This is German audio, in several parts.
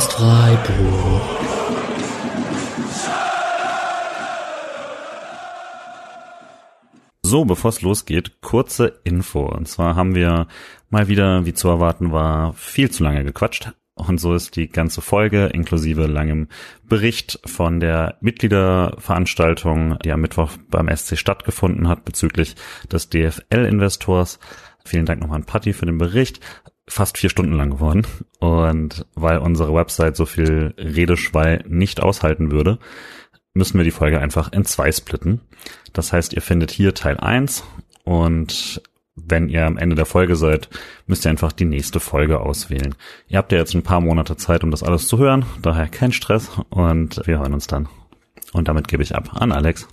Podcast Freiburg. So, bevor es losgeht, kurze Info. Und zwar haben wir mal wieder, wie zu erwarten war, viel zu lange gequatscht. Und so ist die ganze Folge inklusive langem Bericht von der Mitgliederveranstaltung, die am Mittwoch beim SC stattgefunden hat bezüglich des DFL-Investors. Vielen Dank nochmal an Patti für den Bericht. Fast vier Stunden lang geworden. Und weil unsere Website so viel Redeschwall nicht aushalten würde, müssen wir die Folge einfach in zwei splitten. Das heißt, ihr findet hier Teil 1 und wenn ihr am Ende der Folge seid, müsst ihr einfach die nächste Folge auswählen. Ihr habt ja jetzt ein paar Monate Zeit, um das alles zu hören, daher kein Stress und wir hören uns dann. Und damit gebe ich ab an Alex.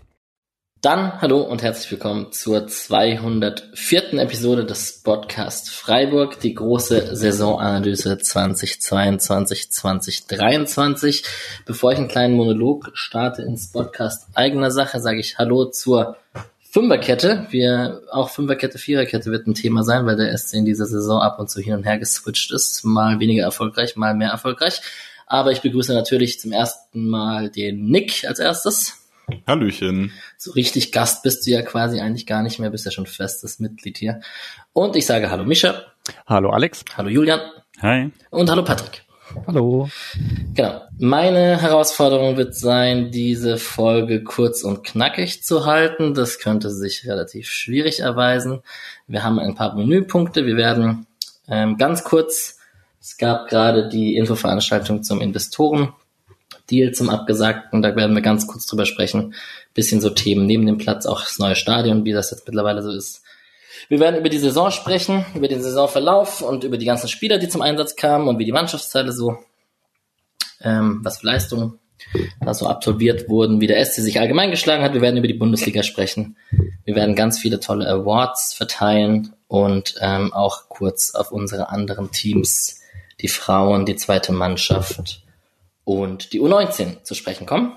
Dann hallo und herzlich willkommen zur 204. Episode des Podcast Freiburg, die große Saisonanalyse 2022-2023. Bevor ich einen kleinen Monolog starte ins Podcast eigener Sache, sage ich Hallo zur Fünferkette. Wir, auch Fünferkette, Viererkette wird ein Thema sein, weil der SC in dieser Saison ab und zu hin und her geswitcht ist. Mal weniger erfolgreich, mal mehr erfolgreich. Aber ich begrüße natürlich zum ersten Mal den Nick als erstes. Hallöchen. So richtig Gast bist du ja quasi eigentlich gar nicht mehr, bist ja schon festes Mitglied hier. Und ich sage Hallo Mischa. Hallo Alex. Hallo Julian. Hi. Und hallo Patrick. Hallo. Genau. Meine Herausforderung wird sein, diese Folge kurz und knackig zu halten. Das könnte sich relativ schwierig erweisen. Wir haben ein paar Menüpunkte. Wir werden ähm, ganz kurz, es gab gerade die Infoveranstaltung zum Investoren Deal zum Abgesagten. Da werden wir ganz kurz drüber sprechen. Bisschen so Themen neben dem Platz, auch das neue Stadion, wie das jetzt mittlerweile so ist. Wir werden über die Saison sprechen, über den Saisonverlauf und über die ganzen Spieler, die zum Einsatz kamen und wie die Mannschaftsteile so, ähm, was für Leistungen da so absolviert wurden, wie der SC sich allgemein geschlagen hat. Wir werden über die Bundesliga sprechen. Wir werden ganz viele tolle Awards verteilen und ähm, auch kurz auf unsere anderen Teams, die Frauen, die zweite Mannschaft und die U19 zu sprechen kommen.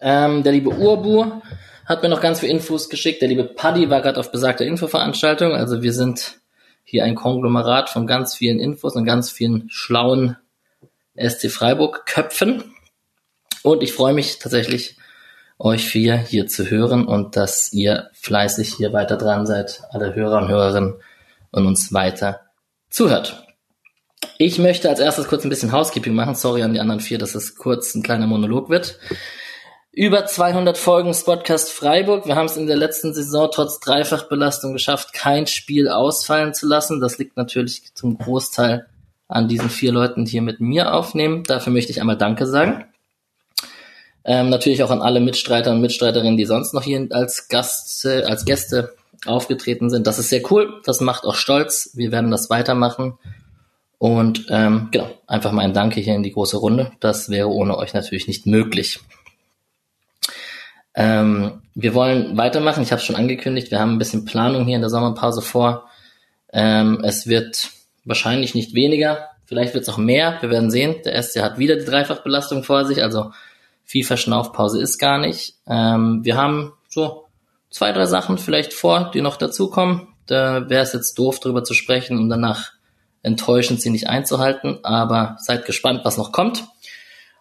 Ähm, der liebe Urbu hat mir noch ganz viele Infos geschickt. Der liebe Paddy war gerade auf besagter Infoveranstaltung. Also wir sind hier ein Konglomerat von ganz vielen Infos und ganz vielen schlauen SC Freiburg Köpfen. Und ich freue mich tatsächlich, euch vier hier zu hören und dass ihr fleißig hier weiter dran seid, alle Hörer und Hörerinnen und uns weiter zuhört. Ich möchte als erstes kurz ein bisschen Housekeeping machen. Sorry an die anderen vier, dass es kurz ein kleiner Monolog wird. Über 200 Folgen Spotcast Freiburg. Wir haben es in der letzten Saison trotz Dreifachbelastung geschafft, kein Spiel ausfallen zu lassen. Das liegt natürlich zum Großteil an diesen vier Leuten, die hier mit mir aufnehmen. Dafür möchte ich einmal Danke sagen. Ähm, natürlich auch an alle Mitstreiter und Mitstreiterinnen, die sonst noch hier als Gast, äh, als Gäste aufgetreten sind. Das ist sehr cool. Das macht auch stolz. Wir werden das weitermachen. Und ähm, genau, einfach mal ein Danke hier in die große Runde. Das wäre ohne euch natürlich nicht möglich. Ähm, wir wollen weitermachen. Ich habe es schon angekündigt. Wir haben ein bisschen Planung hier in der Sommerpause vor. Ähm, es wird wahrscheinlich nicht weniger. Vielleicht wird es auch mehr. Wir werden sehen. Der SC hat wieder die Dreifachbelastung vor sich. Also viel Verschnaufpause ist gar nicht. Ähm, wir haben so zwei, drei Sachen vielleicht vor, die noch dazukommen. Da wäre es jetzt doof, drüber zu sprechen und danach enttäuschend, sie nicht einzuhalten, aber seid gespannt, was noch kommt.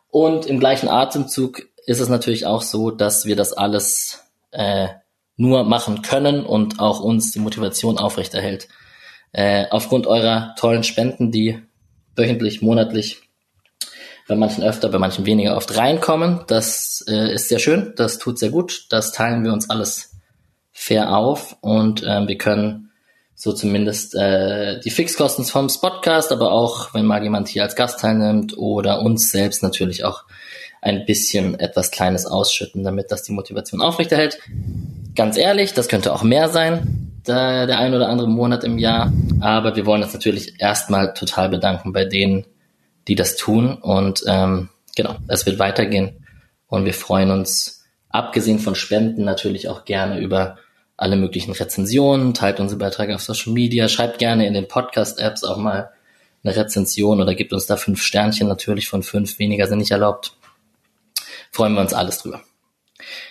Und im gleichen Atemzug ist es natürlich auch so, dass wir das alles äh, nur machen können und auch uns die Motivation aufrechterhält. Äh, aufgrund eurer tollen Spenden, die wöchentlich, monatlich, bei manchen öfter, bei manchen weniger oft reinkommen. Das äh, ist sehr schön, das tut sehr gut, das teilen wir uns alles fair auf und äh, wir können so zumindest äh, die Fixkosten vom Spotcast, aber auch, wenn mal jemand hier als Gast teilnimmt oder uns selbst natürlich auch ein bisschen etwas Kleines ausschütten, damit das die Motivation aufrechterhält. Ganz ehrlich, das könnte auch mehr sein, der, der ein oder andere Monat im Jahr, aber wir wollen uns natürlich erstmal total bedanken bei denen, die das tun. Und ähm, genau, es wird weitergehen. Und wir freuen uns, abgesehen von Spenden, natürlich auch gerne über alle möglichen Rezensionen, teilt unsere Beiträge auf Social Media, schreibt gerne in den Podcast-Apps auch mal eine Rezension oder gibt uns da fünf Sternchen, natürlich von fünf, weniger sind nicht erlaubt. Freuen wir uns alles drüber.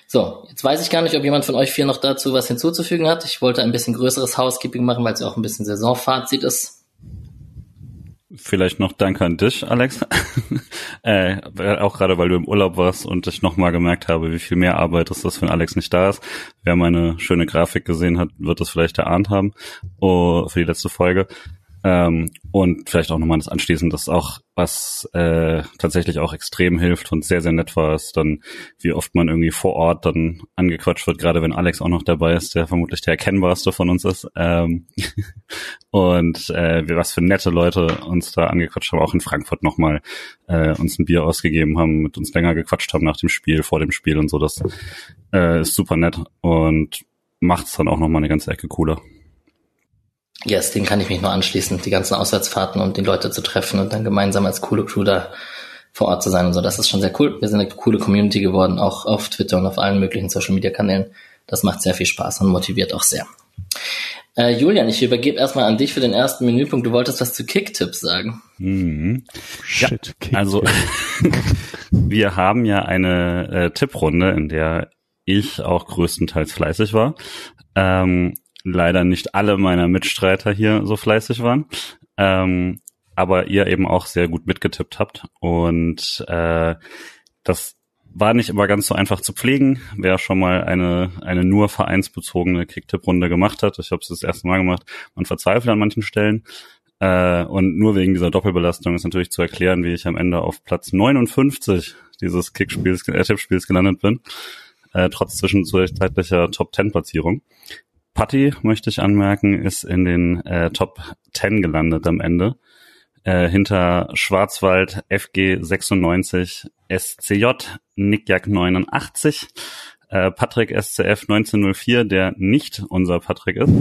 So, jetzt weiß ich gar nicht, ob jemand von euch vier noch dazu was hinzuzufügen hat. Ich wollte ein bisschen größeres Housekeeping machen, weil es ja auch ein bisschen Saisonfazit ist. Vielleicht noch Danke an dich, Alex. äh, auch gerade, weil du im Urlaub warst und ich nochmal gemerkt habe, wie viel mehr Arbeit ist das, wenn Alex nicht da ist. Wer meine schöne Grafik gesehen hat, wird das vielleicht erahnt haben oh, für die letzte Folge. Ähm, und vielleicht auch nochmal das anschließen, dass auch was äh, tatsächlich auch extrem hilft und sehr, sehr nett war, ist dann, wie oft man irgendwie vor Ort dann angequatscht wird, gerade wenn Alex auch noch dabei ist, der vermutlich der erkennbarste von uns ist. Ähm, und äh, was für nette Leute uns da angequatscht haben, auch in Frankfurt nochmal äh, uns ein Bier ausgegeben haben, mit uns länger gequatscht haben nach dem Spiel, vor dem Spiel und so. Das äh, ist super nett und macht es dann auch nochmal eine ganze Ecke cooler. Yes, den kann ich mich nur anschließen, die ganzen Auswärtsfahrten und die Leute zu treffen und dann gemeinsam als coole Crew da vor Ort zu sein und so. Das ist schon sehr cool. Wir sind eine coole Community geworden, auch auf Twitter und auf allen möglichen Social Media Kanälen. Das macht sehr viel Spaß und motiviert auch sehr. Äh, Julian, ich übergebe erstmal an dich für den ersten Menüpunkt. Du wolltest was zu Kicktipps sagen. Mhm. Shit, ja, also wir haben ja eine äh, Tipprunde, in der ich auch größtenteils fleißig war. Ähm, leider nicht alle meiner Mitstreiter hier so fleißig waren. Ähm, aber ihr eben auch sehr gut mitgetippt habt. Und äh, das war nicht immer ganz so einfach zu pflegen. Wer schon mal eine, eine nur vereinsbezogene Kicktipp-Runde gemacht hat, ich habe es das erste Mal gemacht, man verzweifelt an manchen Stellen. Äh, und nur wegen dieser Doppelbelastung ist natürlich zu erklären, wie ich am Ende auf Platz 59 dieses Kickspiels, äh, Tippspiels gelandet bin, äh, trotz zwischenzeitlicher Top-10-Platzierung. Patti, möchte ich anmerken, ist in den äh, Top 10 gelandet am Ende. Äh, hinter Schwarzwald FG 96, SCJ, Nickjack 89, äh, Patrick SCF 1904, der nicht unser Patrick ist.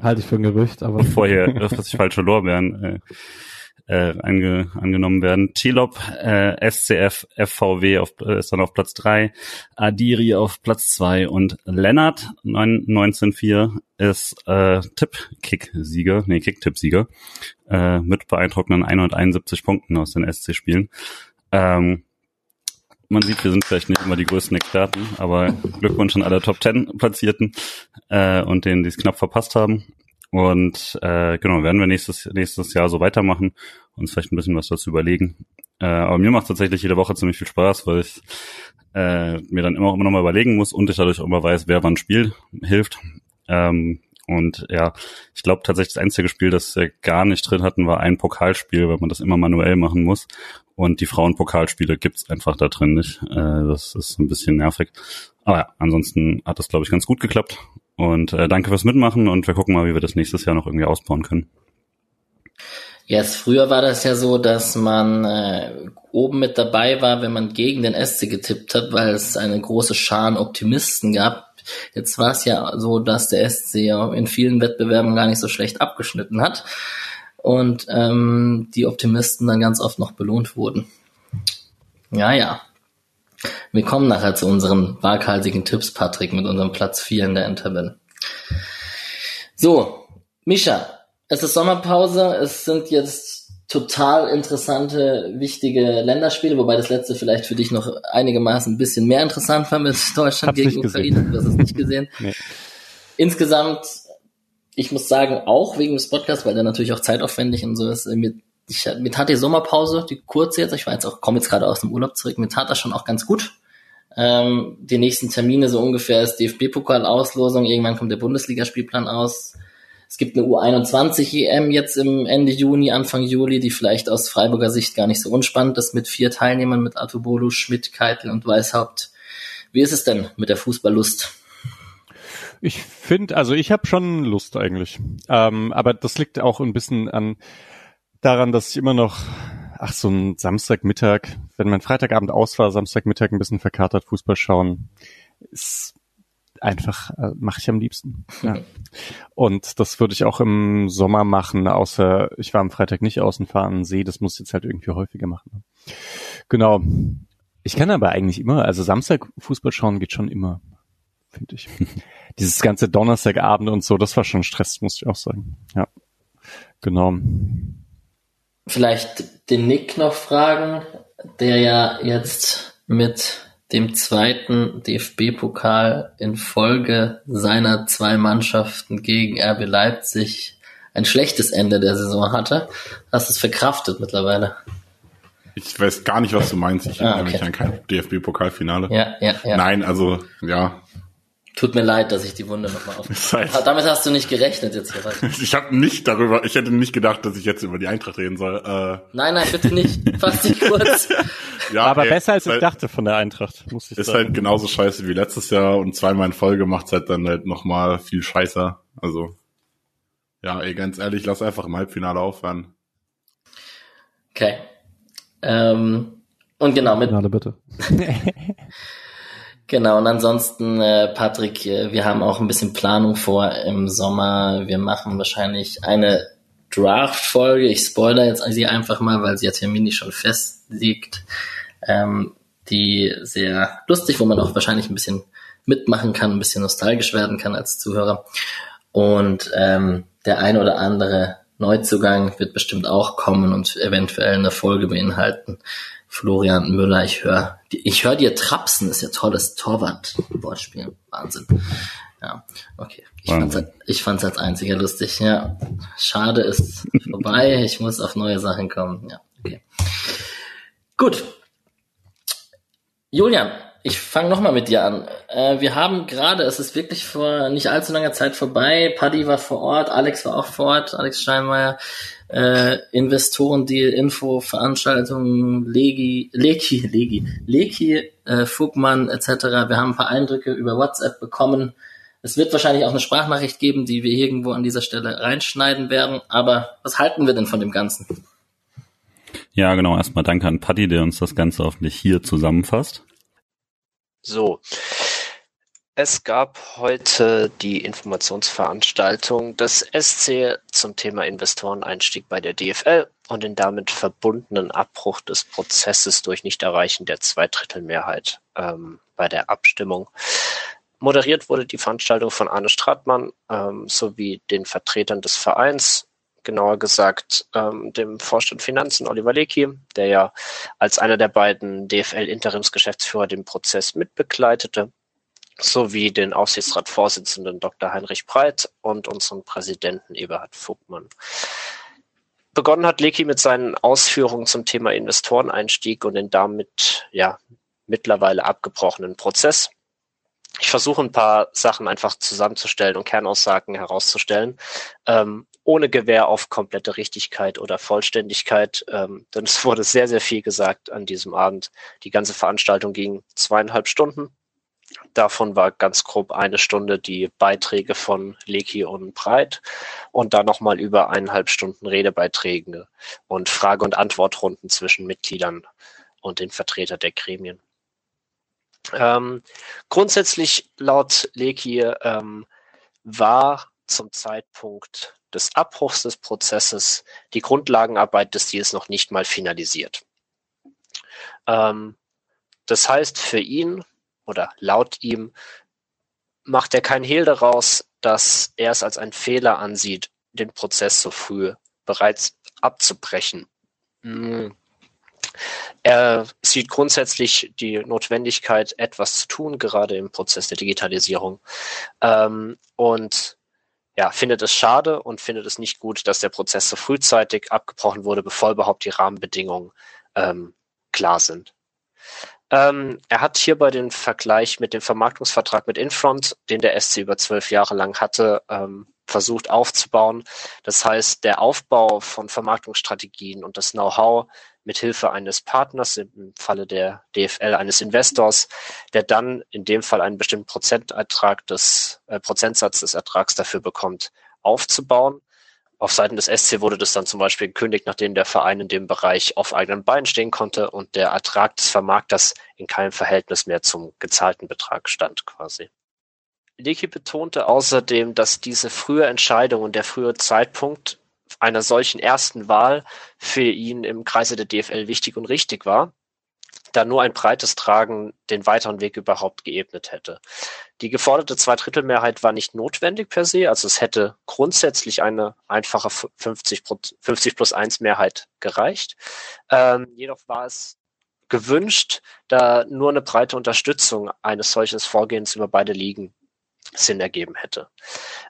Halte ich für ein Gerücht, aber. Bevor hier öfters falsche Lorbeeren äh, äh, ange, angenommen werden. Tilop, äh, SCF, FVW auf, äh, ist dann auf Platz drei, Adiri auf Platz zwei und Lennart 194 ist äh, Tipp-Kick-Sieger, nee, Kick-Tipp-Sieger äh, mit beeindruckenden 171 Punkten aus den SC-Spielen. Ähm, man sieht, wir sind vielleicht nicht immer die größten Experten, aber Glückwunsch an alle Top 10 Platzierten äh, und denen, die es knapp verpasst haben. Und äh, genau, werden wir nächstes, nächstes Jahr so weitermachen, uns vielleicht ein bisschen was dazu überlegen. Äh, aber mir macht tatsächlich jede Woche ziemlich viel Spaß, weil ich äh, mir dann immer, immer noch mal überlegen muss und ich dadurch auch immer weiß, wer wann spielt, hilft. Ähm, und ja, ich glaube tatsächlich das einzige Spiel, das wir gar nicht drin hatten, war ein Pokalspiel, weil man das immer manuell machen muss. Und die Frauenpokalspiele gibt's einfach da drin nicht. Äh, das ist ein bisschen nervig. Aber ja, ansonsten hat das, glaube ich, ganz gut geklappt. Und äh, danke fürs Mitmachen und wir gucken mal, wie wir das nächstes Jahr noch irgendwie ausbauen können. Yes, früher war das ja so, dass man äh, oben mit dabei war, wenn man gegen den SC getippt hat, weil es eine große Schar Optimisten gab. Jetzt war es ja so, dass der SC ja in vielen Wettbewerben gar nicht so schlecht abgeschnitten hat und ähm, die Optimisten dann ganz oft noch belohnt wurden. Ja, ja. Wir kommen nachher zu unseren waghalsigen Tipps, Patrick, mit unserem Platz 4 in der Endtabelle. So, Mischa, es ist Sommerpause, es sind jetzt total interessante, wichtige Länderspiele, wobei das letzte vielleicht für dich noch einigermaßen ein bisschen mehr interessant war mit Deutschland Hab's gegen Ukraine. Du hast es nicht gesehen. nee. Insgesamt, ich muss sagen, auch wegen des Podcasts, weil der natürlich auch zeitaufwendig und so ist, mir ich, mir tat die Sommerpause, die kurze jetzt, ich war jetzt auch, komme jetzt gerade aus dem Urlaub zurück, mir tat das schon auch ganz gut. Ähm, die nächsten Termine so ungefähr ist DFB-Pokal-Auslosung, irgendwann kommt der Bundesligaspielplan aus. Es gibt eine U21-EM jetzt im Ende Juni, Anfang Juli, die vielleicht aus Freiburger Sicht gar nicht so unspannend ist, mit vier Teilnehmern, mit Atobolu, Schmidt, Keitel und Weishaupt. Wie ist es denn mit der Fußballlust? Ich finde, also ich habe schon Lust eigentlich. Ähm, aber das liegt auch ein bisschen an daran, dass ich immer noch, ach, so ein Samstagmittag, wenn mein Freitagabend aus war, Samstagmittag ein bisschen verkatert Fußball schauen, ist einfach, äh, mache ich am liebsten. Ja. Und das würde ich auch im Sommer machen, außer ich war am Freitag nicht außen fahren, See, das muss ich jetzt halt irgendwie häufiger machen. Ne? Genau. Ich kann aber eigentlich immer, also Samstag Fußball schauen geht schon immer, finde ich. Dieses ganze Donnerstagabend und so, das war schon Stress, muss ich auch sagen. Ja. Genau vielleicht den Nick noch fragen, der ja jetzt mit dem zweiten DFB-Pokal in Folge seiner zwei Mannschaften gegen RB Leipzig ein schlechtes Ende der Saison hatte, hast du es verkraftet mittlerweile. Ich weiß gar nicht, was du meinst. Ich Ah, erinnere mich okay. an kein DFB-Pokalfinale. Ja, ja, ja. Nein, also, ja. Tut mir leid, dass ich die Wunde nochmal auf. Ist halt- Damit hast du nicht gerechnet jetzt hier. Ich habe nicht darüber, ich hätte nicht gedacht, dass ich jetzt über die Eintracht reden soll. Äh, Nein, nein, bitte nicht. Fass dich kurz. ja, Aber ey, besser als ist ich halt, dachte von der Eintracht, muss ich Ist sagen. halt genauso scheiße wie letztes Jahr und zweimal in Folge macht's halt dann halt nochmal viel scheißer. Also, ja, ey, ganz ehrlich, lass einfach im Halbfinale aufhören. Okay. Ähm, und genau, mit Finale bitte. Genau, und ansonsten, äh, Patrick, äh, wir haben auch ein bisschen Planung vor im Sommer. Wir machen wahrscheinlich eine Draft-Folge. Ich spoiler jetzt sie einfach mal, weil sie ja terminlich schon festliegt. Ähm, die sehr lustig, wo man auch wahrscheinlich ein bisschen mitmachen kann, ein bisschen nostalgisch werden kann als Zuhörer. Und ähm, der ein oder andere Neuzugang wird bestimmt auch kommen und eventuell eine Folge beinhalten. Florian Müller, ich höre ich hör dir Trapsen, ist ja tolles Torwart-Wortspiel. Wahnsinn. Ja, okay. Ich fand's, Wahnsinn. halt- ich fand's als einziger lustig, ja. Schade ist vorbei, ich muss auf neue Sachen kommen. Ja, okay. Gut. Julian, ich fange nochmal mit dir an. Äh, wir haben gerade, es ist wirklich vor nicht allzu langer Zeit vorbei. Paddy war vor Ort, Alex war auch vor Ort, Alex Steinmeier, äh, Investoren, Deal, Info, Veranstaltungen, Legi, Leki, Legi, Leki, äh, Fugmann etc. Wir haben ein paar Eindrücke über WhatsApp bekommen. Es wird wahrscheinlich auch eine Sprachnachricht geben, die wir irgendwo an dieser Stelle reinschneiden werden. Aber was halten wir denn von dem Ganzen? Ja, genau. Erstmal danke an Paddy, der uns das Ganze hoffentlich hier zusammenfasst. So. Es gab heute die Informationsveranstaltung des SC zum Thema Investoreneinstieg bei der DFL und den damit verbundenen Abbruch des Prozesses durch Nichterreichen der Zweidrittelmehrheit ähm, bei der Abstimmung. Moderiert wurde die Veranstaltung von Arne Stratmann ähm, sowie den Vertretern des Vereins, genauer gesagt ähm, dem Vorstand Finanzen Oliver Lecky, der ja als einer der beiden DFL-Interimsgeschäftsführer den Prozess mitbegleitete, sowie den Aufsichtsratsvorsitzenden Dr. Heinrich Breit und unseren Präsidenten Eberhard Vogtmann. Begonnen hat Lecky mit seinen Ausführungen zum Thema Investoreneinstieg und den damit ja mittlerweile abgebrochenen Prozess. Ich versuche ein paar Sachen einfach zusammenzustellen und Kernaussagen herauszustellen, ähm, ohne Gewähr auf komplette Richtigkeit oder Vollständigkeit, ähm, denn es wurde sehr, sehr viel gesagt an diesem Abend. Die ganze Veranstaltung ging zweieinhalb Stunden. Davon war ganz grob eine Stunde die Beiträge von Leki und Breit und dann nochmal über eineinhalb Stunden Redebeiträge und Frage- und Antwortrunden zwischen Mitgliedern und den Vertreter der Gremien. Ähm, grundsätzlich laut Leki ähm, war zum Zeitpunkt des Abbruchs des Prozesses die Grundlagenarbeit des Deals noch nicht mal finalisiert. Ähm, das heißt für ihn oder laut ihm macht er kein Hehl daraus, dass er es als einen Fehler ansieht, den Prozess so früh bereits abzubrechen. Mm. Er sieht grundsätzlich die Notwendigkeit, etwas zu tun, gerade im Prozess der Digitalisierung. Ähm, und ja, findet es schade und findet es nicht gut, dass der Prozess so frühzeitig abgebrochen wurde, bevor überhaupt die Rahmenbedingungen ähm, klar sind. Ähm, er hat hierbei den Vergleich mit dem Vermarktungsvertrag mit Infront, den der SC über zwölf Jahre lang hatte, ähm, versucht aufzubauen. Das heißt, der Aufbau von Vermarktungsstrategien und das Know-how mit Hilfe eines Partners, im Falle der DFL eines Investors, der dann in dem Fall einen bestimmten Prozentertrag des äh, Prozentsatz des Ertrags dafür bekommt, aufzubauen. Auf Seiten des SC wurde das dann zum Beispiel gekündigt, nachdem der Verein in dem Bereich auf eigenen Beinen stehen konnte und der Ertrag des Vermarkters in keinem Verhältnis mehr zum gezahlten Betrag stand quasi. Lecky betonte außerdem, dass diese frühe Entscheidung und der frühe Zeitpunkt einer solchen ersten Wahl für ihn im Kreise der DFL wichtig und richtig war, da nur ein breites Tragen den weiteren Weg überhaupt geebnet hätte. Die geforderte Zweidrittelmehrheit war nicht notwendig per se, also es hätte grundsätzlich eine einfache 50, 50 plus 1 Mehrheit gereicht. Ähm, jedoch war es gewünscht, da nur eine breite Unterstützung eines solches Vorgehens über beide Ligen Sinn ergeben hätte.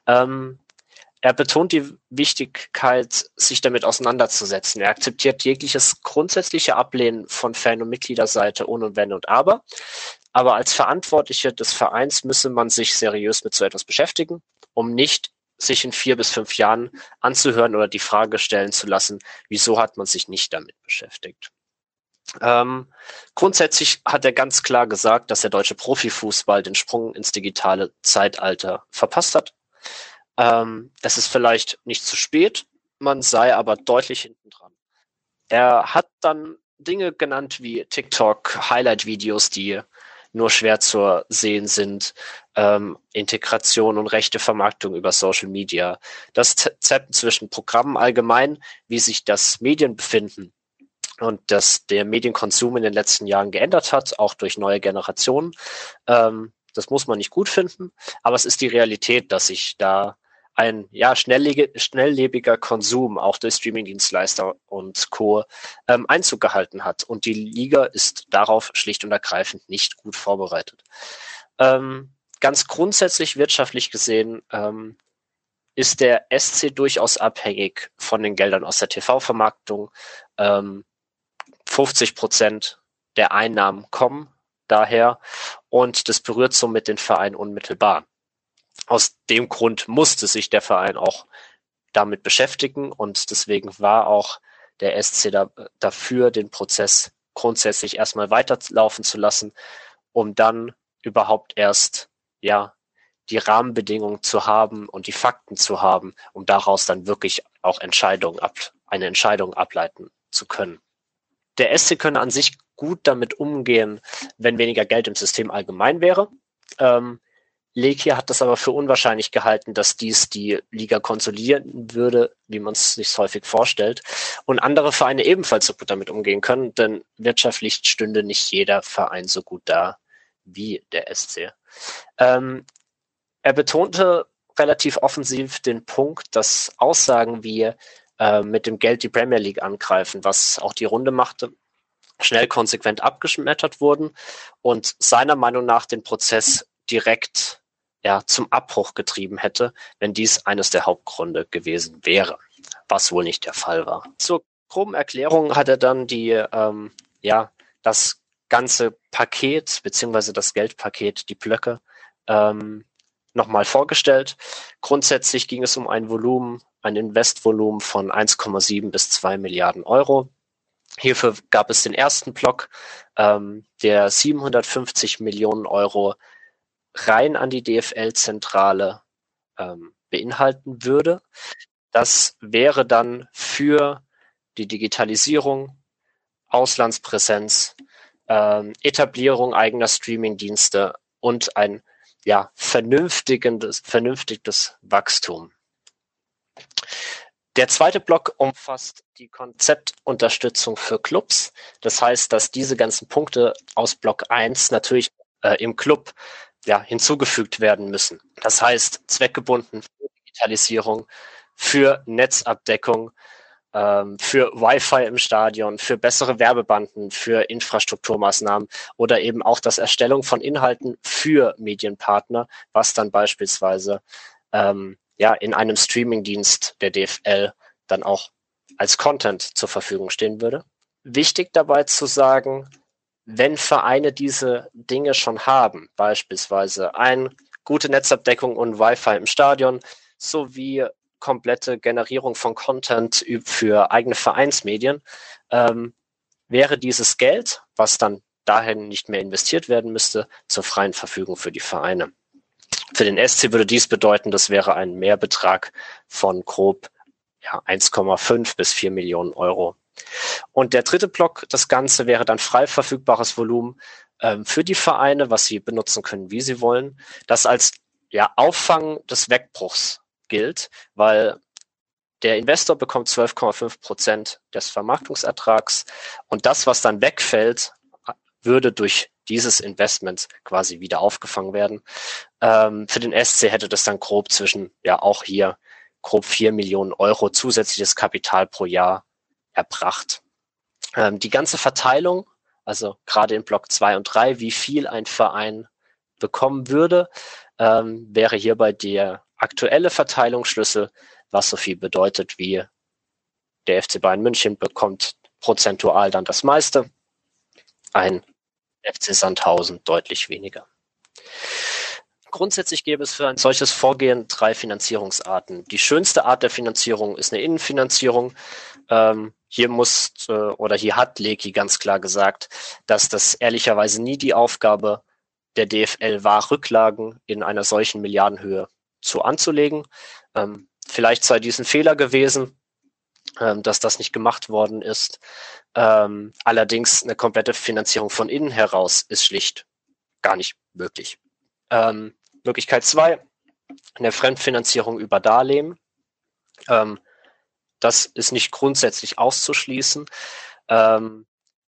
Ähm, er betont die Wichtigkeit, sich damit auseinanderzusetzen. Er akzeptiert jegliches grundsätzliche Ablehnen von Fan- und Mitgliederseite ohne Wenn und Aber. Aber als Verantwortliche des Vereins müsse man sich seriös mit so etwas beschäftigen, um nicht sich in vier bis fünf Jahren anzuhören oder die Frage stellen zu lassen, wieso hat man sich nicht damit beschäftigt. Ähm, grundsätzlich hat er ganz klar gesagt, dass der deutsche Profifußball den Sprung ins digitale Zeitalter verpasst hat. Ähm, es ist vielleicht nicht zu spät, man sei aber deutlich hinten dran. Er hat dann Dinge genannt wie TikTok, Highlight-Videos, die nur schwer zu sehen sind, ähm, Integration und rechte Vermarktung über Social Media, das Zappen zwischen Programmen allgemein, wie sich das Medienbefinden und dass der Medienkonsum in den letzten Jahren geändert hat, auch durch neue Generationen. Ähm, das muss man nicht gut finden, aber es ist die Realität, dass sich da ein ja, schnelllebiger Konsum auch durch Streamingdienstleister und Co. Ähm, Einzug gehalten hat. Und die Liga ist darauf schlicht und ergreifend nicht gut vorbereitet. Ähm, ganz grundsätzlich wirtschaftlich gesehen ähm, ist der SC durchaus abhängig von den Geldern aus der TV-Vermarktung. Ähm, 50 Prozent der Einnahmen kommen daher und das berührt somit den Verein unmittelbar aus dem Grund musste sich der Verein auch damit beschäftigen und deswegen war auch der SC da, dafür, den Prozess grundsätzlich erstmal weiterlaufen zu lassen, um dann überhaupt erst, ja, die Rahmenbedingungen zu haben und die Fakten zu haben, um daraus dann wirklich auch Entscheidungen ab, eine Entscheidung ableiten zu können. Der SC könne an sich gut damit umgehen, wenn weniger Geld im System allgemein wäre. Ähm, Lekia hat das aber für unwahrscheinlich gehalten, dass dies die Liga konsolidieren würde, wie man es sich häufig vorstellt. Und andere Vereine ebenfalls so gut damit umgehen können, denn wirtschaftlich stünde nicht jeder Verein so gut da wie der SC. Ähm, er betonte relativ offensiv den Punkt, dass Aussagen wie äh, mit dem Geld die Premier League angreifen, was auch die Runde machte, schnell konsequent abgeschmettert wurden und seiner Meinung nach den Prozess direkt ja, zum Abbruch getrieben hätte, wenn dies eines der Hauptgründe gewesen wäre, was wohl nicht der Fall war. Zur groben Erklärung hat er dann die, ähm, ja, das ganze Paket beziehungsweise das Geldpaket, die Blöcke, ähm, nochmal vorgestellt. Grundsätzlich ging es um ein Volumen, ein Investvolumen von 1,7 bis 2 Milliarden Euro. Hierfür gab es den ersten Block, ähm, der 750 Millionen Euro rein an die DFL-Zentrale ähm, beinhalten würde. Das wäre dann für die Digitalisierung, Auslandspräsenz, ähm, Etablierung eigener Streamingdienste und ein ja, vernünftiges, vernünftiges Wachstum. Der zweite Block umfasst die Konzeptunterstützung für Clubs. Das heißt, dass diese ganzen Punkte aus Block 1 natürlich äh, im Club ja, hinzugefügt werden müssen. Das heißt, zweckgebunden für Digitalisierung, für Netzabdeckung, ähm, für Wi-Fi im Stadion, für bessere Werbebanden, für Infrastrukturmaßnahmen oder eben auch das Erstellung von Inhalten für Medienpartner, was dann beispielsweise ähm, ja in einem Streamingdienst der DFL dann auch als Content zur Verfügung stehen würde. Wichtig dabei zu sagen, wenn Vereine diese Dinge schon haben, beispielsweise eine gute Netzabdeckung und Wi-Fi im Stadion sowie komplette Generierung von Content für eigene Vereinsmedien, ähm, wäre dieses Geld, was dann dahin nicht mehr investiert werden müsste, zur freien Verfügung für die Vereine. Für den SC würde dies bedeuten, das wäre ein Mehrbetrag von grob ja, 1,5 bis 4 Millionen Euro und der dritte Block, das Ganze wäre dann frei verfügbares Volumen ähm, für die Vereine, was sie benutzen können, wie sie wollen. Das als ja, Auffang des Wegbruchs gilt, weil der Investor bekommt 12,5 Prozent des Vermarktungsertrags und das, was dann wegfällt, würde durch dieses Investment quasi wieder aufgefangen werden. Ähm, für den SC hätte das dann grob zwischen, ja auch hier, grob vier Millionen Euro zusätzliches Kapital pro Jahr erbracht. Ähm, die ganze Verteilung, also gerade in Block 2 und 3, wie viel ein Verein bekommen würde, ähm, wäre hierbei der aktuelle Verteilungsschlüssel was so viel bedeutet wie der FC Bayern München bekommt prozentual dann das meiste, ein FC Sandhausen deutlich weniger. Grundsätzlich gäbe es für ein solches Vorgehen drei Finanzierungsarten. Die schönste Art der Finanzierung ist eine Innenfinanzierung. Ähm, hier muss äh, oder hier hat Leki ganz klar gesagt, dass das ehrlicherweise nie die Aufgabe der DFL war, Rücklagen in einer solchen Milliardenhöhe zu anzulegen. Ähm, vielleicht sei dies ein Fehler gewesen, ähm, dass das nicht gemacht worden ist. Ähm, allerdings eine komplette Finanzierung von innen heraus ist schlicht gar nicht möglich. Ähm, Möglichkeit zwei, eine Fremdfinanzierung über Darlehen. Ähm, das ist nicht grundsätzlich auszuschließen. Ähm,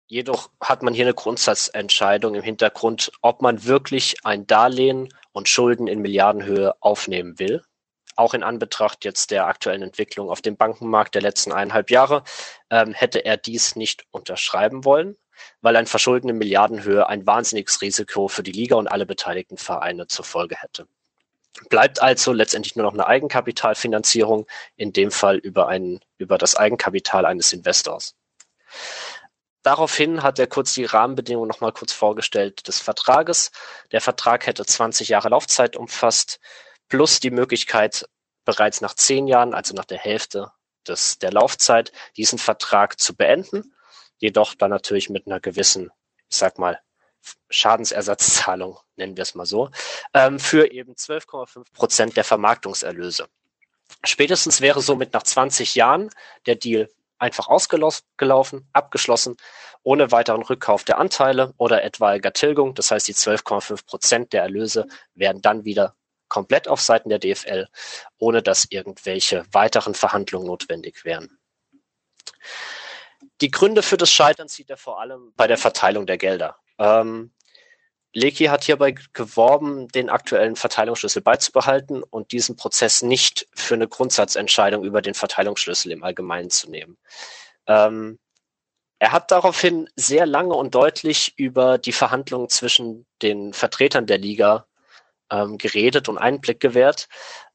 jedoch hat man hier eine Grundsatzentscheidung im Hintergrund, ob man wirklich ein Darlehen und Schulden in Milliardenhöhe aufnehmen will. Auch in Anbetracht jetzt der aktuellen Entwicklung auf dem Bankenmarkt der letzten eineinhalb Jahre ähm, hätte er dies nicht unterschreiben wollen, weil ein Verschulden in Milliardenhöhe ein wahnsinniges Risiko für die Liga und alle beteiligten Vereine zur Folge hätte. Bleibt also letztendlich nur noch eine Eigenkapitalfinanzierung, in dem Fall über, ein, über das Eigenkapital eines Investors. Daraufhin hat er kurz die Rahmenbedingungen nochmal kurz vorgestellt des Vertrages. Der Vertrag hätte 20 Jahre Laufzeit umfasst, plus die Möglichkeit, bereits nach zehn Jahren, also nach der Hälfte des, der Laufzeit, diesen Vertrag zu beenden. Jedoch dann natürlich mit einer gewissen, ich sag mal, Schadensersatzzahlung, nennen wir es mal so, ähm, für eben 12,5 Prozent der Vermarktungserlöse. Spätestens wäre somit nach 20 Jahren der Deal einfach ausgelaufen, abgeschlossen, ohne weiteren Rückkauf der Anteile oder etwaiger Tilgung. Das heißt, die 12,5 Prozent der Erlöse werden dann wieder komplett auf Seiten der DFL, ohne dass irgendwelche weiteren Verhandlungen notwendig wären. Die Gründe für das Scheitern sieht er vor allem bei der Verteilung der Gelder. Ähm, Leki hat hierbei geworben, den aktuellen Verteilungsschlüssel beizubehalten und diesen Prozess nicht für eine Grundsatzentscheidung über den Verteilungsschlüssel im Allgemeinen zu nehmen. Ähm, er hat daraufhin sehr lange und deutlich über die Verhandlungen zwischen den Vertretern der Liga ähm, geredet und Einblick gewährt.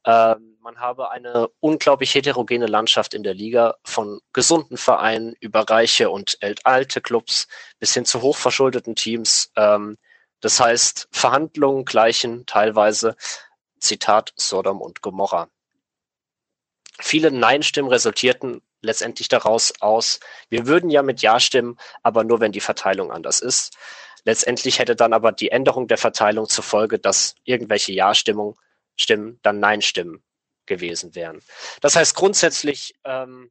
Ähm, man habe eine unglaublich heterogene Landschaft in der Liga von gesunden Vereinen über reiche und alte Clubs bis hin zu hochverschuldeten Teams. Ähm, das heißt, Verhandlungen gleichen teilweise, Zitat, Sodom und Gomorra. Viele Nein-Stimmen resultierten letztendlich daraus aus, wir würden ja mit Ja stimmen, aber nur wenn die Verteilung anders ist. Letztendlich hätte dann aber die Änderung der Verteilung zur Folge, dass irgendwelche Ja-Stimmen Stimmen dann Nein-Stimmen gewesen wären. Das heißt, grundsätzlich ähm,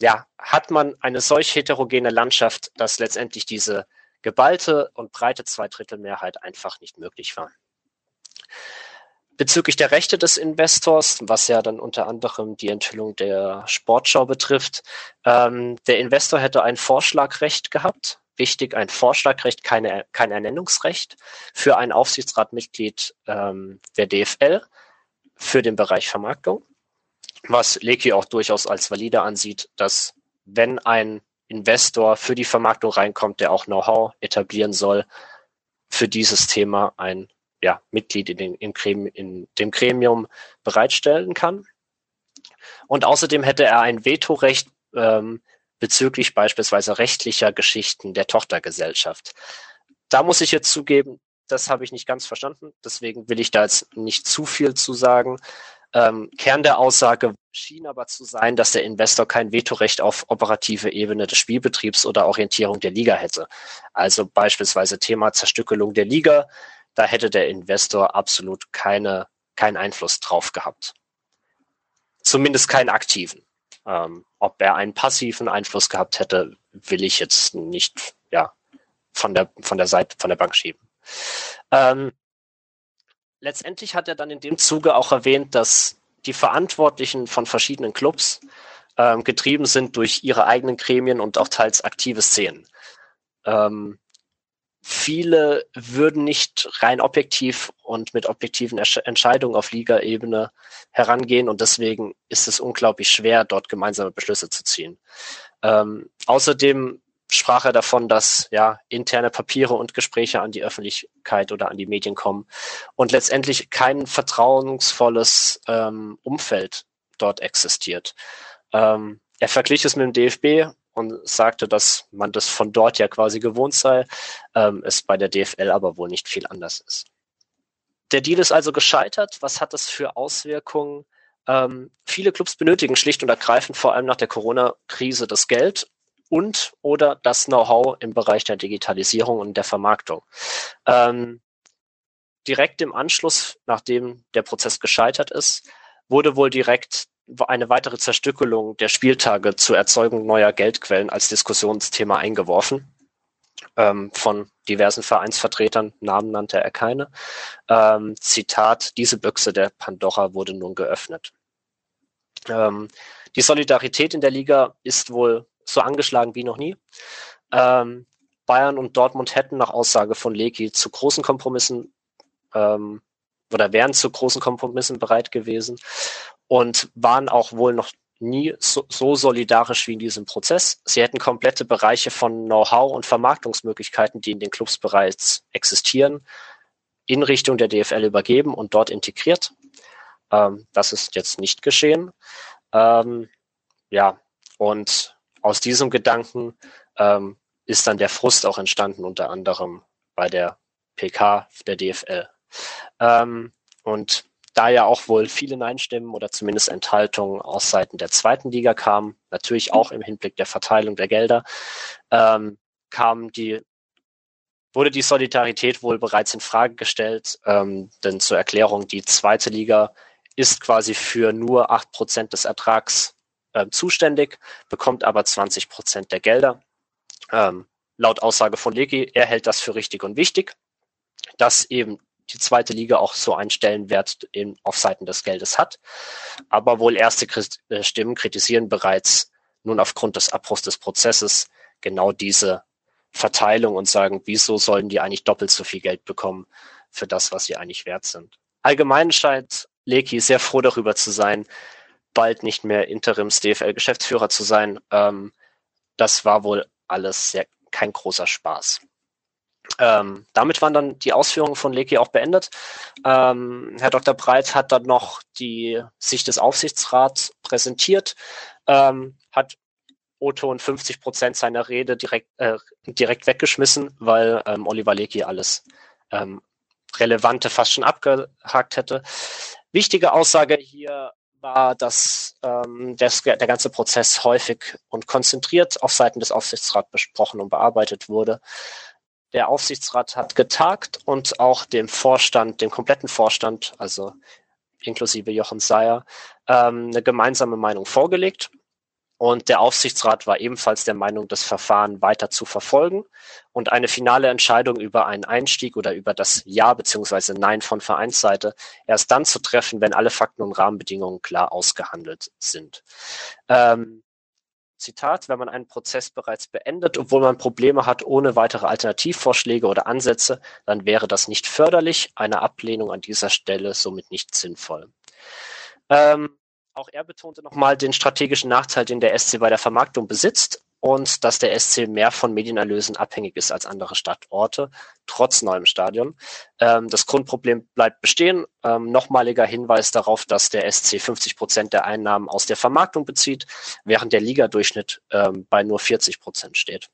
ja, hat man eine solch heterogene Landschaft, dass letztendlich diese geballte und breite Zweidrittelmehrheit einfach nicht möglich war. Bezüglich der Rechte des Investors, was ja dann unter anderem die Enthüllung der Sportschau betrifft, ähm, der Investor hätte ein Vorschlagrecht gehabt. Wichtig, ein Vorschlagrecht, keine, kein Ernennungsrecht für ein Aufsichtsratmitglied ähm, der DFL für den Bereich Vermarktung, was Leki auch durchaus als valide ansieht, dass wenn ein Investor für die Vermarktung reinkommt, der auch Know-how etablieren soll, für dieses Thema ein ja, Mitglied in, den, in, Gremium, in dem Gremium bereitstellen kann. Und außerdem hätte er ein Vetorecht ähm, bezüglich beispielsweise rechtlicher Geschichten der Tochtergesellschaft. Da muss ich jetzt zugeben, das habe ich nicht ganz verstanden. Deswegen will ich da jetzt nicht zu viel zu sagen. Ähm, Kern der Aussage schien aber zu sein, dass der Investor kein Vetorecht auf operative Ebene des Spielbetriebs oder Orientierung der Liga hätte. Also beispielsweise Thema Zerstückelung der Liga, da hätte der Investor absolut keine, keinen Einfluss drauf gehabt. Zumindest keinen aktiven. Ähm, ob er einen passiven Einfluss gehabt hätte, will ich jetzt nicht ja, von der, von der Seite, von der Bank schieben. Ähm, letztendlich hat er dann in dem Zuge auch erwähnt, dass die Verantwortlichen von verschiedenen Clubs ähm, getrieben sind durch ihre eigenen Gremien und auch teils aktive Szenen. Ähm, viele würden nicht rein objektiv und mit objektiven Entscheidungen auf Ligaebene herangehen und deswegen ist es unglaublich schwer, dort gemeinsame Beschlüsse zu ziehen. Ähm, außerdem sprach er davon, dass ja interne Papiere und Gespräche an die Öffentlichkeit oder an die Medien kommen und letztendlich kein vertrauensvolles ähm, Umfeld dort existiert. Ähm, er verglich es mit dem DFB und sagte, dass man das von dort ja quasi gewohnt sei, ähm, es bei der DFL aber wohl nicht viel anders ist. Der Deal ist also gescheitert. Was hat das für Auswirkungen? Ähm, viele Clubs benötigen schlicht und ergreifend vor allem nach der Corona-Krise das Geld und oder das Know-how im Bereich der Digitalisierung und der Vermarktung. Ähm, direkt im Anschluss, nachdem der Prozess gescheitert ist, wurde wohl direkt eine weitere Zerstückelung der Spieltage zur Erzeugung neuer Geldquellen als Diskussionsthema eingeworfen ähm, von diversen Vereinsvertretern, Namen nannte er keine. Ähm, Zitat, diese Büchse der Pandora wurde nun geöffnet. Ähm, die Solidarität in der Liga ist wohl so angeschlagen wie noch nie. Ähm, Bayern und Dortmund hätten nach Aussage von Leki zu großen Kompromissen ähm, oder wären zu großen Kompromissen bereit gewesen und waren auch wohl noch nie so, so solidarisch wie in diesem Prozess. Sie hätten komplette Bereiche von Know-how und Vermarktungsmöglichkeiten, die in den Clubs bereits existieren, in Richtung der DFL übergeben und dort integriert. Ähm, das ist jetzt nicht geschehen. Ähm, ja, und aus diesem Gedanken ähm, ist dann der Frust auch entstanden, unter anderem bei der PK der DFL. Ähm, und da ja auch wohl viele Nein-Stimmen oder zumindest Enthaltungen aus Seiten der zweiten Liga kamen, natürlich auch im Hinblick der Verteilung der Gelder, ähm, kam die, wurde die Solidarität wohl bereits in Frage gestellt, ähm, denn zur Erklärung, die zweite Liga ist quasi für nur acht Prozent des Ertrags äh, zuständig, bekommt aber 20 Prozent der Gelder. Ähm, laut Aussage von Legi, er hält das für richtig und wichtig, dass eben die zweite Liga auch so einen Stellenwert in, auf Seiten des Geldes hat. Aber wohl erste äh, Stimmen kritisieren bereits nun aufgrund des Abbruchs des Prozesses genau diese Verteilung und sagen, wieso sollen die eigentlich doppelt so viel Geld bekommen für das, was sie eigentlich wert sind. Allgemein scheint Leki sehr froh darüber zu sein, bald nicht mehr Interims DFL-Geschäftsführer zu sein. Ähm, das war wohl alles sehr, kein großer Spaß. Ähm, damit waren dann die Ausführungen von Leki auch beendet. Ähm, Herr Dr. Breit hat dann noch die Sicht des Aufsichtsrats präsentiert, ähm, hat Otto und 50 Prozent seiner Rede direkt, äh, direkt weggeschmissen, weil ähm, Oliver Leki alles ähm, Relevante fast schon abgehakt hätte. Wichtige Aussage hier war, dass ähm, das, der ganze Prozess häufig und konzentriert auf Seiten des Aufsichtsrats besprochen und bearbeitet wurde. Der Aufsichtsrat hat getagt und auch dem Vorstand, dem kompletten Vorstand, also inklusive Jochen Seyer, ähm, eine gemeinsame Meinung vorgelegt. Und der Aufsichtsrat war ebenfalls der Meinung, das Verfahren weiter zu verfolgen und eine finale Entscheidung über einen Einstieg oder über das Ja bzw. Nein von Vereinsseite erst dann zu treffen, wenn alle Fakten und Rahmenbedingungen klar ausgehandelt sind. Ähm, Zitat, wenn man einen Prozess bereits beendet, obwohl man Probleme hat ohne weitere Alternativvorschläge oder Ansätze, dann wäre das nicht förderlich, eine Ablehnung an dieser Stelle somit nicht sinnvoll. Ähm, auch er betonte nochmal den strategischen Nachteil, den der SC bei der Vermarktung besitzt und dass der SC mehr von Medienerlösen abhängig ist als andere Stadtorte, trotz neuem Stadion. Ähm, das Grundproblem bleibt bestehen. Ähm, nochmaliger Hinweis darauf, dass der SC 50 Prozent der Einnahmen aus der Vermarktung bezieht, während der Ligadurchschnitt ähm, bei nur 40 Prozent steht.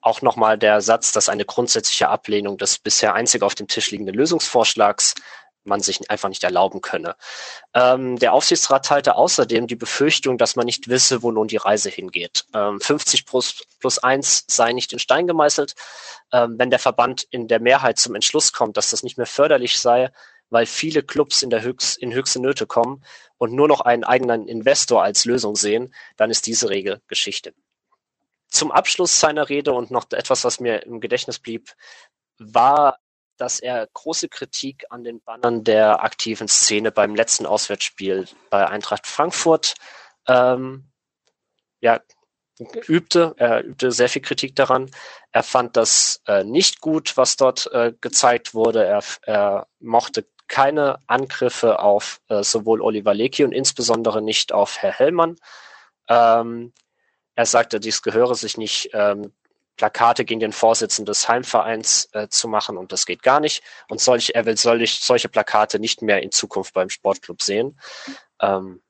Auch nochmal der Satz, dass eine grundsätzliche Ablehnung des bisher einzig auf dem Tisch liegenden Lösungsvorschlags man sich einfach nicht erlauben könne. Ähm, der Aufsichtsrat teilte außerdem die Befürchtung, dass man nicht wisse, wo nun die Reise hingeht. Ähm, 50 plus, plus 1 sei nicht in Stein gemeißelt. Ähm, wenn der Verband in der Mehrheit zum Entschluss kommt, dass das nicht mehr förderlich sei, weil viele Clubs in, der höchst, in höchste Nöte kommen und nur noch einen eigenen Investor als Lösung sehen, dann ist diese Regel Geschichte. Zum Abschluss seiner Rede und noch etwas, was mir im Gedächtnis blieb, war dass er große Kritik an den Bannern der aktiven Szene beim letzten Auswärtsspiel bei Eintracht Frankfurt ähm, ja, übte. Er übte sehr viel Kritik daran. Er fand das äh, nicht gut, was dort äh, gezeigt wurde. Er, er mochte keine Angriffe auf äh, sowohl Oliver Lecky und insbesondere nicht auf Herr Hellmann. Ähm, er sagte, dies gehöre sich nicht ähm, Plakate gegen den Vorsitzenden des Heimvereins äh, zu machen und das geht gar nicht. Und solch, er will solch, solche Plakate nicht mehr in Zukunft beim Sportclub sehen. Ähm,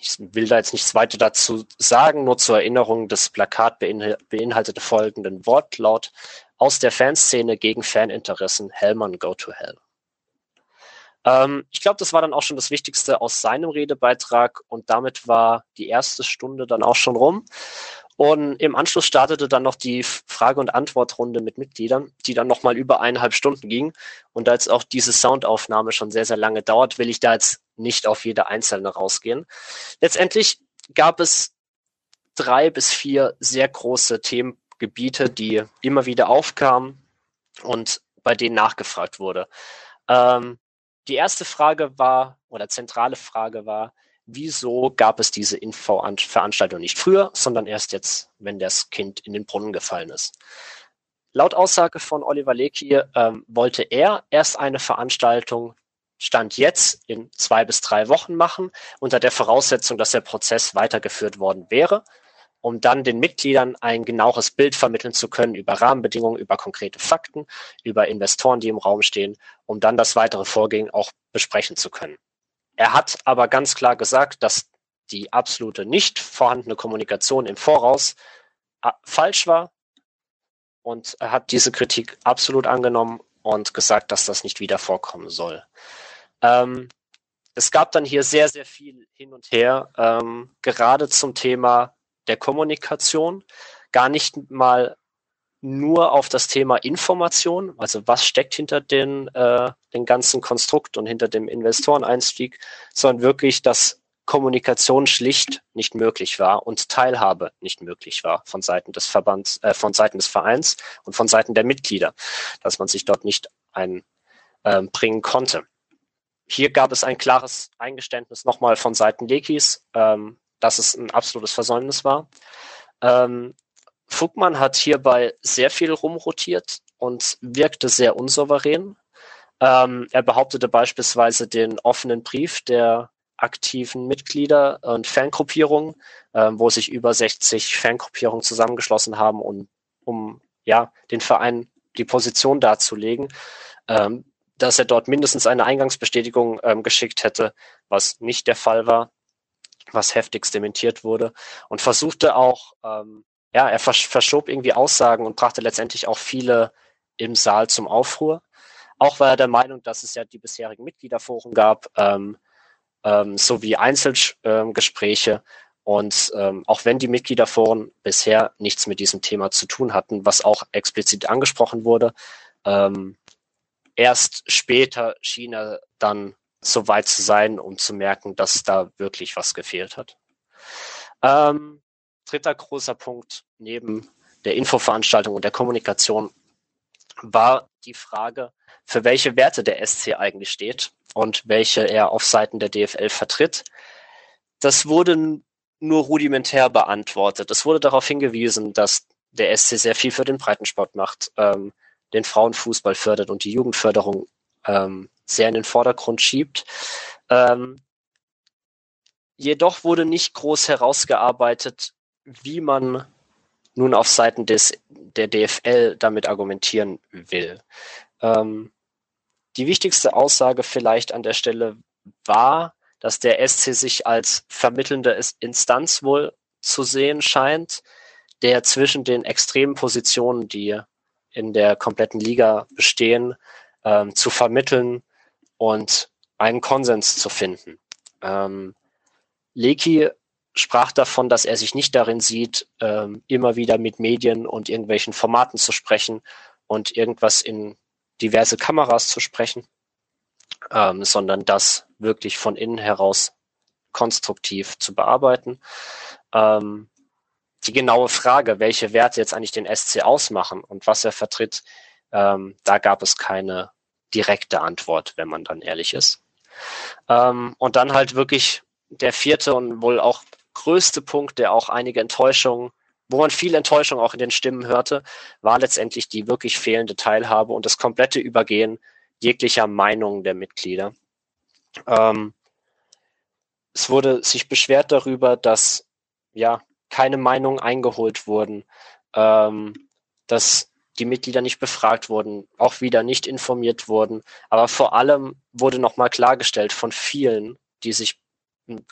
Ich will da jetzt nichts weiter dazu sagen, nur zur Erinnerung, das Plakat beinhaltete folgenden Wortlaut aus der Fanszene gegen Faninteressen, Hellmann go to hell. Ähm, ich glaube, das war dann auch schon das Wichtigste aus seinem Redebeitrag und damit war die erste Stunde dann auch schon rum. Und im Anschluss startete dann noch die Frage- und Antwortrunde mit Mitgliedern, die dann nochmal über eineinhalb Stunden ging. Und da jetzt auch diese Soundaufnahme schon sehr, sehr lange dauert, will ich da jetzt nicht auf jede einzelne rausgehen. Letztendlich gab es drei bis vier sehr große Themengebiete, die immer wieder aufkamen und bei denen nachgefragt wurde. Ähm, die erste Frage war, oder zentrale Frage war, wieso gab es diese Info-Veranstaltung nicht früher, sondern erst jetzt, wenn das Kind in den Brunnen gefallen ist. Laut Aussage von Oliver Lecky ähm, wollte er erst eine Veranstaltung Stand jetzt in zwei bis drei Wochen machen, unter der Voraussetzung, dass der Prozess weitergeführt worden wäre, um dann den Mitgliedern ein genaueres Bild vermitteln zu können über Rahmenbedingungen, über konkrete Fakten, über Investoren, die im Raum stehen, um dann das weitere Vorgehen auch besprechen zu können. Er hat aber ganz klar gesagt, dass die absolute nicht vorhandene Kommunikation im Voraus äh, falsch war. Und er hat diese Kritik absolut angenommen und gesagt, dass das nicht wieder vorkommen soll. Ähm, es gab dann hier sehr, sehr viel hin und her, ähm, gerade zum Thema der Kommunikation. Gar nicht mal nur auf das Thema Information, also was steckt hinter den, äh, den ganzen Konstrukt und hinter dem Investoreneinstieg, sondern wirklich, dass Kommunikation schlicht nicht möglich war und Teilhabe nicht möglich war von Seiten des Verbands, äh, von Seiten des Vereins und von Seiten der Mitglieder, dass man sich dort nicht einbringen ähm, konnte. Hier gab es ein klares Eingeständnis nochmal von Seiten Lekis, ähm, dass es ein absolutes Versäumnis war. Ähm, Fugmann hat hierbei sehr viel rumrotiert und wirkte sehr unsouverän. Ähm, er behauptete beispielsweise den offenen Brief der aktiven Mitglieder und Fangruppierungen, ähm, wo sich über 60 Fangruppierungen zusammengeschlossen haben, um, um ja, den Verein die Position darzulegen, ähm, dass er dort mindestens eine Eingangsbestätigung ähm, geschickt hätte, was nicht der Fall war, was heftigst dementiert wurde und versuchte auch ähm, ja, er verschob irgendwie Aussagen und brachte letztendlich auch viele im Saal zum Aufruhr. Auch war er der Meinung, dass es ja die bisherigen Mitgliederforen gab, ähm, ähm, sowie Einzelgespräche. Ähm, und ähm, auch wenn die Mitgliederforen bisher nichts mit diesem Thema zu tun hatten, was auch explizit angesprochen wurde, ähm, erst später schien er dann so weit zu sein, um zu merken, dass da wirklich was gefehlt hat. Ähm, dritter großer Punkt neben der Infoveranstaltung und der Kommunikation war die Frage, für welche Werte der SC eigentlich steht und welche er auf Seiten der DFL vertritt. Das wurde nur rudimentär beantwortet. Es wurde darauf hingewiesen, dass der SC sehr viel für den Breitensport macht, ähm, den Frauenfußball fördert und die Jugendförderung ähm, sehr in den Vordergrund schiebt. Ähm, jedoch wurde nicht groß herausgearbeitet, wie man nun auf Seiten des, der DFL damit argumentieren will. Ähm, die wichtigste Aussage vielleicht an der Stelle war, dass der SC sich als vermittelnde Instanz wohl zu sehen scheint, der zwischen den extremen Positionen, die in der kompletten Liga bestehen, ähm, zu vermitteln und einen Konsens zu finden. Ähm, Leki sprach davon, dass er sich nicht darin sieht, ähm, immer wieder mit Medien und irgendwelchen Formaten zu sprechen und irgendwas in diverse Kameras zu sprechen, ähm, sondern das wirklich von innen heraus konstruktiv zu bearbeiten. Ähm, die genaue Frage, welche Werte jetzt eigentlich den SC ausmachen und was er vertritt, ähm, da gab es keine direkte Antwort, wenn man dann ehrlich ist. Ähm, und dann halt wirklich der vierte und wohl auch größte Punkt, der auch einige Enttäuschungen, wo man viel Enttäuschung auch in den Stimmen hörte, war letztendlich die wirklich fehlende Teilhabe und das komplette Übergehen jeglicher Meinungen der Mitglieder. Ähm, es wurde sich beschwert darüber, dass ja keine Meinungen eingeholt wurden, ähm, dass die Mitglieder nicht befragt wurden, auch wieder nicht informiert wurden. Aber vor allem wurde nochmal klargestellt von vielen, die sich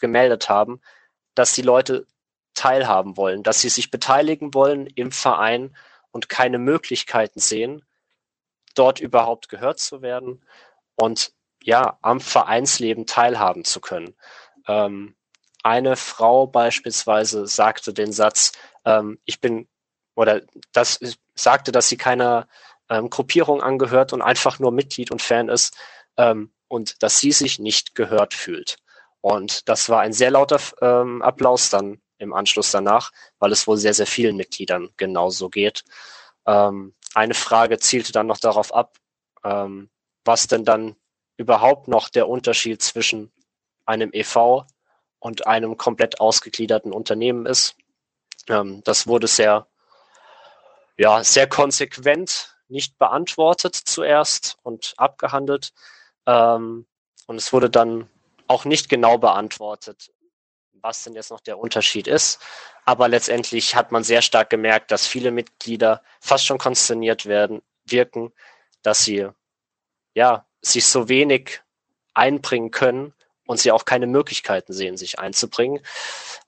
gemeldet haben, dass die Leute teilhaben wollen, dass sie sich beteiligen wollen im Verein und keine Möglichkeiten sehen, dort überhaupt gehört zu werden und ja, am Vereinsleben teilhaben zu können. Ähm, eine Frau beispielsweise sagte den Satz, ähm, ich bin, oder das sagte, dass sie keiner ähm, Gruppierung angehört und einfach nur Mitglied und Fan ist ähm, und dass sie sich nicht gehört fühlt. Und das war ein sehr lauter ähm, Applaus dann im Anschluss danach, weil es wohl sehr, sehr vielen Mitgliedern genauso geht. Ähm, eine Frage zielte dann noch darauf ab, ähm, was denn dann überhaupt noch der Unterschied zwischen einem EV und einem komplett ausgegliederten Unternehmen ist. Ähm, das wurde sehr, ja, sehr konsequent nicht beantwortet zuerst und abgehandelt. Ähm, und es wurde dann auch nicht genau beantwortet, was denn jetzt noch der Unterschied ist. Aber letztendlich hat man sehr stark gemerkt, dass viele Mitglieder fast schon konsterniert werden, wirken, dass sie ja sich so wenig einbringen können und sie auch keine Möglichkeiten sehen, sich einzubringen.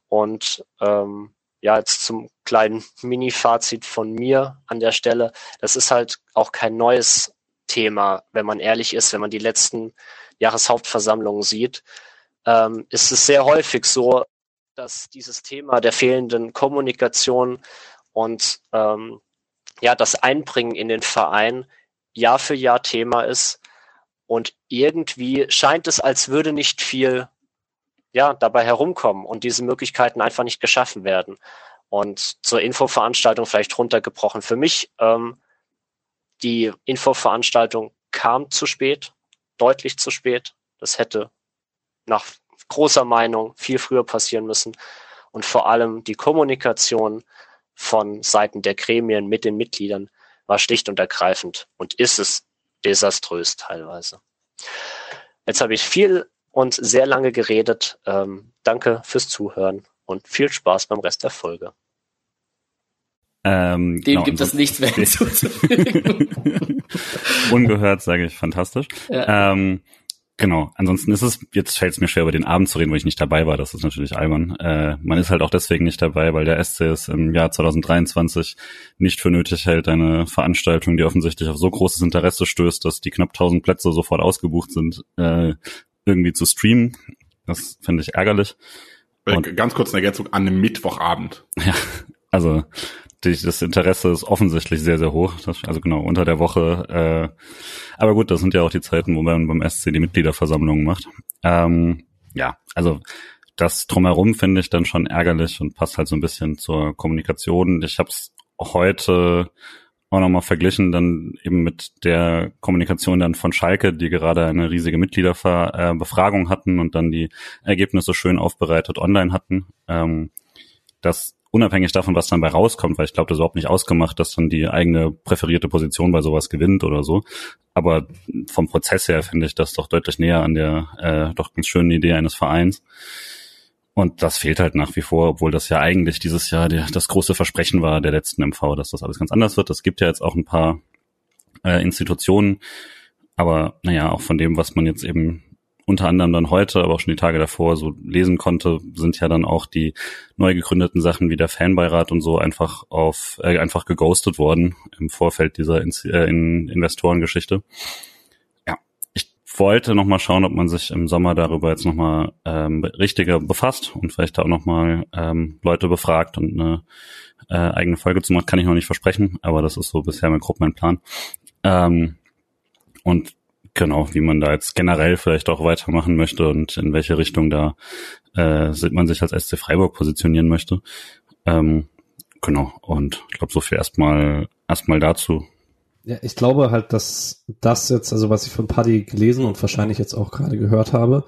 Und ähm, ja, jetzt zum kleinen Mini-Fazit von mir an der Stelle. Das ist halt auch kein neues Thema, wenn man ehrlich ist, wenn man die letzten Jahreshauptversammlungen sieht. Ähm, ist es sehr häufig so, dass dieses Thema der fehlenden Kommunikation und ähm, ja, das Einbringen in den Verein Jahr für Jahr Thema ist und irgendwie scheint es, als würde nicht viel ja, dabei herumkommen und diese Möglichkeiten einfach nicht geschaffen werden. Und zur Infoveranstaltung vielleicht runtergebrochen. Für mich, ähm, die Infoveranstaltung kam zu spät, deutlich zu spät. Das hätte nach großer Meinung viel früher passieren müssen. Und vor allem die Kommunikation von Seiten der Gremien mit den Mitgliedern war schlicht und ergreifend und ist es desaströs teilweise. Jetzt habe ich viel und sehr lange geredet. Ähm, danke fürs Zuhören und viel Spaß beim Rest der Folge. Ähm, Dem genau, gibt es nichts mehr hinzuzufügen. Ungehört, sage ich, fantastisch. Ja. Ähm, Genau. Ansonsten ist es, jetzt fällt es mir schwer, über den Abend zu reden, wo ich nicht dabei war. Das ist natürlich albern. Äh, man ist halt auch deswegen nicht dabei, weil der SC es im Jahr 2023 nicht für nötig hält, eine Veranstaltung, die offensichtlich auf so großes Interesse stößt, dass die knapp 1000 Plätze sofort ausgebucht sind, äh, irgendwie zu streamen. Das finde ich ärgerlich. Äh, Und, Ganz kurz eine Ergänzung an einem Mittwochabend. Ja, also das Interesse ist offensichtlich sehr, sehr hoch. also genau, unter der Woche. Äh, aber gut, das sind ja auch die Zeiten, wo man beim SC die Mitgliederversammlungen macht. Ähm, ja, also das drumherum finde ich dann schon ärgerlich und passt halt so ein bisschen zur Kommunikation. Ich habe es heute auch nochmal verglichen, dann eben mit der Kommunikation dann von Schalke, die gerade eine riesige Mitgliederbefragung hatten und dann die Ergebnisse schön aufbereitet online hatten. Ähm, das unabhängig davon, was dann bei rauskommt, weil ich glaube, das ist überhaupt nicht ausgemacht, dass dann die eigene präferierte Position bei sowas gewinnt oder so. Aber vom Prozess her finde ich das doch deutlich näher an der äh, doch ganz schönen Idee eines Vereins. Und das fehlt halt nach wie vor, obwohl das ja eigentlich dieses Jahr der, das große Versprechen war der letzten MV, dass das alles ganz anders wird. Es gibt ja jetzt auch ein paar äh, Institutionen, aber naja, auch von dem, was man jetzt eben unter anderem dann heute, aber auch schon die Tage davor so lesen konnte, sind ja dann auch die neu gegründeten Sachen wie der Fanbeirat und so einfach auf äh, einfach geghostet worden im Vorfeld dieser in, äh, in Investorengeschichte. Ja, ich wollte noch mal schauen, ob man sich im Sommer darüber jetzt noch mal ähm, richtiger befasst und vielleicht auch noch mal ähm, Leute befragt und eine äh, eigene Folge zu machen, kann ich noch nicht versprechen, aber das ist so bisher mein grob mein Plan. Ähm, und genau, wie man da jetzt generell vielleicht auch weitermachen möchte und in welche Richtung da äh, man sich als SC Freiburg positionieren möchte. Ähm, genau, und ich glaube, so viel erstmal erstmal dazu. Ja, ich glaube halt, dass das jetzt, also was ich von Paddy gelesen und wahrscheinlich jetzt auch gerade gehört habe,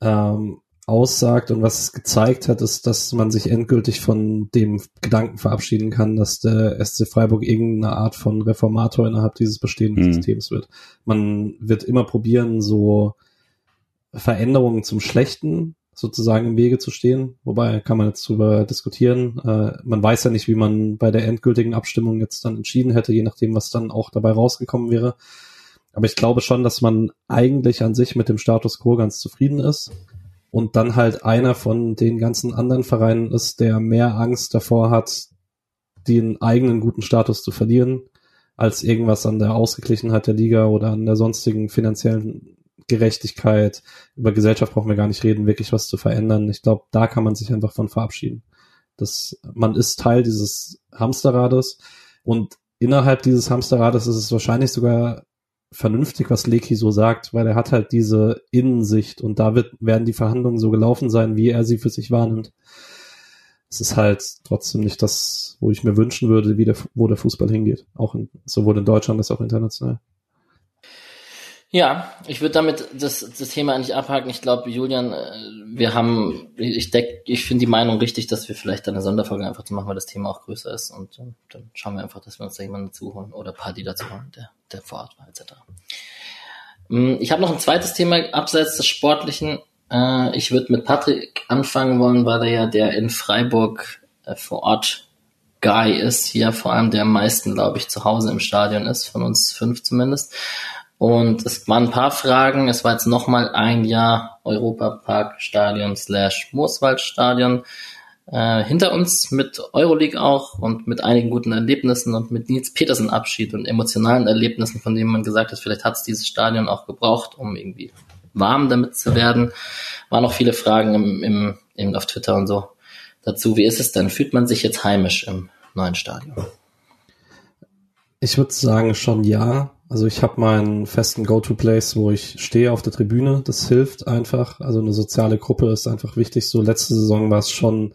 ähm, aussagt und was es gezeigt hat, ist, dass man sich endgültig von dem Gedanken verabschieden kann, dass der SC Freiburg irgendeine Art von Reformator innerhalb dieses bestehenden mhm. Systems wird. Man wird immer probieren, so Veränderungen zum Schlechten sozusagen im Wege zu stehen. Wobei kann man jetzt drüber diskutieren. Äh, man weiß ja nicht, wie man bei der endgültigen Abstimmung jetzt dann entschieden hätte, je nachdem, was dann auch dabei rausgekommen wäre. Aber ich glaube schon, dass man eigentlich an sich mit dem Status quo ganz zufrieden ist und dann halt einer von den ganzen anderen Vereinen ist, der mehr Angst davor hat, den eigenen guten Status zu verlieren, als irgendwas an der Ausgeglichenheit der Liga oder an der sonstigen finanziellen Gerechtigkeit. Über Gesellschaft brauchen wir gar nicht reden, wirklich was zu verändern. Ich glaube, da kann man sich einfach von verabschieden. Das, man ist Teil dieses Hamsterrades und innerhalb dieses Hamsterrades ist es wahrscheinlich sogar vernünftig, was Leki so sagt, weil er hat halt diese Innensicht und da wird, werden die Verhandlungen so gelaufen sein, wie er sie für sich wahrnimmt. Es ist halt trotzdem nicht das, wo ich mir wünschen würde, wie der, wo der Fußball hingeht. Auch in, sowohl in Deutschland als auch international. Ja, ich würde damit das, das Thema eigentlich abhaken. Ich glaube, Julian, äh, wir haben, ich denke, ich finde die Meinung richtig, dass wir vielleicht eine Sonderfolge einfach zu machen, weil das Thema auch größer ist und äh, dann schauen wir einfach, dass wir uns da jemanden dazu holen oder Party dazu holen, der, der vor Ort war, etc. Mm, ich habe noch ein zweites Thema abseits des Sportlichen. Äh, ich würde mit Patrick anfangen wollen, weil er ja der in Freiburg vor Ort Guy ist, hier vor allem der am meisten, glaube ich, zu Hause im Stadion ist, von uns fünf zumindest. Und es waren ein paar Fragen. Es war jetzt nochmal ein Jahr Europapark-Stadion slash Moorswald-Stadion äh, hinter uns mit Euroleague auch und mit einigen guten Erlebnissen und mit Nils Petersen Abschied und emotionalen Erlebnissen, von denen man gesagt hat, vielleicht hat es dieses Stadion auch gebraucht, um irgendwie warm damit zu werden. Waren noch viele Fragen im, im, im, auf Twitter und so dazu. Wie ist es denn? Fühlt man sich jetzt heimisch im neuen Stadion? Ich würde sagen schon ja. Also ich habe meinen festen Go-to-Place, wo ich stehe auf der Tribüne. Das hilft einfach. Also eine soziale Gruppe ist einfach wichtig. So letzte Saison war es schon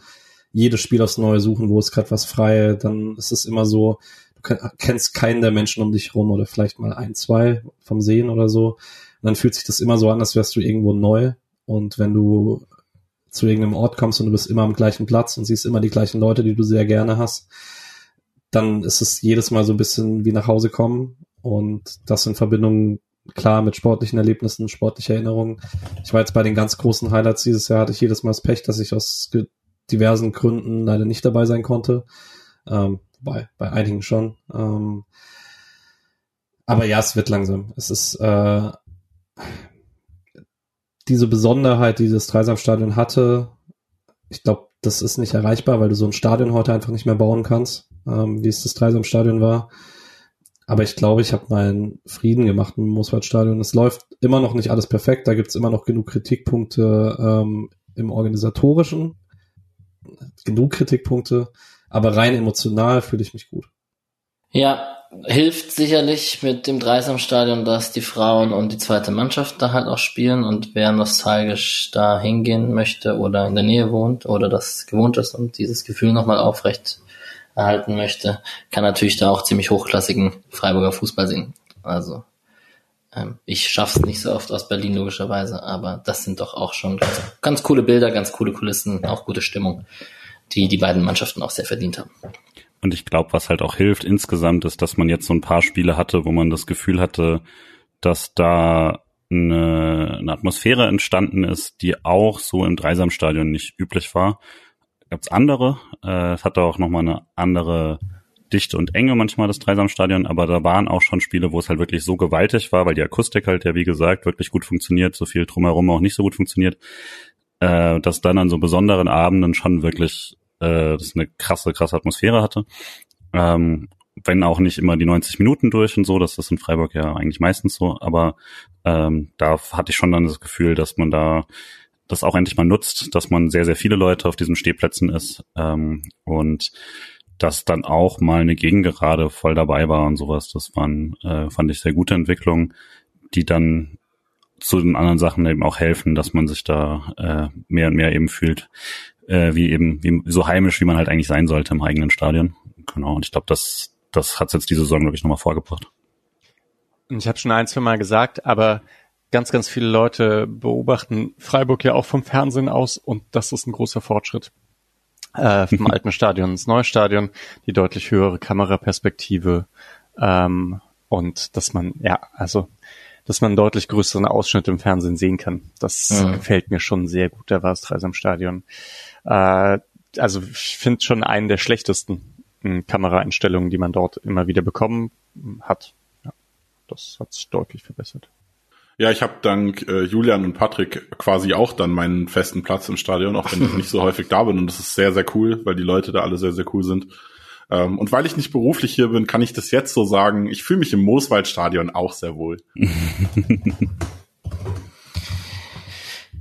jedes Spiel aufs Neue suchen, wo ist gerade was frei. Dann ist es immer so, du kennst keinen der Menschen um dich rum oder vielleicht mal ein, zwei vom Sehen oder so. Und dann fühlt sich das immer so an, als wärst du irgendwo neu. Und wenn du zu irgendeinem Ort kommst und du bist immer am gleichen Platz und siehst immer die gleichen Leute, die du sehr gerne hast, dann ist es jedes Mal so ein bisschen wie nach Hause kommen und das in Verbindung klar mit sportlichen Erlebnissen, sportliche Erinnerungen. Ich war jetzt bei den ganz großen Highlights dieses Jahr, hatte ich jedes Mal das Pech, dass ich aus diversen Gründen leider nicht dabei sein konnte. Ähm, bei, bei einigen schon. Ähm, aber ja, es wird langsam. Es ist äh, diese Besonderheit, die das Dreisamstadion hatte. Ich glaube, das ist nicht erreichbar, weil du so ein Stadion heute einfach nicht mehr bauen kannst, ähm, wie es das Dreisamstadion war. Aber ich glaube, ich habe meinen Frieden gemacht im Mooswaldstadion. Es läuft immer noch nicht alles perfekt. Da gibt's immer noch genug Kritikpunkte ähm, im organisatorischen. Genug Kritikpunkte. Aber rein emotional fühle ich mich gut. Ja, hilft sicherlich mit dem Dreisamstadion, dass die Frauen und die zweite Mannschaft da halt auch spielen und wer nostalgisch da hingehen möchte oder in der Nähe wohnt oder das gewohnt ist und dieses Gefühl nochmal aufrecht erhalten möchte, kann natürlich da auch ziemlich hochklassigen Freiburger Fußball sehen. Also ähm, ich schaff's nicht so oft aus Berlin logischerweise, aber das sind doch auch schon ganz, ganz coole Bilder, ganz coole Kulissen, auch gute Stimmung, die die beiden Mannschaften auch sehr verdient haben. Und ich glaube, was halt auch hilft insgesamt, ist, dass man jetzt so ein paar Spiele hatte, wo man das Gefühl hatte, dass da eine, eine Atmosphäre entstanden ist, die auch so im Dreisamstadion nicht üblich war gab es andere. Äh, es hatte auch nochmal eine andere Dichte und Enge manchmal das Dreisamstadion, aber da waren auch schon Spiele, wo es halt wirklich so gewaltig war, weil die Akustik halt ja, wie gesagt, wirklich gut funktioniert, so viel drumherum auch nicht so gut funktioniert, äh, dass dann an so besonderen Abenden schon wirklich äh, das eine krasse, krasse Atmosphäre hatte. Ähm, wenn auch nicht immer die 90 Minuten durch und so, das ist in Freiburg ja eigentlich meistens so, aber ähm, da hatte ich schon dann das Gefühl, dass man da das auch endlich mal nutzt, dass man sehr, sehr viele Leute auf diesen Stehplätzen ist ähm, und dass dann auch mal eine Gegengerade voll dabei war und sowas. Das waren, äh, fand ich sehr gute Entwicklungen, die dann zu den anderen Sachen eben auch helfen, dass man sich da äh, mehr und mehr eben fühlt, äh, wie eben wie so heimisch, wie man halt eigentlich sein sollte im eigenen Stadion. Genau. Und ich glaube, das das hat jetzt diese Saison wirklich nochmal vorgebracht. Ich habe schon ein, zwei Mal gesagt, aber ganz, ganz viele Leute beobachten Freiburg ja auch vom Fernsehen aus und das ist ein großer Fortschritt. Äh, vom alten Stadion ins neue Stadion, die deutlich höhere Kameraperspektive ähm, und dass man, ja, also dass man einen deutlich größeren Ausschnitt im Fernsehen sehen kann. Das ja. gefällt mir schon sehr gut, da war es Dreisam Stadion. Äh, also ich finde schon einen der schlechtesten äh, Kameraeinstellungen, die man dort immer wieder bekommen hat. Ja, das hat sich deutlich verbessert. Ja, ich habe dank äh, Julian und Patrick quasi auch dann meinen festen Platz im Stadion, auch wenn ich nicht so häufig da bin. Und das ist sehr, sehr cool, weil die Leute da alle sehr, sehr cool sind. Ähm, und weil ich nicht beruflich hier bin, kann ich das jetzt so sagen. Ich fühle mich im Mooswaldstadion auch sehr wohl.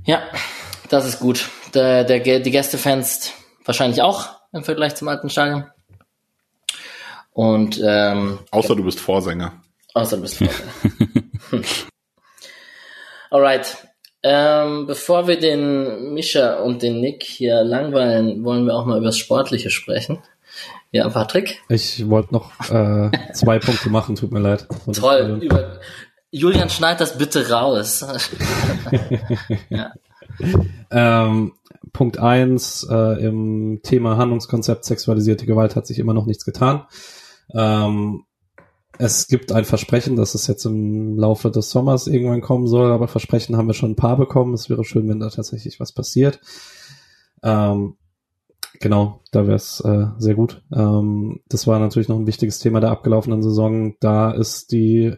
ja, das ist gut. Der, der, die Gästefans wahrscheinlich auch im Vergleich zum alten Stadion. Und ähm, außer du bist Vorsänger. Außer du bist Vorsänger. Alright. Ähm, bevor wir den Mischa und den Nick hier langweilen, wollen wir auch mal über das Sportliche sprechen. Ja, Patrick? Ich wollte noch äh, zwei Punkte machen, tut mir leid. Toll. Über, Julian, schneid das bitte raus. ja. ähm, Punkt eins äh, im Thema Handlungskonzept sexualisierte Gewalt hat sich immer noch nichts getan. Ähm, es gibt ein Versprechen, dass es jetzt im Laufe des Sommers irgendwann kommen soll, aber Versprechen haben wir schon ein paar bekommen. Es wäre schön, wenn da tatsächlich was passiert. Ähm, genau, da wäre es äh, sehr gut. Ähm, das war natürlich noch ein wichtiges Thema der abgelaufenen Saison. Da ist die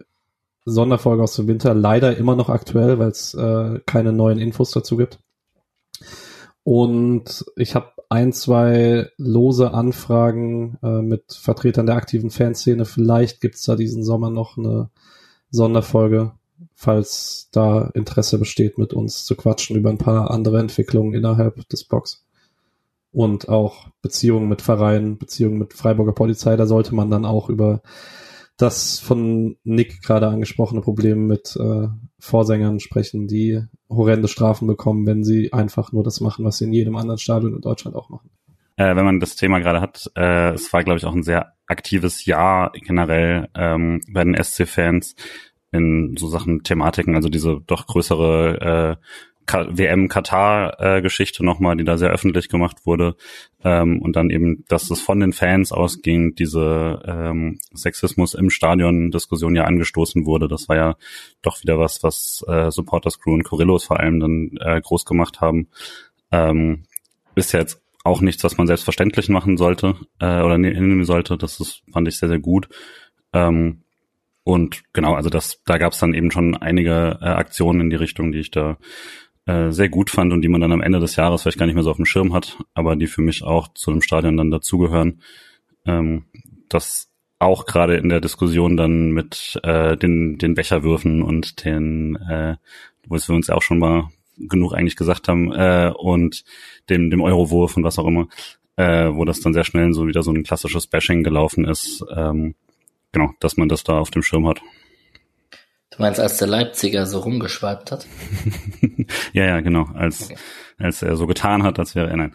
Sonderfolge aus dem Winter leider immer noch aktuell, weil es äh, keine neuen Infos dazu gibt. Und ich habe ein, zwei lose Anfragen äh, mit Vertretern der aktiven Fanszene. Vielleicht gibt's da diesen Sommer noch eine Sonderfolge, falls da Interesse besteht, mit uns zu quatschen über ein paar andere Entwicklungen innerhalb des Box. Und auch Beziehungen mit Vereinen, Beziehungen mit Freiburger Polizei. Da sollte man dann auch über das von Nick gerade angesprochene Problem mit äh, Vorsängern sprechen, die horrende Strafen bekommen, wenn sie einfach nur das machen, was sie in jedem anderen Stadion in Deutschland auch machen. Äh, wenn man das Thema gerade hat, äh, es war, glaube ich, auch ein sehr aktives Jahr generell ähm, bei den SC-Fans in so Sachen Thematiken, also diese doch größere äh, WM-Katar-Geschichte nochmal, die da sehr öffentlich gemacht wurde. Ähm, und dann eben, dass es von den Fans ausging, diese ähm, Sexismus im Stadion-Diskussion ja angestoßen wurde. Das war ja doch wieder was, was äh, Supporters Crew und Corillos vor allem dann äh, groß gemacht haben. Ähm, ist ja jetzt auch nichts, was man selbstverständlich machen sollte äh, oder ne-, hinnehmen sollte. Das ist, fand ich sehr, sehr gut. Ähm, und genau, also das, da gab es dann eben schon einige äh, Aktionen in die Richtung, die ich da äh, sehr gut fand und die man dann am Ende des Jahres vielleicht gar nicht mehr so auf dem Schirm hat, aber die für mich auch zu dem Stadion dann dazugehören. Ähm, das auch gerade in der Diskussion dann mit äh, den, den Becherwürfen und den, äh, wo wir uns ja auch schon mal genug eigentlich gesagt haben, äh, und dem, dem Eurowurf und was auch immer, äh, wo das dann sehr schnell so wieder so ein klassisches Bashing gelaufen ist. Ähm, genau, dass man das da auf dem Schirm hat. Du meinst, als der Leipziger so rumgeschwalbt hat? ja, ja, genau. Als, okay. als er so getan hat, als wäre er, nein.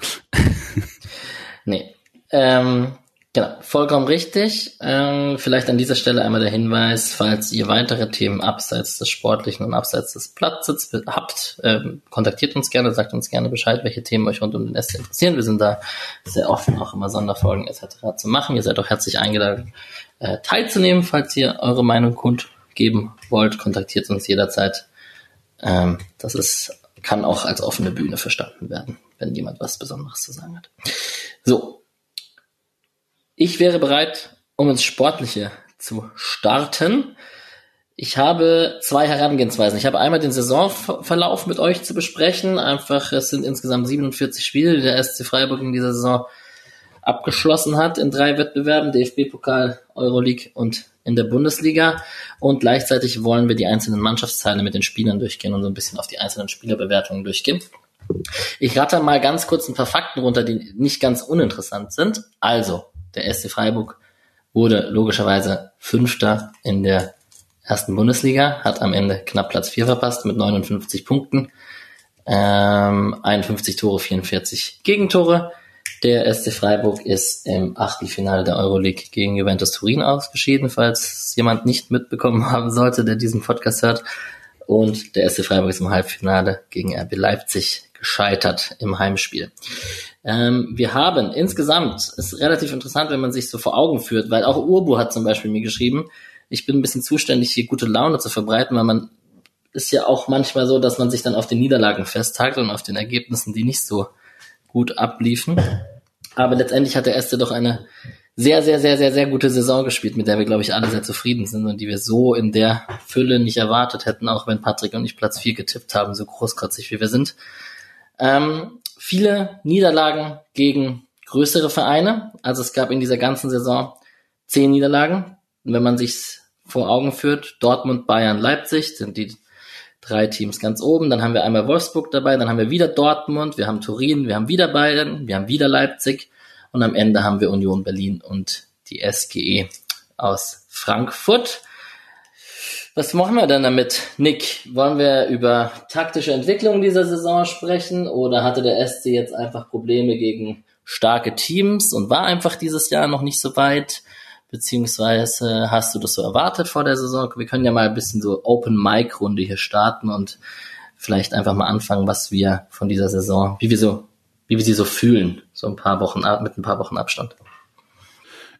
nee. Ähm, genau, vollkommen richtig. Ähm, vielleicht an dieser Stelle einmal der Hinweis, falls ihr weitere Themen abseits des Sportlichen und abseits des Platzes habt, ähm, kontaktiert uns gerne, sagt uns gerne Bescheid, welche Themen euch rund um den SC interessieren. Wir sind da sehr offen, auch immer Sonderfolgen etc. zu machen. Ihr seid auch herzlich eingeladen, äh, teilzunehmen, falls ihr eure Meinung kund geben wollt, kontaktiert uns jederzeit. Ähm, das ist, kann auch als offene Bühne verstanden werden, wenn jemand was Besonderes zu sagen hat. So. Ich wäre bereit, um ins Sportliche zu starten. Ich habe zwei Herangehensweisen. Ich habe einmal den Saisonverlauf mit euch zu besprechen. Einfach, es sind insgesamt 47 Spiele, die der SC Freiburg in dieser Saison abgeschlossen hat in drei Wettbewerben, DFB-Pokal, Euroleague und in der Bundesliga. Und gleichzeitig wollen wir die einzelnen Mannschaftsteile mit den Spielern durchgehen und so ein bisschen auf die einzelnen Spielerbewertungen durchgehen. Ich rate mal ganz kurz ein paar Fakten runter, die nicht ganz uninteressant sind. Also, der SC Freiburg wurde logischerweise Fünfter in der ersten Bundesliga, hat am Ende knapp Platz 4 verpasst mit 59 Punkten, ähm, 51 Tore, 44 Gegentore. Der SC Freiburg ist im Achtelfinale der Euroleague gegen Juventus Turin ausgeschieden, falls jemand nicht mitbekommen haben sollte, der diesen Podcast hört. Und der SC Freiburg ist im Halbfinale gegen RB Leipzig gescheitert im Heimspiel. Ähm, wir haben insgesamt, ist relativ interessant, wenn man sich so vor Augen führt, weil auch Urbu hat zum Beispiel mir geschrieben, ich bin ein bisschen zuständig, hier gute Laune zu verbreiten, weil man ist ja auch manchmal so, dass man sich dann auf den Niederlagen festhakt und auf den Ergebnissen, die nicht so gut abliefen. Aber letztendlich hat der Erste doch eine sehr, sehr, sehr, sehr, sehr gute Saison gespielt, mit der wir, glaube ich, alle sehr zufrieden sind und die wir so in der Fülle nicht erwartet hätten, auch wenn Patrick und ich Platz 4 getippt haben, so großkotzig wie wir sind. Ähm, viele Niederlagen gegen größere Vereine. Also es gab in dieser ganzen Saison zehn Niederlagen. Und wenn man sich vor Augen führt, Dortmund, Bayern, Leipzig sind die drei Teams ganz oben. Dann haben wir einmal Wolfsburg dabei, dann haben wir wieder Dortmund, wir haben Turin, wir haben wieder Bayern, wir haben wieder Leipzig und am Ende haben wir Union Berlin und die SGE aus Frankfurt. Was machen wir denn damit? Nick, wollen wir über taktische Entwicklung dieser Saison sprechen oder hatte der SC jetzt einfach Probleme gegen starke Teams und war einfach dieses Jahr noch nicht so weit? Beziehungsweise hast du das so erwartet vor der Saison? Wir können ja mal ein bisschen so Open Mic Runde hier starten und vielleicht einfach mal anfangen, was wir von dieser Saison, wie wir so, wie wir sie so fühlen, so ein paar Wochen mit ein paar Wochen Abstand.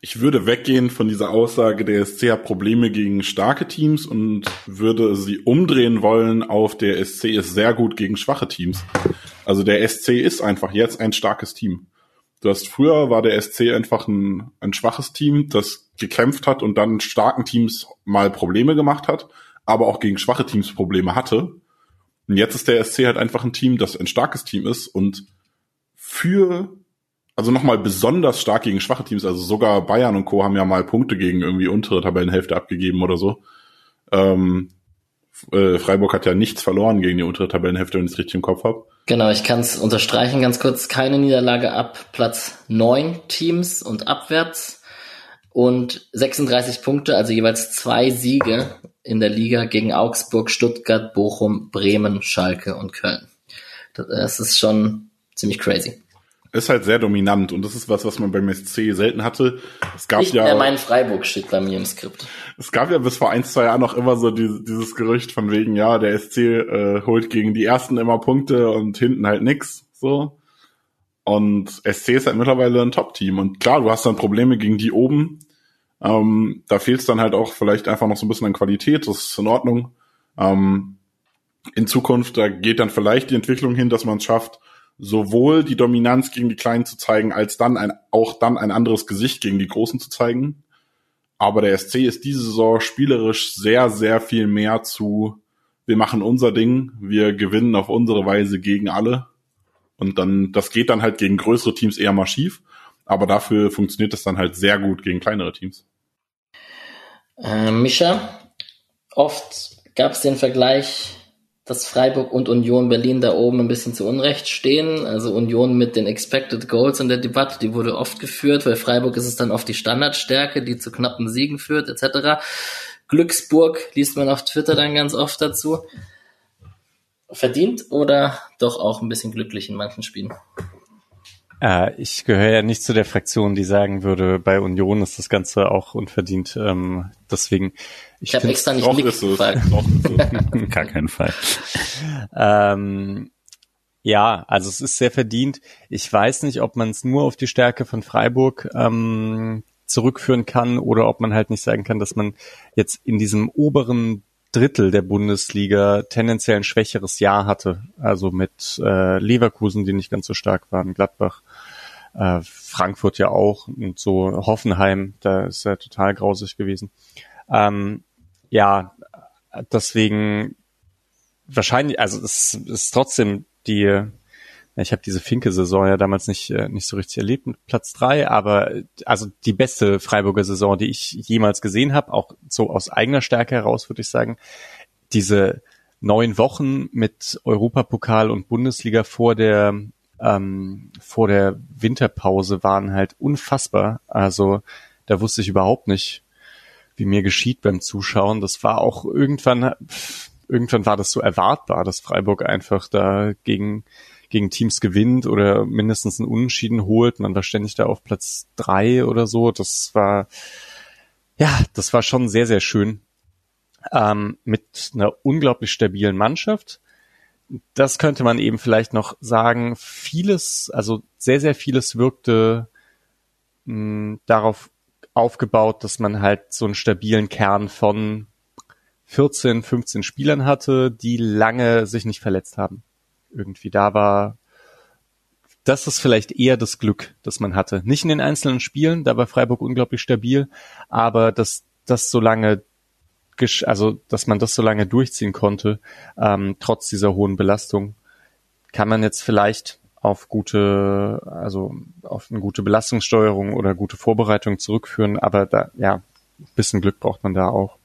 Ich würde weggehen von dieser Aussage, der SC hat Probleme gegen starke Teams und würde sie umdrehen wollen auf der SC ist sehr gut gegen schwache Teams. Also der SC ist einfach jetzt ein starkes Team. Du hast früher war der SC einfach ein, ein schwaches Team, das gekämpft hat und dann starken Teams mal Probleme gemacht hat, aber auch gegen schwache Teams Probleme hatte. Und jetzt ist der SC halt einfach ein Team, das ein starkes Team ist und für, also nochmal besonders stark gegen schwache Teams, also sogar Bayern und Co. haben ja mal Punkte gegen irgendwie untere Tabellenhälfte abgegeben oder so. Ähm, äh, Freiburg hat ja nichts verloren gegen die untere Tabellenhälfte, wenn ich es richtig im Kopf habe. Genau, ich kann es unterstreichen ganz kurz. Keine Niederlage ab Platz neun Teams und abwärts und 36 Punkte, also jeweils zwei Siege in der Liga gegen Augsburg, Stuttgart, Bochum, Bremen, Schalke und Köln. Das ist schon ziemlich crazy ist halt sehr dominant und das ist was, was man beim SC selten hatte. Es gab Nicht ja. Mehr mein Freiburg steht bei mir im Skript. Es gab ja bis vor ein, zwei Jahren noch immer so dieses, dieses Gerücht von wegen, ja, der SC äh, holt gegen die ersten immer Punkte und hinten halt nix, so. Und SC ist halt mittlerweile ein Top-Team und klar, du hast dann Probleme gegen die oben. Ähm, da fehlt es dann halt auch vielleicht einfach noch so ein bisschen an Qualität, das ist in Ordnung. Ähm, in Zukunft, da geht dann vielleicht die Entwicklung hin, dass man es schafft, sowohl die Dominanz gegen die Kleinen zu zeigen, als dann ein, auch dann ein anderes Gesicht gegen die Großen zu zeigen. Aber der SC ist diese Saison spielerisch sehr, sehr viel mehr zu, wir machen unser Ding, wir gewinnen auf unsere Weise gegen alle. Und dann, das geht dann halt gegen größere Teams eher mal schief. Aber dafür funktioniert das dann halt sehr gut gegen kleinere Teams. Äh, Mischa, oft gab es den Vergleich dass Freiburg und Union Berlin da oben ein bisschen zu Unrecht stehen. Also Union mit den Expected Goals in der Debatte, die wurde oft geführt, weil Freiburg ist es dann oft die Standardstärke, die zu knappen Siegen führt, etc. Glücksburg liest man auf Twitter dann ganz oft dazu. Verdient oder doch auch ein bisschen glücklich in manchen Spielen? Äh, ich gehöre ja nicht zu der Fraktion, die sagen würde, bei Union ist das Ganze auch unverdient. Ähm, deswegen. Ich, ich habe extra nicht Blick gefragt. Gar keinen Fall. Ähm, ja, also es ist sehr verdient. Ich weiß nicht, ob man es nur auf die Stärke von Freiburg ähm, zurückführen kann oder ob man halt nicht sagen kann, dass man jetzt in diesem oberen Drittel der Bundesliga tendenziell ein schwächeres Jahr hatte. Also mit äh, Leverkusen, die nicht ganz so stark waren, Gladbach, äh, Frankfurt ja auch und so Hoffenheim, da ist er total grausig gewesen. Ähm, ja, deswegen wahrscheinlich, also es ist trotzdem die ich habe diese Finke-Saison ja damals nicht, äh, nicht so richtig erlebt mit Platz drei, aber also die beste Freiburger Saison, die ich jemals gesehen habe, auch so aus eigener Stärke heraus, würde ich sagen. Diese neun Wochen mit Europapokal und Bundesliga vor der ähm, vor der Winterpause waren halt unfassbar. Also da wusste ich überhaupt nicht, wie mir geschieht beim Zuschauen. Das war auch irgendwann, irgendwann war das so erwartbar, dass Freiburg einfach da gegen gegen Teams gewinnt oder mindestens einen Unentschieden holt. Man war ständig da auf Platz drei oder so. Das war, ja, das war schon sehr, sehr schön. Ähm, mit einer unglaublich stabilen Mannschaft. Das könnte man eben vielleicht noch sagen. Vieles, also sehr, sehr vieles wirkte mh, hm, darauf aufgebaut, dass man halt so einen stabilen Kern von 14, 15 Spielern hatte, die lange sich nicht verletzt haben irgendwie da war, das ist vielleicht eher das Glück, das man hatte. Nicht in den einzelnen Spielen, da war Freiburg unglaublich stabil, aber dass das so lange also dass man das so lange durchziehen konnte, ähm, trotz dieser hohen Belastung, kann man jetzt vielleicht auf gute, also auf eine gute Belastungssteuerung oder gute Vorbereitung zurückführen, aber da, ja, ein bisschen Glück braucht man da auch.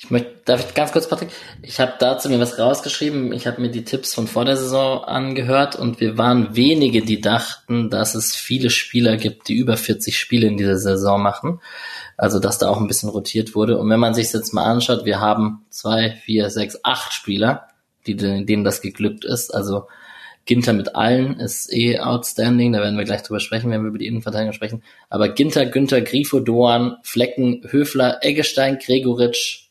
Ich möchte, darf ich ganz kurz, Patrick? Ich habe dazu mir was rausgeschrieben. Ich habe mir die Tipps von vor der Saison angehört und wir waren wenige, die dachten, dass es viele Spieler gibt, die über 40 Spiele in dieser Saison machen. Also dass da auch ein bisschen rotiert wurde. Und wenn man sich jetzt mal anschaut, wir haben zwei, vier, sechs, acht Spieler, die, denen das geglückt ist. Also Ginter mit allen ist eh outstanding, da werden wir gleich drüber sprechen, wenn wir über die Innenverteidigung sprechen. Aber Ginter, Günther, Grifo, Doan, Flecken, Höfler, Eggestein, Gregoritsch,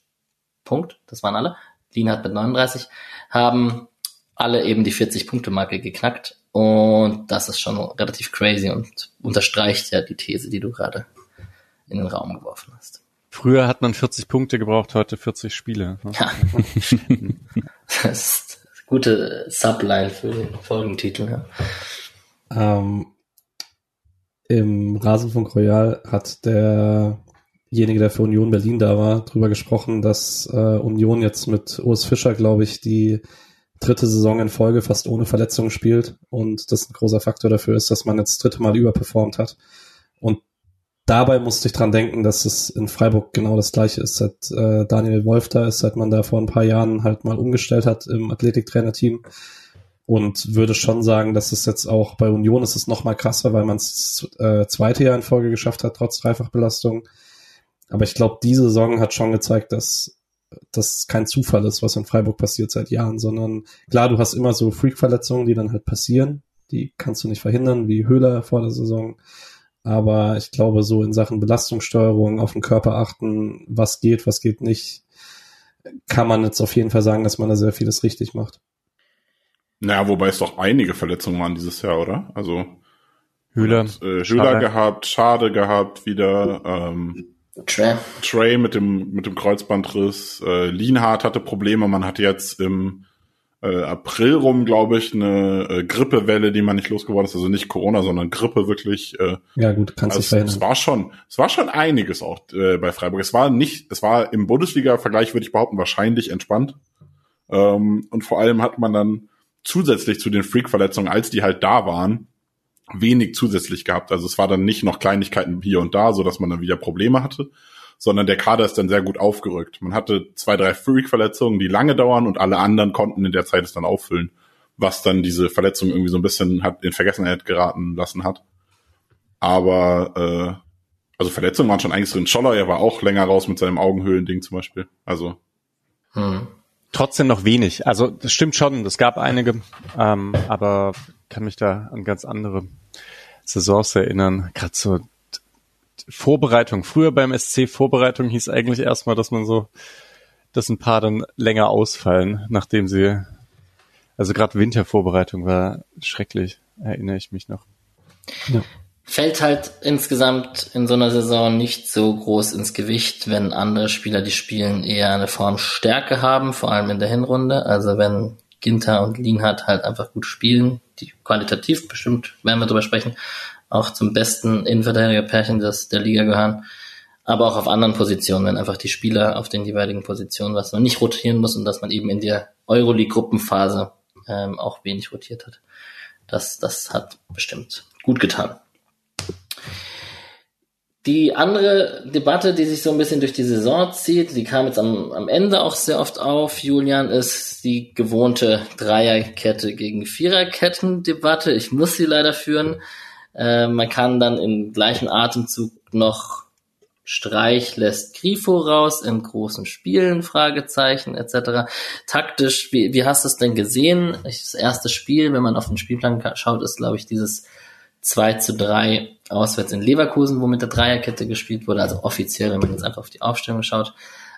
Punkt, das waren alle, Lienhardt mit 39, haben alle eben die 40-Punkte-Marke geknackt. Und das ist schon relativ crazy und unterstreicht ja die These, die du gerade in den Raum geworfen hast. Früher hat man 40 Punkte gebraucht, heute 40 Spiele. Ja. das ist eine gute Subline für den Folgentitel. Ja. Ähm, Im Rasenfunk Royal hat der derjenige, der für Union Berlin da war, drüber gesprochen, dass äh, Union jetzt mit Urs Fischer, glaube ich, die dritte Saison in Folge fast ohne Verletzungen spielt und das ein großer Faktor dafür ist, dass man jetzt das dritte Mal überperformt hat. Und dabei musste ich dran denken, dass es in Freiburg genau das gleiche ist, seit äh, Daniel Wolf da ist, seit man da vor ein paar Jahren halt mal umgestellt hat im Athletiktrainerteam und würde schon sagen, dass es jetzt auch bei Union ist es noch mal krasser, weil man es äh, zweite Jahr in Folge geschafft hat, trotz Dreifachbelastung. Aber ich glaube, diese Saison hat schon gezeigt, dass das kein Zufall ist, was in Freiburg passiert seit Jahren, sondern klar, du hast immer so Freak-Verletzungen, die dann halt passieren. Die kannst du nicht verhindern, wie Höhler vor der Saison. Aber ich glaube, so in Sachen Belastungssteuerung, auf den Körper achten, was geht, was geht nicht, kann man jetzt auf jeden Fall sagen, dass man da sehr vieles richtig macht. Naja, wobei es doch einige Verletzungen waren dieses Jahr, oder? Also Höhler, hat, äh, Höhler gehabt, Schade gehabt wieder. Ähm, Trey. Trey mit dem, mit dem Kreuzbandriss. Äh, Lienhardt hatte Probleme. Man hatte jetzt im äh, April rum, glaube ich, eine äh, Grippewelle, die man nicht losgeworden ist. Also nicht Corona, sondern Grippe wirklich. Äh, ja gut, kannst du also, verhindern. Es war schon, es war schon einiges auch äh, bei Freiburg. Es war nicht, es war im Bundesliga-Vergleich, würde ich behaupten, wahrscheinlich entspannt. Ähm, und vor allem hat man dann zusätzlich zu den Freak-Verletzungen, als die halt da waren, wenig zusätzlich gehabt. Also es war dann nicht noch Kleinigkeiten hier und da, so dass man dann wieder Probleme hatte, sondern der Kader ist dann sehr gut aufgerückt. Man hatte zwei, drei Freak-Verletzungen, die lange dauern und alle anderen konnten in der Zeit es dann auffüllen, was dann diese Verletzung irgendwie so ein bisschen hat in Vergessenheit geraten lassen hat. Aber äh, also Verletzungen waren schon eigentlich drin. Scholler, er war auch länger raus mit seinem Augenhöhlending zum Beispiel. Also hm. Trotzdem noch wenig. Also das stimmt schon, es gab einige, ähm, aber kann mich da an ganz andere Saisons erinnern. Gerade so Vorbereitung. Früher beim SC Vorbereitung hieß eigentlich erstmal, dass man so, dass ein paar dann länger ausfallen, nachdem sie, also gerade Wintervorbereitung war schrecklich, erinnere ich mich noch. Ja. Fällt halt insgesamt in so einer Saison nicht so groß ins Gewicht, wenn andere Spieler, die spielen, eher eine Formstärke haben, vor allem in der Hinrunde. Also wenn Ginter und Lienhardt halt einfach gut spielen, die qualitativ bestimmt, werden wir drüber sprechen, auch zum besten Innenverteidiger-Pärchen des, der Liga gehören, aber auch auf anderen Positionen, wenn einfach die Spieler auf den jeweiligen Positionen, was man nicht rotieren muss und dass man eben in der Euroleague-Gruppenphase ähm, auch wenig rotiert hat. Das, das hat bestimmt gut getan. Die andere Debatte, die sich so ein bisschen durch die Saison zieht, die kam jetzt am, am Ende auch sehr oft auf, Julian, ist die gewohnte Dreierkette gegen Viererketten-Debatte. Ich muss sie leider führen. Äh, man kann dann im gleichen Atemzug noch Streich lässt Grifo raus in großen Spielen, Fragezeichen etc. Taktisch, wie, wie hast du es denn gesehen? Das erste Spiel, wenn man auf den Spielplan schaut, ist, glaube ich, dieses 2 zu 3 auswärts in Leverkusen, wo mit der Dreierkette gespielt wurde, also offiziell, wenn man jetzt einfach auf die Aufstellung schaut.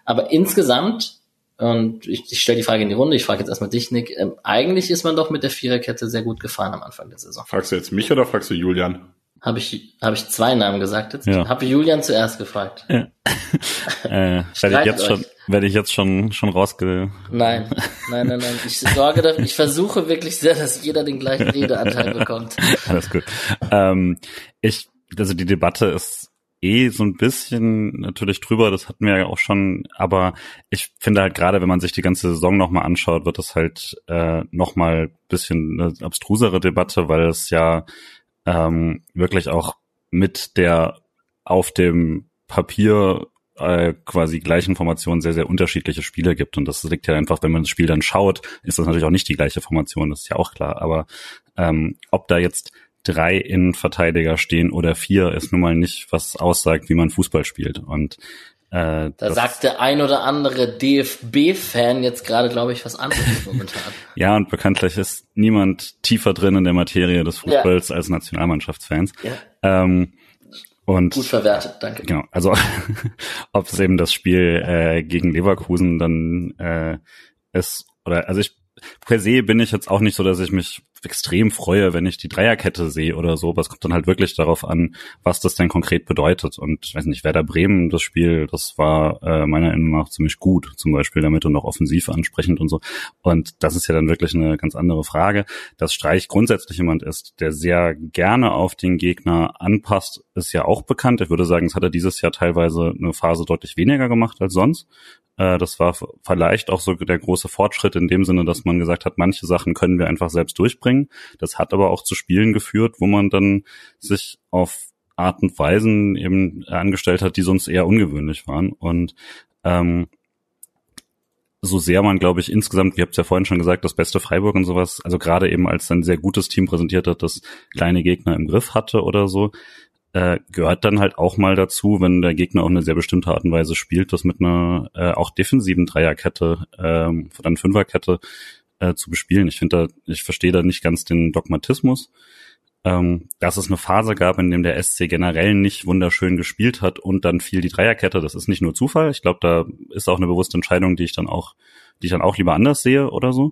Aber insgesamt, und ich, ich stelle die Frage in die Runde, ich frage jetzt erstmal dich, Nick, ähm, eigentlich ist man doch mit der Viererkette sehr gut gefahren am Anfang der Saison. Fragst du jetzt mich oder fragst du Julian? Habe ich, hab ich zwei Namen gesagt jetzt? Ja. Habe Julian zuerst gefragt. Ja. äh, werde ich jetzt schon, werde ich jetzt schon, schon rausge, Nein, nein, nein, nein. Ich sorge dafür, ich versuche wirklich sehr, dass jeder den gleichen Redeanteil bekommt. Alles gut. Ähm, ich, also die Debatte ist eh so ein bisschen natürlich drüber, das hatten wir ja auch schon, aber ich finde halt gerade, wenn man sich die ganze Saison nochmal anschaut, wird das halt äh, nochmal bisschen eine abstrusere Debatte, weil es ja ähm, wirklich auch mit der auf dem Papier äh, quasi gleichen Formation sehr, sehr unterschiedliche Spiele gibt. Und das liegt ja einfach, wenn man das Spiel dann schaut, ist das natürlich auch nicht die gleiche Formation, das ist ja auch klar. Aber ähm, ob da jetzt drei Innenverteidiger stehen oder vier, ist nun mal nicht, was aussagt, wie man Fußball spielt. Und äh, Da sagt der ein oder andere DFB-Fan jetzt gerade, glaube ich, was anderes momentan. ja, und bekanntlich ist niemand tiefer drin in der Materie des Fußballs als Nationalmannschaftsfans. Ja, Ähm, und gut verwertet, danke. Genau, also ob es eben das Spiel äh, gegen Leverkusen dann äh, ist, oder also ich per se bin ich jetzt auch nicht so, dass ich mich extrem freue, wenn ich die Dreierkette sehe oder so, aber es kommt dann halt wirklich darauf an, was das denn konkret bedeutet. Und ich weiß nicht, Werder Bremen, das Spiel, das war äh, meiner Meinung nach ziemlich gut, zum Beispiel damit und auch offensiv ansprechend und so. Und das ist ja dann wirklich eine ganz andere Frage. Dass Streich grundsätzlich jemand ist, der sehr gerne auf den Gegner anpasst, ist ja auch bekannt. Ich würde sagen, es hat er dieses Jahr teilweise eine Phase deutlich weniger gemacht als sonst. Äh, Das war vielleicht auch so der große Fortschritt in dem Sinne, dass man gesagt hat, manche Sachen können wir einfach selbst durchbringen. Das hat aber auch zu Spielen geführt, wo man dann sich auf Art und Weisen eben angestellt hat, die sonst eher ungewöhnlich waren. Und ähm, so sehr man, glaube ich, insgesamt, wie habt ja vorhin schon gesagt, das beste Freiburg und sowas, also gerade eben als ein sehr gutes Team präsentiert hat, das kleine Gegner im Griff hatte oder so, äh, gehört dann halt auch mal dazu, wenn der Gegner auch eine sehr bestimmte Art und Weise spielt, das mit einer äh, auch defensiven Dreierkette, ähm, dann Fünferkette äh, zu bespielen. Ich finde da, ich verstehe da nicht ganz den Dogmatismus. Ähm, dass es eine Phase gab, in dem der SC generell nicht wunderschön gespielt hat und dann fiel die Dreierkette, das ist nicht nur Zufall. Ich glaube, da ist auch eine bewusste Entscheidung, die ich dann auch, die ich dann auch lieber anders sehe oder so.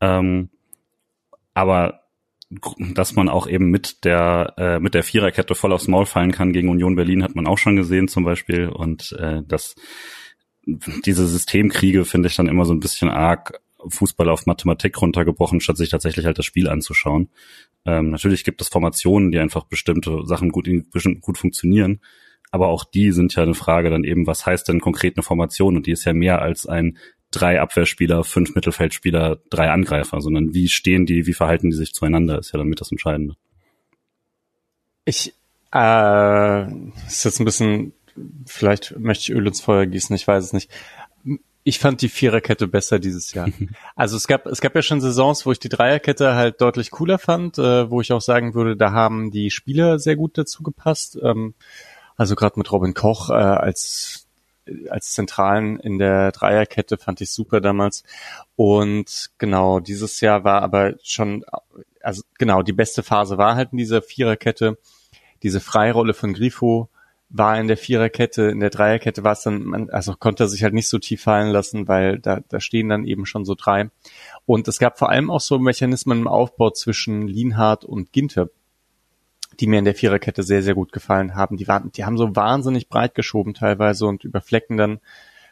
Ähm, aber dass man auch eben mit der äh, mit der Viererkette voll aufs Maul fallen kann gegen Union Berlin hat man auch schon gesehen zum Beispiel und äh, das diese Systemkriege finde ich dann immer so ein bisschen arg Fußball auf Mathematik runtergebrochen, statt sich tatsächlich halt das Spiel anzuschauen. Ähm, natürlich gibt es Formationen, die einfach bestimmte Sachen gut, bestimmt gut funktionieren, aber auch die sind ja eine Frage dann eben, was heißt denn konkret eine Formation? Und die ist ja mehr als ein drei Abwehrspieler, fünf Mittelfeldspieler, drei Angreifer, sondern wie stehen die, wie verhalten die sich zueinander, ist ja dann mit das Entscheidende. Ich, äh, ist jetzt ein bisschen, vielleicht möchte ich Öl ins Feuer gießen, ich weiß es nicht. Ich fand die Viererkette besser dieses Jahr. Also es gab, es gab ja schon Saisons, wo ich die Dreierkette halt deutlich cooler fand, äh, wo ich auch sagen würde, da haben die Spieler sehr gut dazu gepasst. Ähm, also gerade mit Robin Koch äh, als als Zentralen in der Dreierkette fand ich super damals. Und genau, dieses Jahr war aber schon, also genau, die beste Phase war halt in dieser Viererkette. Diese Freirolle von Grifo war in der Viererkette, in der Dreierkette war es dann, also konnte er sich halt nicht so tief fallen lassen, weil da, da stehen dann eben schon so drei. Und es gab vor allem auch so Mechanismen im Aufbau zwischen Lienhardt und Ginter, die mir in der Viererkette sehr, sehr gut gefallen haben. Die waren, die haben so wahnsinnig breit geschoben teilweise und über Flecken dann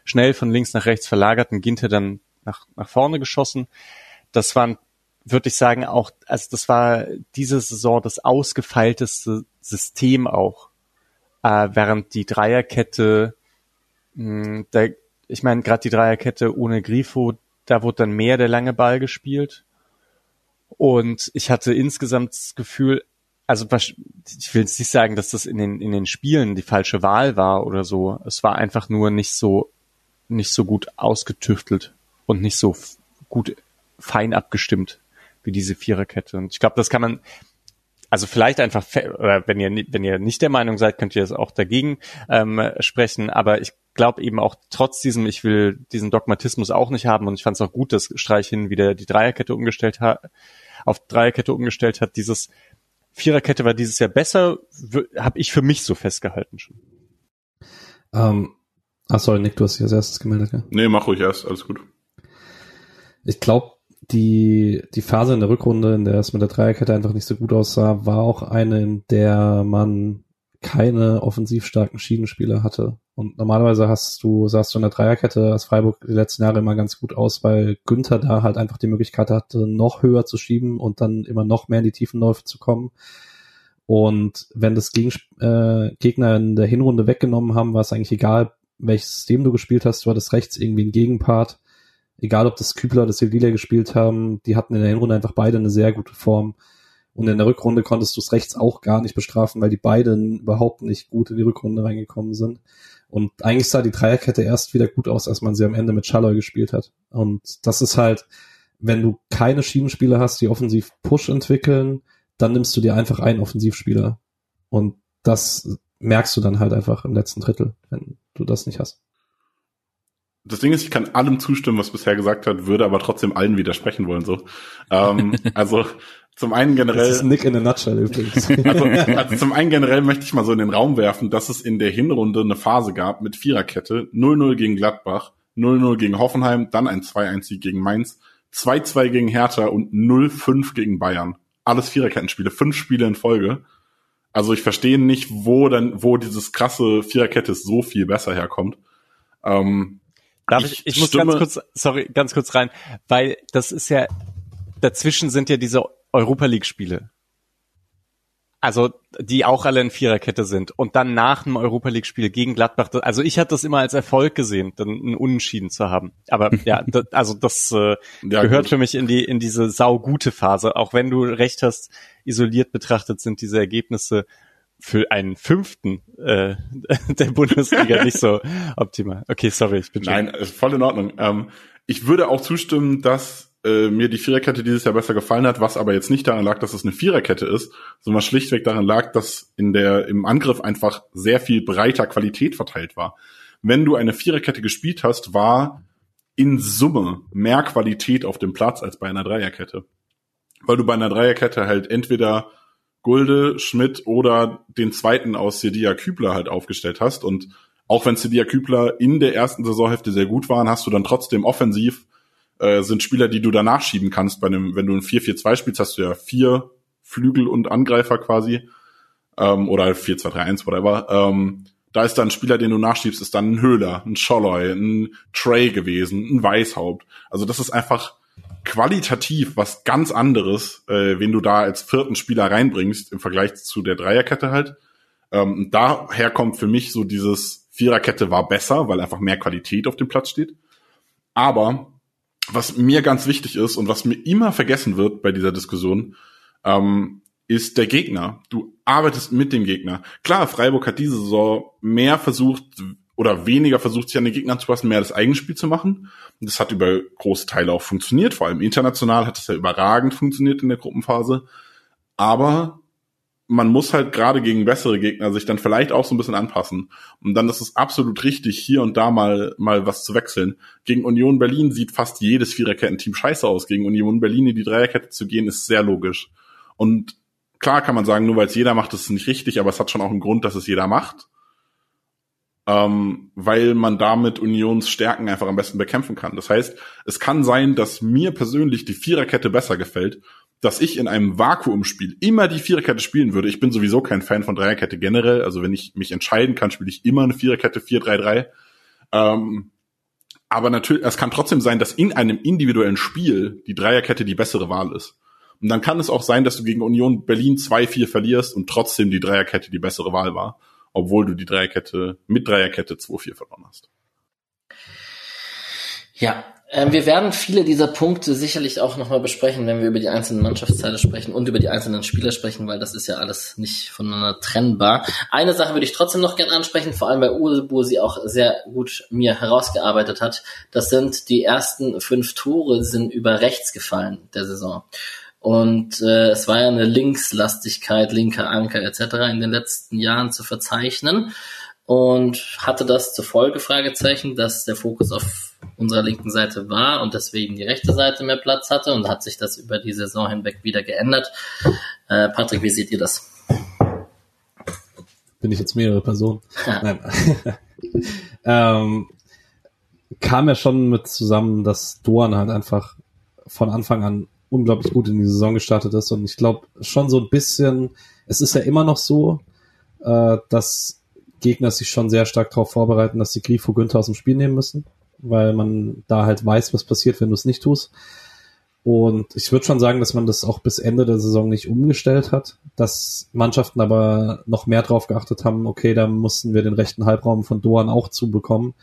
schnell von links nach rechts verlagerten Ginter dann nach, nach vorne geschossen. Das waren, würde ich sagen, auch, also das war diese Saison das ausgefeilteste System auch. Äh, während die Dreierkette, mh, da, ich meine, gerade die Dreierkette ohne Grifo, da wurde dann mehr der lange Ball gespielt. Und ich hatte insgesamt das Gefühl, also ich will jetzt nicht sagen, dass das in den, in den Spielen die falsche Wahl war oder so. Es war einfach nur nicht so, nicht so gut ausgetüftelt und nicht so gut fein abgestimmt wie diese Viererkette. Und ich glaube, das kann man, also vielleicht einfach, oder wenn ihr, wenn ihr nicht der Meinung seid, könnt ihr das auch dagegen ähm, sprechen. Aber ich glaube eben auch trotz diesem, ich will diesen Dogmatismus auch nicht haben und ich fand es auch gut, dass Streich hin wieder die Dreierkette umgestellt hat, auf Dreierkette umgestellt hat. Dieses Viererkette war dieses Jahr besser, habe ich für mich so festgehalten schon. Ähm, ah, sorry, Nick, du hast dich als erstes gemeldet, ja? Nee, mach ruhig erst, alles gut. Ich glaube, die, die Phase in der Rückrunde, in der es mit der Dreierkette einfach nicht so gut aussah, war auch eine, in der man keine offensiv starken Schienenspieler hatte. Und normalerweise hast du, sahst du in der Dreierkette als Freiburg die letzten Jahre immer ganz gut aus, weil Günther da halt einfach die Möglichkeit hatte, noch höher zu schieben und dann immer noch mehr in die Tiefenläufe zu kommen. Und wenn das Gegen äh, Gegner in der Hinrunde weggenommen haben, war es eigentlich egal, welches System du gespielt hast. Du hattest rechts irgendwie einen Gegenpart. Egal, ob das Kübler oder Sevilla gespielt haben, die hatten in der Hinrunde einfach beide eine sehr gute Form. Und in der Rückrunde konntest du es rechts auch gar nicht bestrafen, weil die beiden überhaupt nicht gut in die Rückrunde reingekommen sind. Und eigentlich sah die Dreierkette erst wieder gut aus, als man sie am Ende mit Schalloy gespielt hat. Und das ist halt, wenn du keine Schiebenspieler hast, die offensiv Push entwickeln, dann nimmst du dir einfach einen Offensivspieler. Und das merkst du dann halt einfach im letzten Drittel, wenn du das nicht hast. Das Ding ist, ich kann allem zustimmen, was bisher gesagt hat, würde aber trotzdem allen widersprechen wollen. So, ähm, also zum einen generell. Das ist Nick in a nutshell übrigens. Also, also zum einen generell möchte ich mal so in den Raum werfen, dass es in der Hinrunde eine Phase gab mit Viererkette, 0-0 gegen Gladbach, 0-0 gegen Hoffenheim, dann ein 2-1-Sieg gegen Mainz, 2-2 gegen Hertha und 0-5 gegen Bayern. Alles Viererkettenspiele, fünf Spiele in Folge. Also ich verstehe nicht, wo dann, wo dieses krasse Viererkette so viel besser herkommt. Ähm, Darf ich, ich, ich muss ganz kurz, sorry, ganz kurz rein, weil das ist ja, dazwischen sind ja diese Europa League Spiele. Also, die auch alle in Viererkette sind. Und dann nach dem Europa League Spiel gegen Gladbach, also ich hatte das immer als Erfolg gesehen, dann einen Unentschieden zu haben. Aber ja, das, also das äh, ja, gehört gut. für mich in die, in diese saugute Phase. Auch wenn du recht hast, isoliert betrachtet sind diese Ergebnisse für einen fünften äh, der Bundesliga nicht so optimal. Okay, sorry, ich bin schon. Nein, voll in Ordnung. Ähm, ich würde auch zustimmen, dass äh, mir die Viererkette dieses Jahr besser gefallen hat, was aber jetzt nicht daran lag, dass es eine Viererkette ist, sondern schlichtweg daran lag, dass in der, im Angriff einfach sehr viel breiter Qualität verteilt war. Wenn du eine Viererkette gespielt hast, war in Summe mehr Qualität auf dem Platz als bei einer Dreierkette. Weil du bei einer Dreierkette halt entweder Gulde, Schmidt oder den zweiten aus Sedia Kübler halt aufgestellt hast und auch wenn Sedia Kübler in der ersten Saisonhälfte sehr gut waren, hast du dann trotzdem offensiv äh, sind Spieler, die du danach schieben kannst. Bei einem, wenn du ein 4-4-2 spielst, hast du ja vier Flügel und Angreifer quasi. Ähm, oder 4-2-3-1, whatever. Ähm, da ist dann ein Spieler, den du nachschiebst, ist dann ein Höhler, ein Scholloy, ein Trey gewesen, ein Weißhaupt. Also das ist einfach qualitativ was ganz anderes, äh, wen du da als vierten Spieler reinbringst im Vergleich zu der Dreierkette halt. Ähm, daher kommt für mich so dieses Viererkette war besser, weil einfach mehr Qualität auf dem Platz steht. Aber was mir ganz wichtig ist und was mir immer vergessen wird bei dieser Diskussion, ähm, ist der Gegner. Du arbeitest mit dem Gegner. Klar, Freiburg hat diese Saison mehr versucht oder weniger versucht, sich an den Gegner zu passen, mehr das Eigenspiel zu machen. Und das hat über große Teile auch funktioniert. Vor allem international hat es ja überragend funktioniert in der Gruppenphase. Aber man muss halt gerade gegen bessere Gegner sich dann vielleicht auch so ein bisschen anpassen. Und dann ist es absolut richtig, hier und da mal, mal was zu wechseln. Gegen Union Berlin sieht fast jedes Viererketten-Team scheiße aus. Gegen Union Berlin in die Dreierkette zu gehen, ist sehr logisch. Und klar kann man sagen, nur weil es jeder macht, ist es nicht richtig, aber es hat schon auch einen Grund, dass es jeder macht. Ähm, weil man damit Unions Stärken einfach am besten bekämpfen kann. Das heißt, es kann sein, dass mir persönlich die Viererkette besser gefällt dass ich in einem Vakuumspiel immer die Viererkette spielen würde. Ich bin sowieso kein Fan von Dreierkette generell. Also wenn ich mich entscheiden kann, spiele ich immer eine Viererkette 4-3-3. Ähm, aber natürlich, es kann trotzdem sein, dass in einem individuellen Spiel die Dreierkette die bessere Wahl ist. Und dann kann es auch sein, dass du gegen Union Berlin 2-4 verlierst und trotzdem die Dreierkette die bessere Wahl war, obwohl du die Dreierkette mit Dreierkette 2-4 verloren hast. Ja, ähm, wir werden viele dieser Punkte sicherlich auch nochmal besprechen, wenn wir über die einzelnen Mannschaftsteile sprechen und über die einzelnen Spieler sprechen, weil das ist ja alles nicht voneinander trennbar. Eine Sache würde ich trotzdem noch gerne ansprechen, vor allem bei Uwe, sie auch sehr gut mir herausgearbeitet hat. Das sind die ersten fünf Tore sind über rechts gefallen der Saison. Und äh, es war ja eine Linkslastigkeit, linker Anker etc. in den letzten Jahren zu verzeichnen und hatte das zur Folge, Fragezeichen, dass der Fokus auf unserer linken Seite war und deswegen die rechte Seite mehr Platz hatte und hat sich das über die Saison hinweg wieder geändert. Äh, Patrick, wie seht ihr das? Bin ich jetzt mehrere Personen? Nein. ähm, kam ja schon mit zusammen, dass Doan halt einfach von Anfang an unglaublich gut in die Saison gestartet ist. Und ich glaube schon so ein bisschen, es ist ja immer noch so, äh, dass Gegner sich schon sehr stark darauf vorbereiten, dass sie Grifo Günther aus dem Spiel nehmen müssen, weil man da halt weiß, was passiert, wenn du es nicht tust. Und ich würde schon sagen, dass man das auch bis Ende der Saison nicht umgestellt hat, dass Mannschaften aber noch mehr drauf geachtet haben, okay, da mussten wir den rechten Halbraum von Doan auch zubekommen.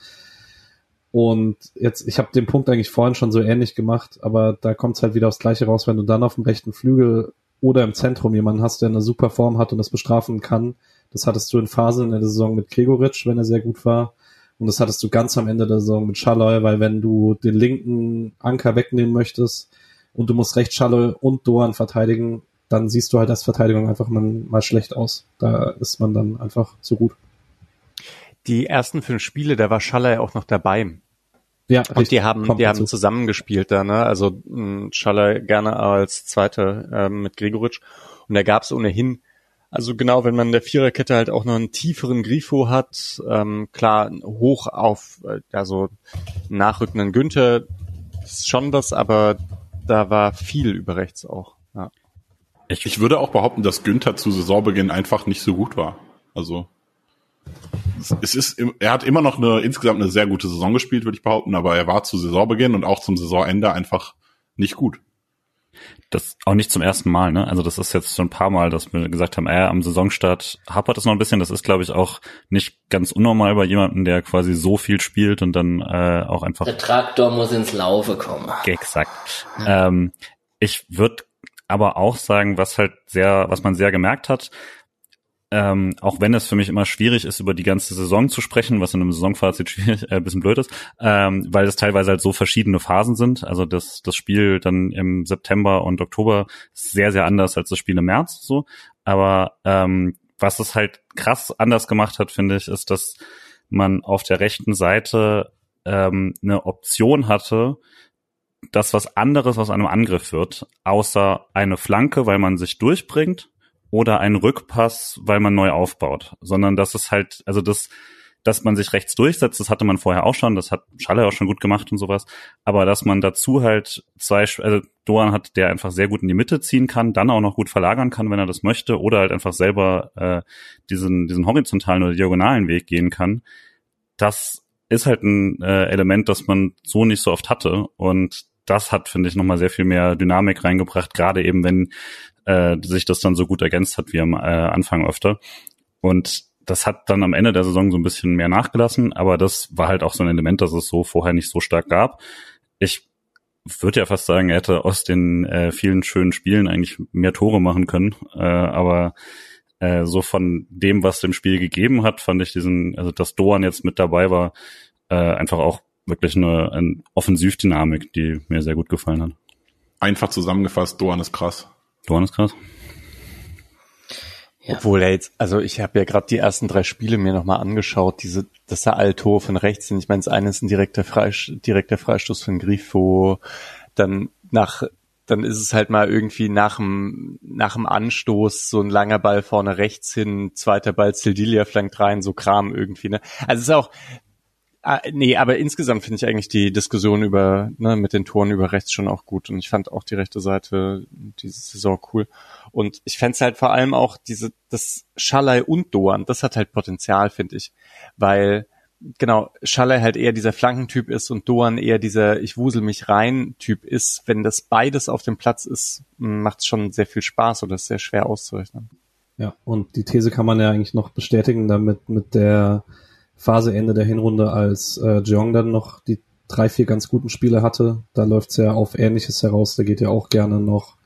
Und jetzt, ich habe den Punkt eigentlich vorhin schon so ähnlich gemacht, aber da kommt es halt wieder aufs Gleiche raus, wenn du dann auf dem rechten Flügel oder im Zentrum jemanden hast, der eine super Form hat und das bestrafen kann. Das hattest du in Phasen in der Saison mit Gregoritsch, wenn er sehr gut war. Und das hattest du ganz am Ende der Saison mit Schalloy, weil wenn du den linken Anker wegnehmen möchtest, und du musst recht Schalle und Doan verteidigen, dann siehst du halt als Verteidigung einfach mal schlecht aus. Da ist man dann einfach zu gut. Die ersten fünf Spiele, da war Schaller ja auch noch dabei. Ja, und richtig, die haben, die haben zusammengespielt da, ne? Also Schaller gerne als Zweiter ähm, mit Gregoritsch. Und da gab es ohnehin, also genau, wenn man in der Viererkette halt auch noch einen tieferen Grifo hat, ähm, klar, hoch auf, äh, also nachrückenden Günther ist schon das, aber da war viel über rechts auch. Ja. Ich, ich würde auch behaupten, dass Günther zu Saisonbeginn einfach nicht so gut war. Also es ist, er hat immer noch eine insgesamt eine sehr gute Saison gespielt, würde ich behaupten, aber er war zu Saisonbeginn und auch zum Saisonende einfach nicht gut. Das auch nicht zum ersten Mal, ne? Also das ist jetzt schon ein paar Mal, dass wir gesagt haben, äh, am Saisonstart hapert es noch ein bisschen. Das ist, glaube ich, auch nicht ganz unnormal bei jemandem, der quasi so viel spielt und dann äh, auch einfach. Der Traktor muss ins Laufe kommen. Exakt. Ja. Ähm, ich würde aber auch sagen, was halt sehr, was man sehr gemerkt hat, ähm, auch wenn es für mich immer schwierig ist, über die ganze Saison zu sprechen, was in einem Saisonfazit schwierig, äh, bisschen blöd ist, ähm, weil es teilweise halt so verschiedene Phasen sind. Also das, das Spiel dann im September und Oktober ist sehr, sehr anders als das Spiel im März so. Aber ähm, was es halt krass anders gemacht hat, finde ich, ist, dass man auf der rechten Seite ähm, eine Option hatte, dass was anderes aus einem Angriff wird, außer eine Flanke, weil man sich durchbringt oder ein Rückpass, weil man neu aufbaut, sondern das ist halt, also das, dass man sich rechts durchsetzt, das hatte man vorher auch schon, das hat Schalle auch schon gut gemacht und sowas, aber dass man dazu halt zwei, also Doan hat, der einfach sehr gut in die Mitte ziehen kann, dann auch noch gut verlagern kann, wenn er das möchte, oder halt einfach selber äh, diesen, diesen horizontalen oder diagonalen Weg gehen kann, das ist halt ein äh, Element, das man so nicht so oft hatte. Und das hat, finde ich, nochmal sehr viel mehr Dynamik reingebracht, gerade eben, wenn äh, sich das dann so gut ergänzt hat wie am äh, Anfang öfter. Und das hat dann am Ende der Saison so ein bisschen mehr nachgelassen, aber das war halt auch so ein Element, das es so vorher nicht so stark gab. Ich würde ja fast sagen, er hätte aus den äh, vielen schönen Spielen eigentlich mehr Tore machen können, äh, aber äh, so von dem, was dem Spiel gegeben hat, fand ich diesen, also dass Doan jetzt mit dabei war, äh, einfach auch wirklich eine, eine Offensivdynamik, die mir sehr gut gefallen hat. Einfach zusammengefasst, Doan ist krass. Doan ist krass. Ja. Obwohl er jetzt, also ich habe ja gerade die ersten drei Spiele mir nochmal angeschaut, diese, dass da alle Tore von rechts sind. Ich meine, das eine ist ein direkter, Freistoß, direkter Freistoß von Grifo, dann nach, dann ist es halt mal irgendwie nach dem, nach dem Anstoß so ein langer Ball vorne rechts hin, zweiter Ball Sildilia flankt rein, so Kram irgendwie, ne? Also es ist auch, Ah, nee, aber insgesamt finde ich eigentlich die Diskussion über, ne, mit den Toren über rechts schon auch gut. Und ich fand auch die rechte Seite diese Saison cool. Und ich fände halt vor allem auch diese, das Schalai und Doan, das hat halt Potenzial, finde ich. Weil, genau, Schalai halt eher dieser Flankentyp ist und Doan eher dieser Ich wusel mich rein Typ ist. Wenn das beides auf dem Platz ist, macht es schon sehr viel Spaß oder ist sehr schwer auszurechnen. Ja, und die These kann man ja eigentlich noch bestätigen damit mit der Phase Ende der Hinrunde, als äh, Jeong dann noch die drei, vier ganz guten Spiele hatte. Da läuft's ja auf Ähnliches heraus. Da geht ja auch gerne noch,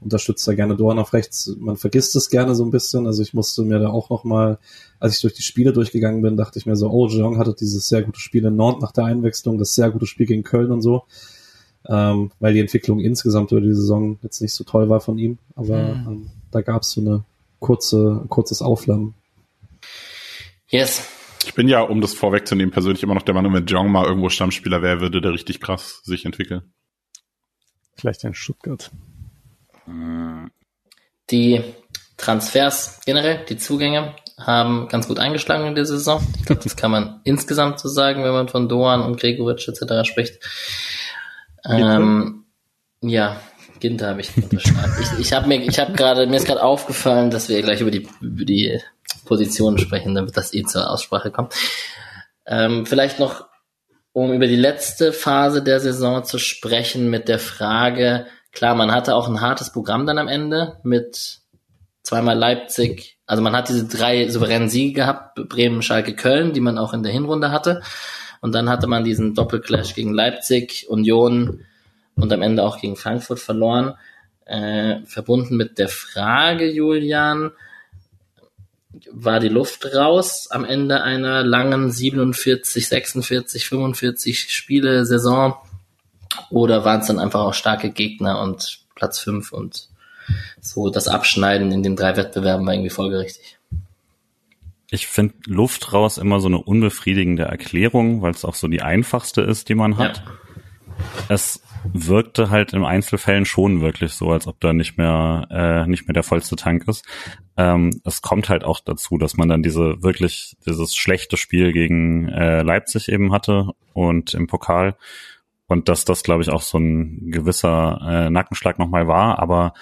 unterstützt da gerne Dorn auf rechts. Man vergisst es gerne so ein bisschen. Also ich musste mir da auch noch mal, als ich durch die Spiele durchgegangen bin, dachte ich mir so, oh, Jeong hatte dieses sehr gute Spiel in Nantes nach der Einwechslung, das sehr gute Spiel gegen Köln und so. Ähm, weil die Entwicklung insgesamt über die Saison jetzt nicht so toll war von ihm. Aber mhm. ähm, da gab's so eine kurze, kurzes Aufflammen. Yes, ich bin ja, um das vorwegzunehmen, persönlich immer noch der Meinung, wenn Jong mal irgendwo Stammspieler wäre, würde der richtig krass sich entwickeln. Vielleicht in Stuttgart. Die Transfers generell, die Zugänge, haben ganz gut eingeschlagen in der Saison. Ich glaube, das kann man insgesamt so sagen, wenn man von Doan und Gregoritsch etc. spricht. Ähm, Ja, Ginter habe ich unterschreiben. ich ich habe mir, ich habe gerade, mir ist gerade aufgefallen, dass wir gleich über die, über die Positionen sprechen, damit das eh zur Aussprache kommt. Ähm, vielleicht noch, um über die letzte Phase der Saison zu sprechen, mit der Frage, klar, man hatte auch ein hartes Programm dann am Ende mit zweimal Leipzig, also man hat diese drei souveränen Siege gehabt, Bremen, Schalke, Köln, die man auch in der Hinrunde hatte. Und dann hatte man diesen Doppelclash gegen Leipzig, Union, und am Ende auch gegen Frankfurt verloren. Äh, verbunden mit der Frage, Julian, war die Luft raus am Ende einer langen 47, 46, 45 Spiele Saison oder waren es dann einfach auch starke Gegner und Platz 5 und so das Abschneiden in den drei Wettbewerben war irgendwie folgerichtig. Ich finde Luft raus immer so eine unbefriedigende Erklärung, weil es auch so die einfachste ist, die man hat. Ja. Es wirkte halt im Einzelfällen schon wirklich so, als ob da nicht mehr äh, nicht mehr der vollste Tank ist. Ähm, es kommt halt auch dazu, dass man dann diese wirklich dieses schlechte Spiel gegen äh, Leipzig eben hatte und im Pokal und dass das glaube ich auch so ein gewisser äh, Nackenschlag nochmal war, aber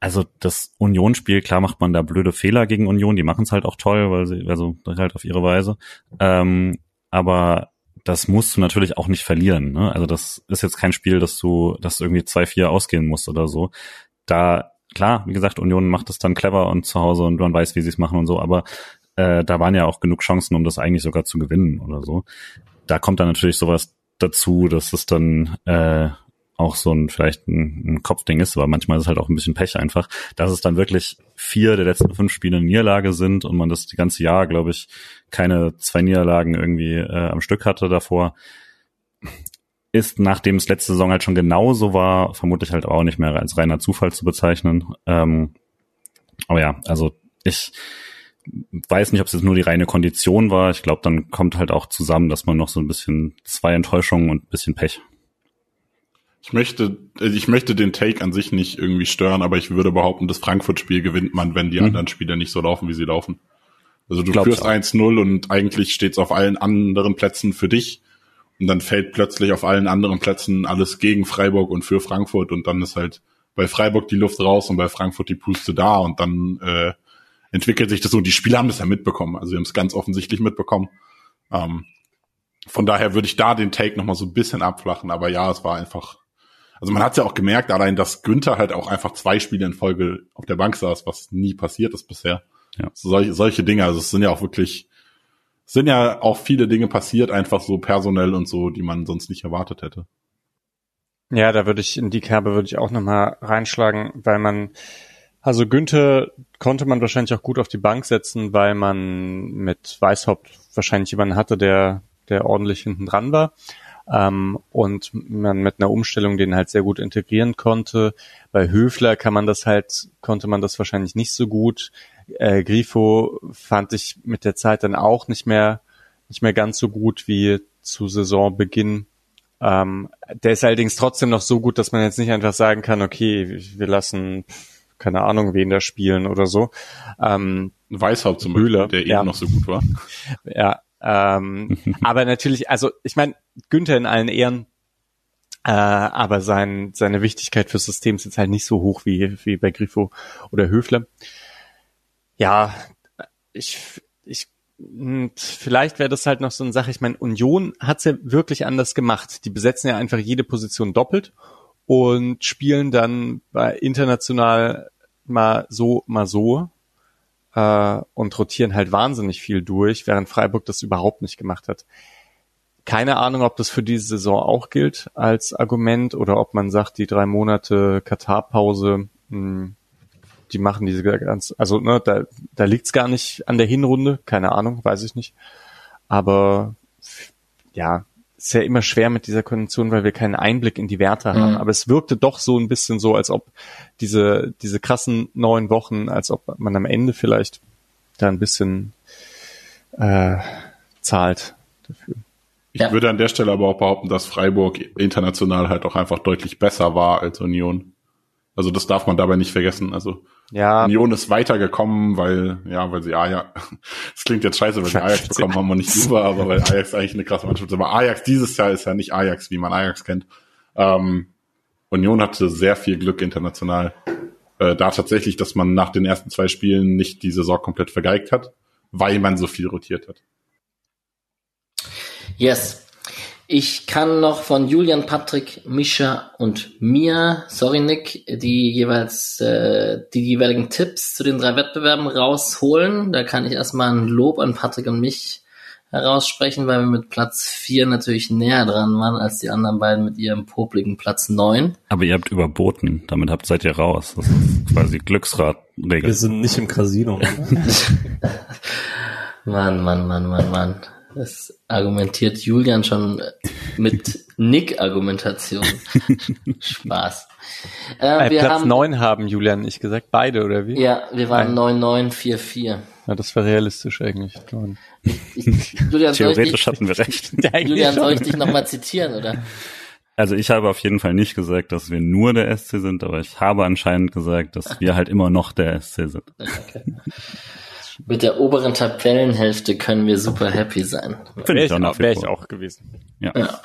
also das Union-Spiel, klar macht man da blöde Fehler gegen Union, die machen es halt auch toll, weil sie, also halt auf ihre Weise. Ähm, aber das musst du natürlich auch nicht verlieren. Ne? Also das ist jetzt kein Spiel, dass du, dass du irgendwie 2-4 ausgehen musst oder so. Da, klar, wie gesagt, Union macht das dann clever und zu Hause und man weiß, wie sie es machen und so, aber äh, da waren ja auch genug Chancen, um das eigentlich sogar zu gewinnen oder so. Da kommt dann natürlich sowas dazu, dass es dann äh, auch so ein vielleicht ein, ein Kopfding ist, aber manchmal ist es halt auch ein bisschen Pech einfach, dass es dann wirklich vier der letzten fünf Spiele eine Niederlage sind und man das die ganze Jahr, glaube ich, keine zwei Niederlagen irgendwie äh, am Stück hatte davor. Ist, nachdem es letzte Saison halt schon genauso war, vermutlich halt auch nicht mehr als reiner Zufall zu bezeichnen. Ähm, aber ja, also ich weiß nicht, ob es jetzt nur die reine Kondition war. Ich glaube, dann kommt halt auch zusammen, dass man noch so ein bisschen zwei Enttäuschungen und ein bisschen Pech ich möchte, also ich möchte den Take an sich nicht irgendwie stören, aber ich würde behaupten, das Frankfurt-Spiel gewinnt man, wenn die mhm. anderen Spiele nicht so laufen, wie sie laufen. Also du Glaub's führst 1-0 und eigentlich steht's auf allen anderen Plätzen für dich. Und dann fällt plötzlich auf allen anderen Plätzen alles gegen Freiburg und für Frankfurt und dann ist halt bei Freiburg die Luft raus und bei Frankfurt die Puste da und dann äh, entwickelt sich das so. Die Spieler haben das ja mitbekommen, also sie haben es ganz offensichtlich mitbekommen. Ähm, von daher würde ich da den Take nochmal so ein bisschen abflachen, aber ja, es war einfach also man hat ja auch gemerkt, allein, dass Günther halt auch einfach zwei Spiele in Folge auf der Bank saß, was nie passiert ist bisher. Ja. So solche, solche Dinge, also es sind ja auch wirklich, sind ja auch viele Dinge passiert, einfach so personell und so, die man sonst nicht erwartet hätte. Ja, da würde ich in die Kerbe würde ich auch nochmal reinschlagen, weil man, also Günther konnte man wahrscheinlich auch gut auf die Bank setzen, weil man mit Weißhaupt wahrscheinlich jemanden hatte, der, der ordentlich hinten dran war ähm, und man mit einer Umstellung den halt sehr gut integrieren konnte. Bei Höfler kann man das halt, konnte man das wahrscheinlich nicht so gut. Äh, Grifo fand ich mit der Zeit dann auch nicht mehr, nicht mehr ganz so gut wie zu Saisonbeginn. Ähm, der ist allerdings trotzdem noch so gut, dass man jetzt nicht einfach sagen kann, okay, wir lassen keine Ahnung, wen da spielen oder so. Ähm, Weißhaupt zum Beispiel, der eben noch so gut war. Ja, ähm, aber natürlich, also ich meine, Günther in allen Ehren, äh, aber sein, seine Wichtigkeit fürs System ist jetzt halt nicht so hoch wie, wie bei Grifo oder Höfler. Ja, ich, ich, vielleicht wäre das halt noch so eine Sache. Ich meine, Union hat's ja wirklich anders gemacht. Die besetzen ja einfach jede Position doppelt und spielen dann bei international mal so, mal so äh, und rotieren halt wahnsinnig viel durch, während Freiburg das überhaupt nicht gemacht hat. Keine Ahnung, ob das für diese Saison auch gilt als Argument oder ob man sagt, die drei Monate Katar-Pause, hm, die machen diese ganz, also ne, da, da liegt's gar nicht an der Hinrunde, keine Ahnung, weiß ich nicht. Aber ja, ist ja immer schwer mit dieser Kondition, weil wir keinen Einblick in die Werte haben. Mhm. Aber es wirkte doch so ein bisschen so, als ob diese, diese krassen neun Wochen, als ob man am Ende vielleicht da ein bisschen äh, zahlt dafür. Ich ja. würde an der Stelle aber auch behaupten, dass Freiburg international halt auch einfach deutlich besser war als Union. Also das darf man dabei nicht vergessen. Also ja. Union ist weitergekommen, weil, ja, weil sie Ajax, das klingt jetzt scheiße, weil sie Ajax bekommen haben und nicht super, aber weil Ajax eigentlich eine krasse Mannschaft ist. Aber Ajax dieses Jahr ist ja nicht Ajax, wie man Ajax kennt. Ähm, Union hatte sehr viel Glück international. Äh, da tatsächlich, dass man nach den ersten zwei Spielen nicht die Saison komplett vergeigt hat, weil man so viel rotiert hat. Yes. Ich kann noch von Julian, Patrick, Mischa und mir, sorry Nick, die jeweils äh, die jeweiligen Tipps zu den drei Wettbewerben rausholen. Da kann ich erstmal ein Lob an Patrick und mich heraussprechen, weil wir mit Platz 4 natürlich näher dran waren als die anderen beiden mit ihrem popligen Platz 9. Aber ihr habt überboten, damit habt seid ihr raus. Das ist quasi Glücksradregel. Wir sind nicht im Casino. Mann, Mann, Mann, Mann, Mann. Das argumentiert Julian schon mit Nick-Argumentation. Spaß. Äh, wir Platz haben, 9 haben Julian nicht gesagt, beide oder wie? Ja, wir waren 9944. Ja, das war realistisch eigentlich. Ich, Julian, Theoretisch hatten wir recht. Julian, soll ich dich nochmal zitieren, oder? Also ich habe auf jeden Fall nicht gesagt, dass wir nur der SC sind, aber ich habe anscheinend gesagt, dass wir halt immer noch der SC sind. Okay. Mit der oberen Tabellenhälfte können wir super happy sein. Finde ich auch, Wäre ich auch gewesen. Ja. ja.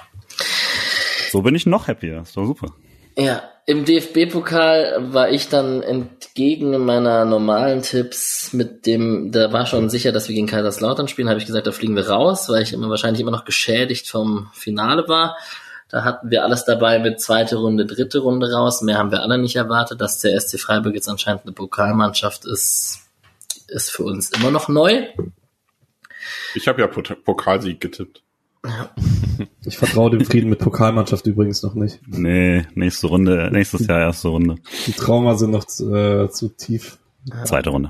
So bin ich noch happier. Ist doch super. Ja, im DFB-Pokal war ich dann entgegen meiner normalen Tipps mit dem, da war schon sicher, dass wir gegen Kaiserslautern spielen, habe ich gesagt, da fliegen wir raus, weil ich immer wahrscheinlich immer noch geschädigt vom Finale war. Da hatten wir alles dabei mit zweite Runde, dritte Runde raus. Mehr haben wir alle nicht erwartet. Dass der SC Freiburg jetzt anscheinend eine Pokalmannschaft ist, ist für uns immer noch neu. Ich habe ja Pokalsieg getippt. Ja. Ich vertraue dem Frieden mit Pokalmannschaft übrigens noch nicht. Nee, nächste Runde, nächstes Jahr erste Runde. Die Trauma sind noch zu, äh, zu tief. Zweite Runde.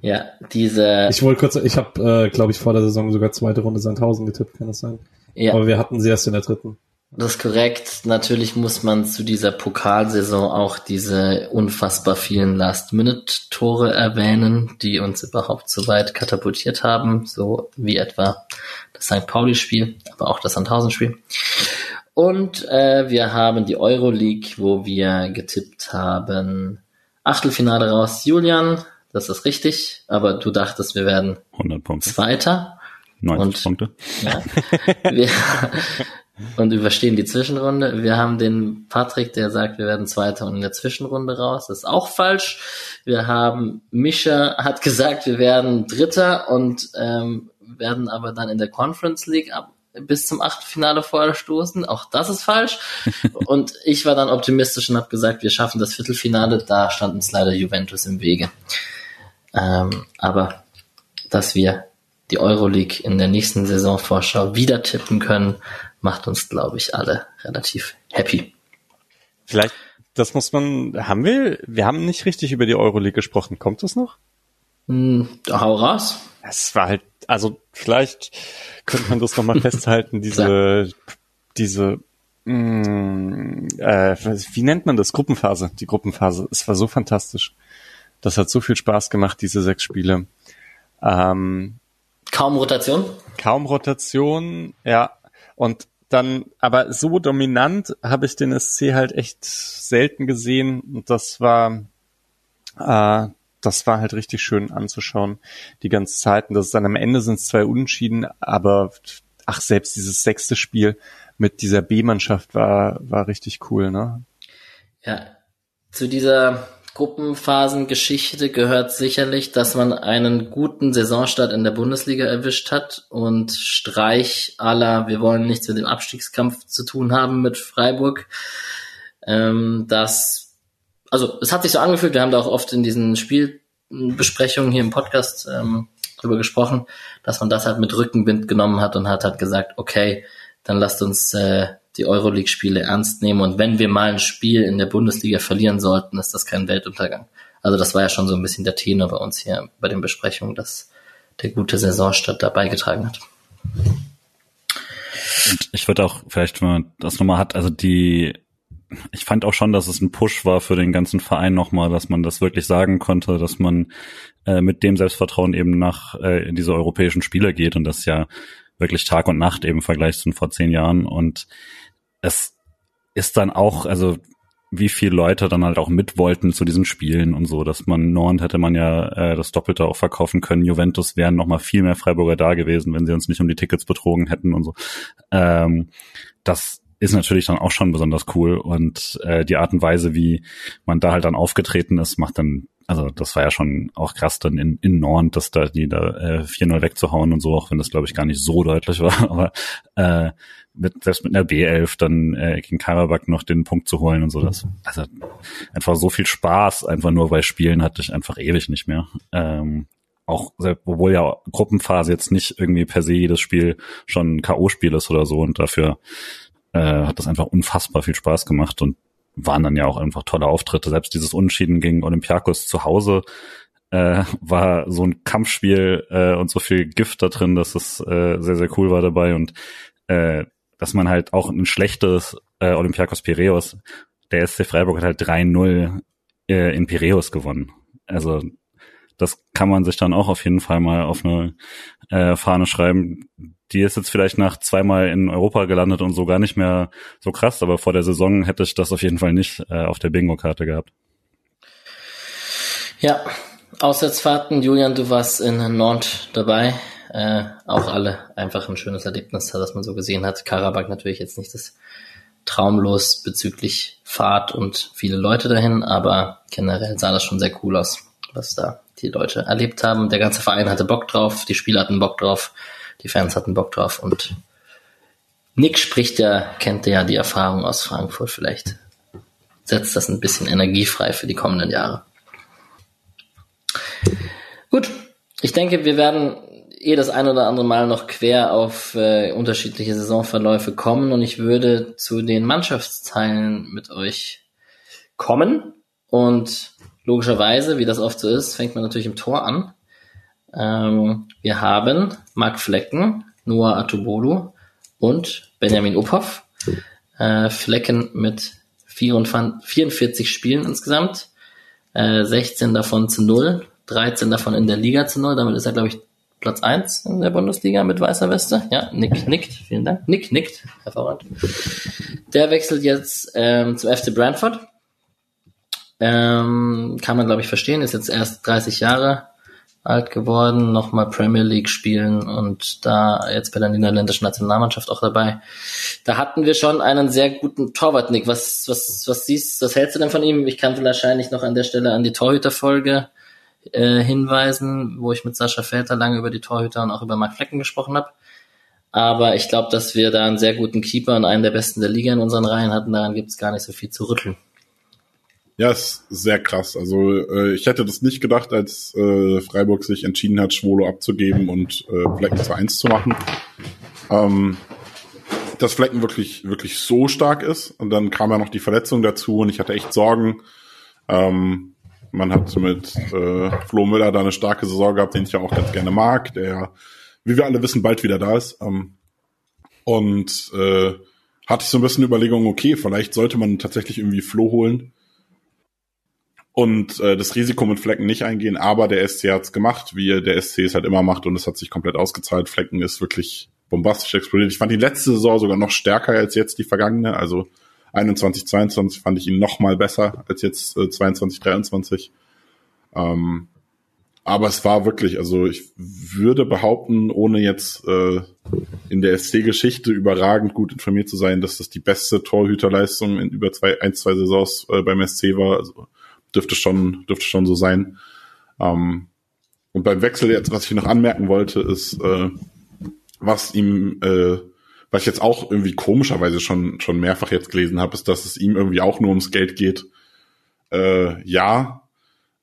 Ja, diese. Ich wollte kurz, ich habe, äh, glaube ich, vor der Saison sogar zweite Runde Sandhausen getippt, kann das sein? Ja. Aber wir hatten sie erst in der dritten. Das ist korrekt. Natürlich muss man zu dieser Pokalsaison auch diese unfassbar vielen Last-Minute-Tore erwähnen, die uns überhaupt so weit katapultiert haben, so wie etwa das St. Pauli-Spiel, aber auch das Sandhausen-Spiel. Und äh, wir haben die Euroleague, wo wir getippt haben Achtelfinale raus. Julian, das ist richtig, aber du dachtest, wir werden 100 Punkte. Zweiter. 90 und, Punkte. Ja, wir, und überstehen die Zwischenrunde. Wir haben den Patrick, der sagt, wir werden Zweiter und in der Zwischenrunde raus. Das ist auch falsch. Wir haben Mischa hat gesagt, wir werden Dritter und ähm, werden aber dann in der Conference League ab bis zum Achtelfinale vorstoßen. Auch das ist falsch. und ich war dann optimistisch und habe gesagt, wir schaffen das Viertelfinale. Da stand uns leider Juventus im Wege. Ähm, aber dass wir die Euroleague in der nächsten Saisonvorschau wieder tippen können, macht uns, glaube ich, alle relativ happy. Vielleicht, das muss man, haben wir, wir haben nicht richtig über die Euroleague gesprochen. Kommt das noch? Hm, hau raus. Es war halt, also vielleicht könnte man das nochmal festhalten, diese, diese, mh, hm, äh, wie nennt man das? Gruppenphase. Die Gruppenphase. Es war so fantastisch. Das hat so viel Spaß gemacht, diese sechs Spiele. Ähm, kaum Rotation? Kaum Rotation, ja. Und dann, aber so dominant habe ich den SC halt echt selten gesehen. Und das war, äh, das war halt richtig schön anzuschauen, die ganze Zeit. Und das ist dann am Ende sind es zwei Unentschieden, aber ach, selbst dieses sechste Spiel mit dieser B-Mannschaft war, war richtig cool, ne? Ja, zu dieser Gruppenphasengeschichte gehört sicherlich, dass man einen guten Saisonstart in der Bundesliga erwischt hat und Streich aller, wir wollen nichts mit dem Abstiegskampf zu tun haben mit Freiburg. Ähm, das, also es hat sich so angefühlt, wir haben da auch oft in diesen Spielbesprechungen hier im Podcast ähm, drüber gesprochen, dass man das halt mit Rückenwind genommen hat und hat halt gesagt, okay, dann lasst uns äh, die Euroleague-Spiele ernst nehmen und wenn wir mal ein Spiel in der Bundesliga verlieren sollten, ist das kein Weltuntergang. Also das war ja schon so ein bisschen der Tenor bei uns hier bei den Besprechungen, dass der gute Saisonstart da beigetragen hat. Und ich würde auch vielleicht, wenn man das nochmal hat, also die, ich fand auch schon, dass es ein Push war für den ganzen Verein nochmal, dass man das wirklich sagen konnte, dass man äh, mit dem Selbstvertrauen eben nach äh, in diese europäischen Spiele geht und das ja wirklich Tag und Nacht eben im Vergleich zu vor zehn Jahren und es ist dann auch, also wie viele Leute dann halt auch mit wollten zu diesen Spielen und so, dass man Nord hätte man ja äh, das Doppelte auch verkaufen können. Juventus wären noch mal viel mehr Freiburger da gewesen, wenn sie uns nicht um die Tickets betrogen hätten und so. Ähm, das ist natürlich dann auch schon besonders cool und äh, die Art und Weise, wie man da halt dann aufgetreten ist, macht dann, also das war ja schon auch krass dann in, in Nord, dass da die da äh, 4-0 wegzuhauen und so, auch wenn das glaube ich gar nicht so deutlich war, aber äh, mit, selbst mit einer B11 dann äh, gegen Karabakh noch den Punkt zu holen und so, das, also einfach so viel Spaß, einfach nur bei Spielen hatte ich einfach ewig nicht mehr. Ähm, auch, obwohl ja Gruppenphase jetzt nicht irgendwie per se jedes Spiel schon ein K.O.-Spiel ist oder so und dafür äh, hat das einfach unfassbar viel Spaß gemacht und waren dann ja auch einfach tolle Auftritte. Selbst dieses Unschieden gegen Olympiakos zu Hause äh, war so ein Kampfspiel äh, und so viel Gift da drin, dass es äh, sehr, sehr cool war dabei und äh, dass man halt auch ein schlechtes äh, Olympiakos Piraeus, der SC Freiburg hat halt 3-0 äh, in Piraeus gewonnen. Also das kann man sich dann auch auf jeden Fall mal auf eine äh, Fahne schreiben. Die ist jetzt vielleicht nach zweimal in Europa gelandet und so gar nicht mehr so krass, aber vor der Saison hätte ich das auf jeden Fall nicht äh, auf der Bingo-Karte gehabt. Ja, Auswärtsfahrten, Julian, du warst in Nantes dabei. Äh, auch alle einfach ein schönes Erlebnis, das man so gesehen hat. Karabakh natürlich jetzt nicht das traumlos bezüglich Fahrt und viele Leute dahin, aber generell sah das schon sehr cool aus, was da die Leute erlebt haben. Der ganze Verein hatte Bock drauf, die Spieler hatten Bock drauf, die Fans hatten Bock drauf und Nick spricht ja, kennt ja die Erfahrung aus Frankfurt. Vielleicht setzt das ein bisschen energiefrei für die kommenden Jahre. Gut, ich denke, wir werden eh das ein oder andere Mal noch quer auf äh, unterschiedliche Saisonverläufe kommen und ich würde zu den Mannschaftsteilen mit euch kommen und logischerweise, wie das oft so ist, fängt man natürlich im Tor an. Ähm, wir haben Marc Flecken, Noah Atubolu und Benjamin Uphoff. Äh, Flecken mit 44 Spielen insgesamt, äh, 16 davon zu null, 13 davon in der Liga zu null. Damit ist er, glaube ich, Platz 1 in der Bundesliga mit weißer Weste. Ja, Nick nickt, vielen Dank. Nick nickt, hervorragend. Der wechselt jetzt ähm, zum FC Brantford. Ähm, kann man, glaube ich, verstehen. Ist jetzt erst 30 Jahre alt geworden, nochmal Premier League spielen und da jetzt bei der niederländischen Nationalmannschaft auch dabei. Da hatten wir schon einen sehr guten Torwart, Nick. Was, was, was siehst, was hältst du denn von ihm? Ich kann wahrscheinlich noch an der Stelle an die Torhüterfolge äh, hinweisen, wo ich mit Sascha Felter lange über die Torhüter und auch über Mark Flecken gesprochen habe. Aber ich glaube, dass wir da einen sehr guten Keeper und einen der besten der Liga in unseren Reihen hatten. Daran gibt es gar nicht so viel zu rütteln. Ja, ist sehr krass. Also äh, ich hätte das nicht gedacht, als äh, Freiburg sich entschieden hat, Schwolo abzugeben und äh, Flecken zu eins zu machen. Ähm, dass Flecken wirklich, wirklich so stark ist. Und dann kam ja noch die Verletzung dazu und ich hatte echt Sorgen. Ähm, man hat mit äh, Flo Müller da eine starke Saison gehabt, den ich ja auch ganz gerne mag, der, wie wir alle wissen, bald wieder da ist. Ähm, und äh, hatte ich so ein bisschen Überlegung, okay, vielleicht sollte man tatsächlich irgendwie Flo holen und äh, das Risiko mit Flecken nicht eingehen, aber der SC hat's gemacht, wie der SC es halt immer macht und es hat sich komplett ausgezahlt. Flecken ist wirklich bombastisch explodiert. Ich fand die letzte Saison sogar noch stärker als jetzt die vergangene, also 21, 22 fand ich ihn noch mal besser als jetzt äh, 22, 23. Ähm, aber es war wirklich, also ich würde behaupten, ohne jetzt äh, in der SC-Geschichte überragend gut informiert zu sein, dass das die beste Torhüterleistung in über zwei, ein, zwei Saisons äh, beim SC war. Also dürfte schon, dürfte schon so sein. Ähm, und beim Wechsel jetzt, was ich noch anmerken wollte, ist, äh, was ihm, äh, was ich jetzt auch irgendwie komischerweise schon, schon mehrfach jetzt gelesen habe, ist, dass es ihm irgendwie auch nur ums Geld geht. Äh, ja,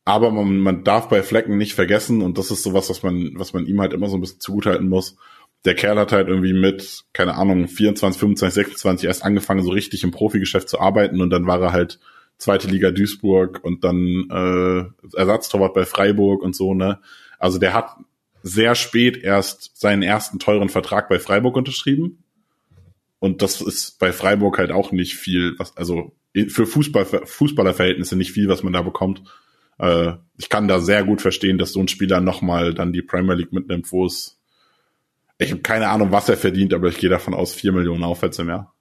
aber man, man darf bei Flecken nicht vergessen, und das ist sowas, was man, was man ihm halt immer so ein bisschen zugutehalten muss. Der Kerl hat halt irgendwie mit, keine Ahnung, 24, 25, 26 erst angefangen, so richtig im Profigeschäft zu arbeiten und dann war er halt zweite Liga Duisburg und dann äh, Ersatztorwart bei Freiburg und so, ne? Also der hat sehr spät erst seinen ersten teuren Vertrag bei Freiburg unterschrieben. Und das ist bei Freiburg halt auch nicht viel, was, also für Fußball, Fußballerverhältnisse nicht viel, was man da bekommt. Äh, ich kann da sehr gut verstehen, dass so ein Spieler nochmal dann die Premier League mitnimmt, wo es, ich habe keine Ahnung, was er verdient, aber ich gehe davon aus, vier Millionen aufwärts im Jahr.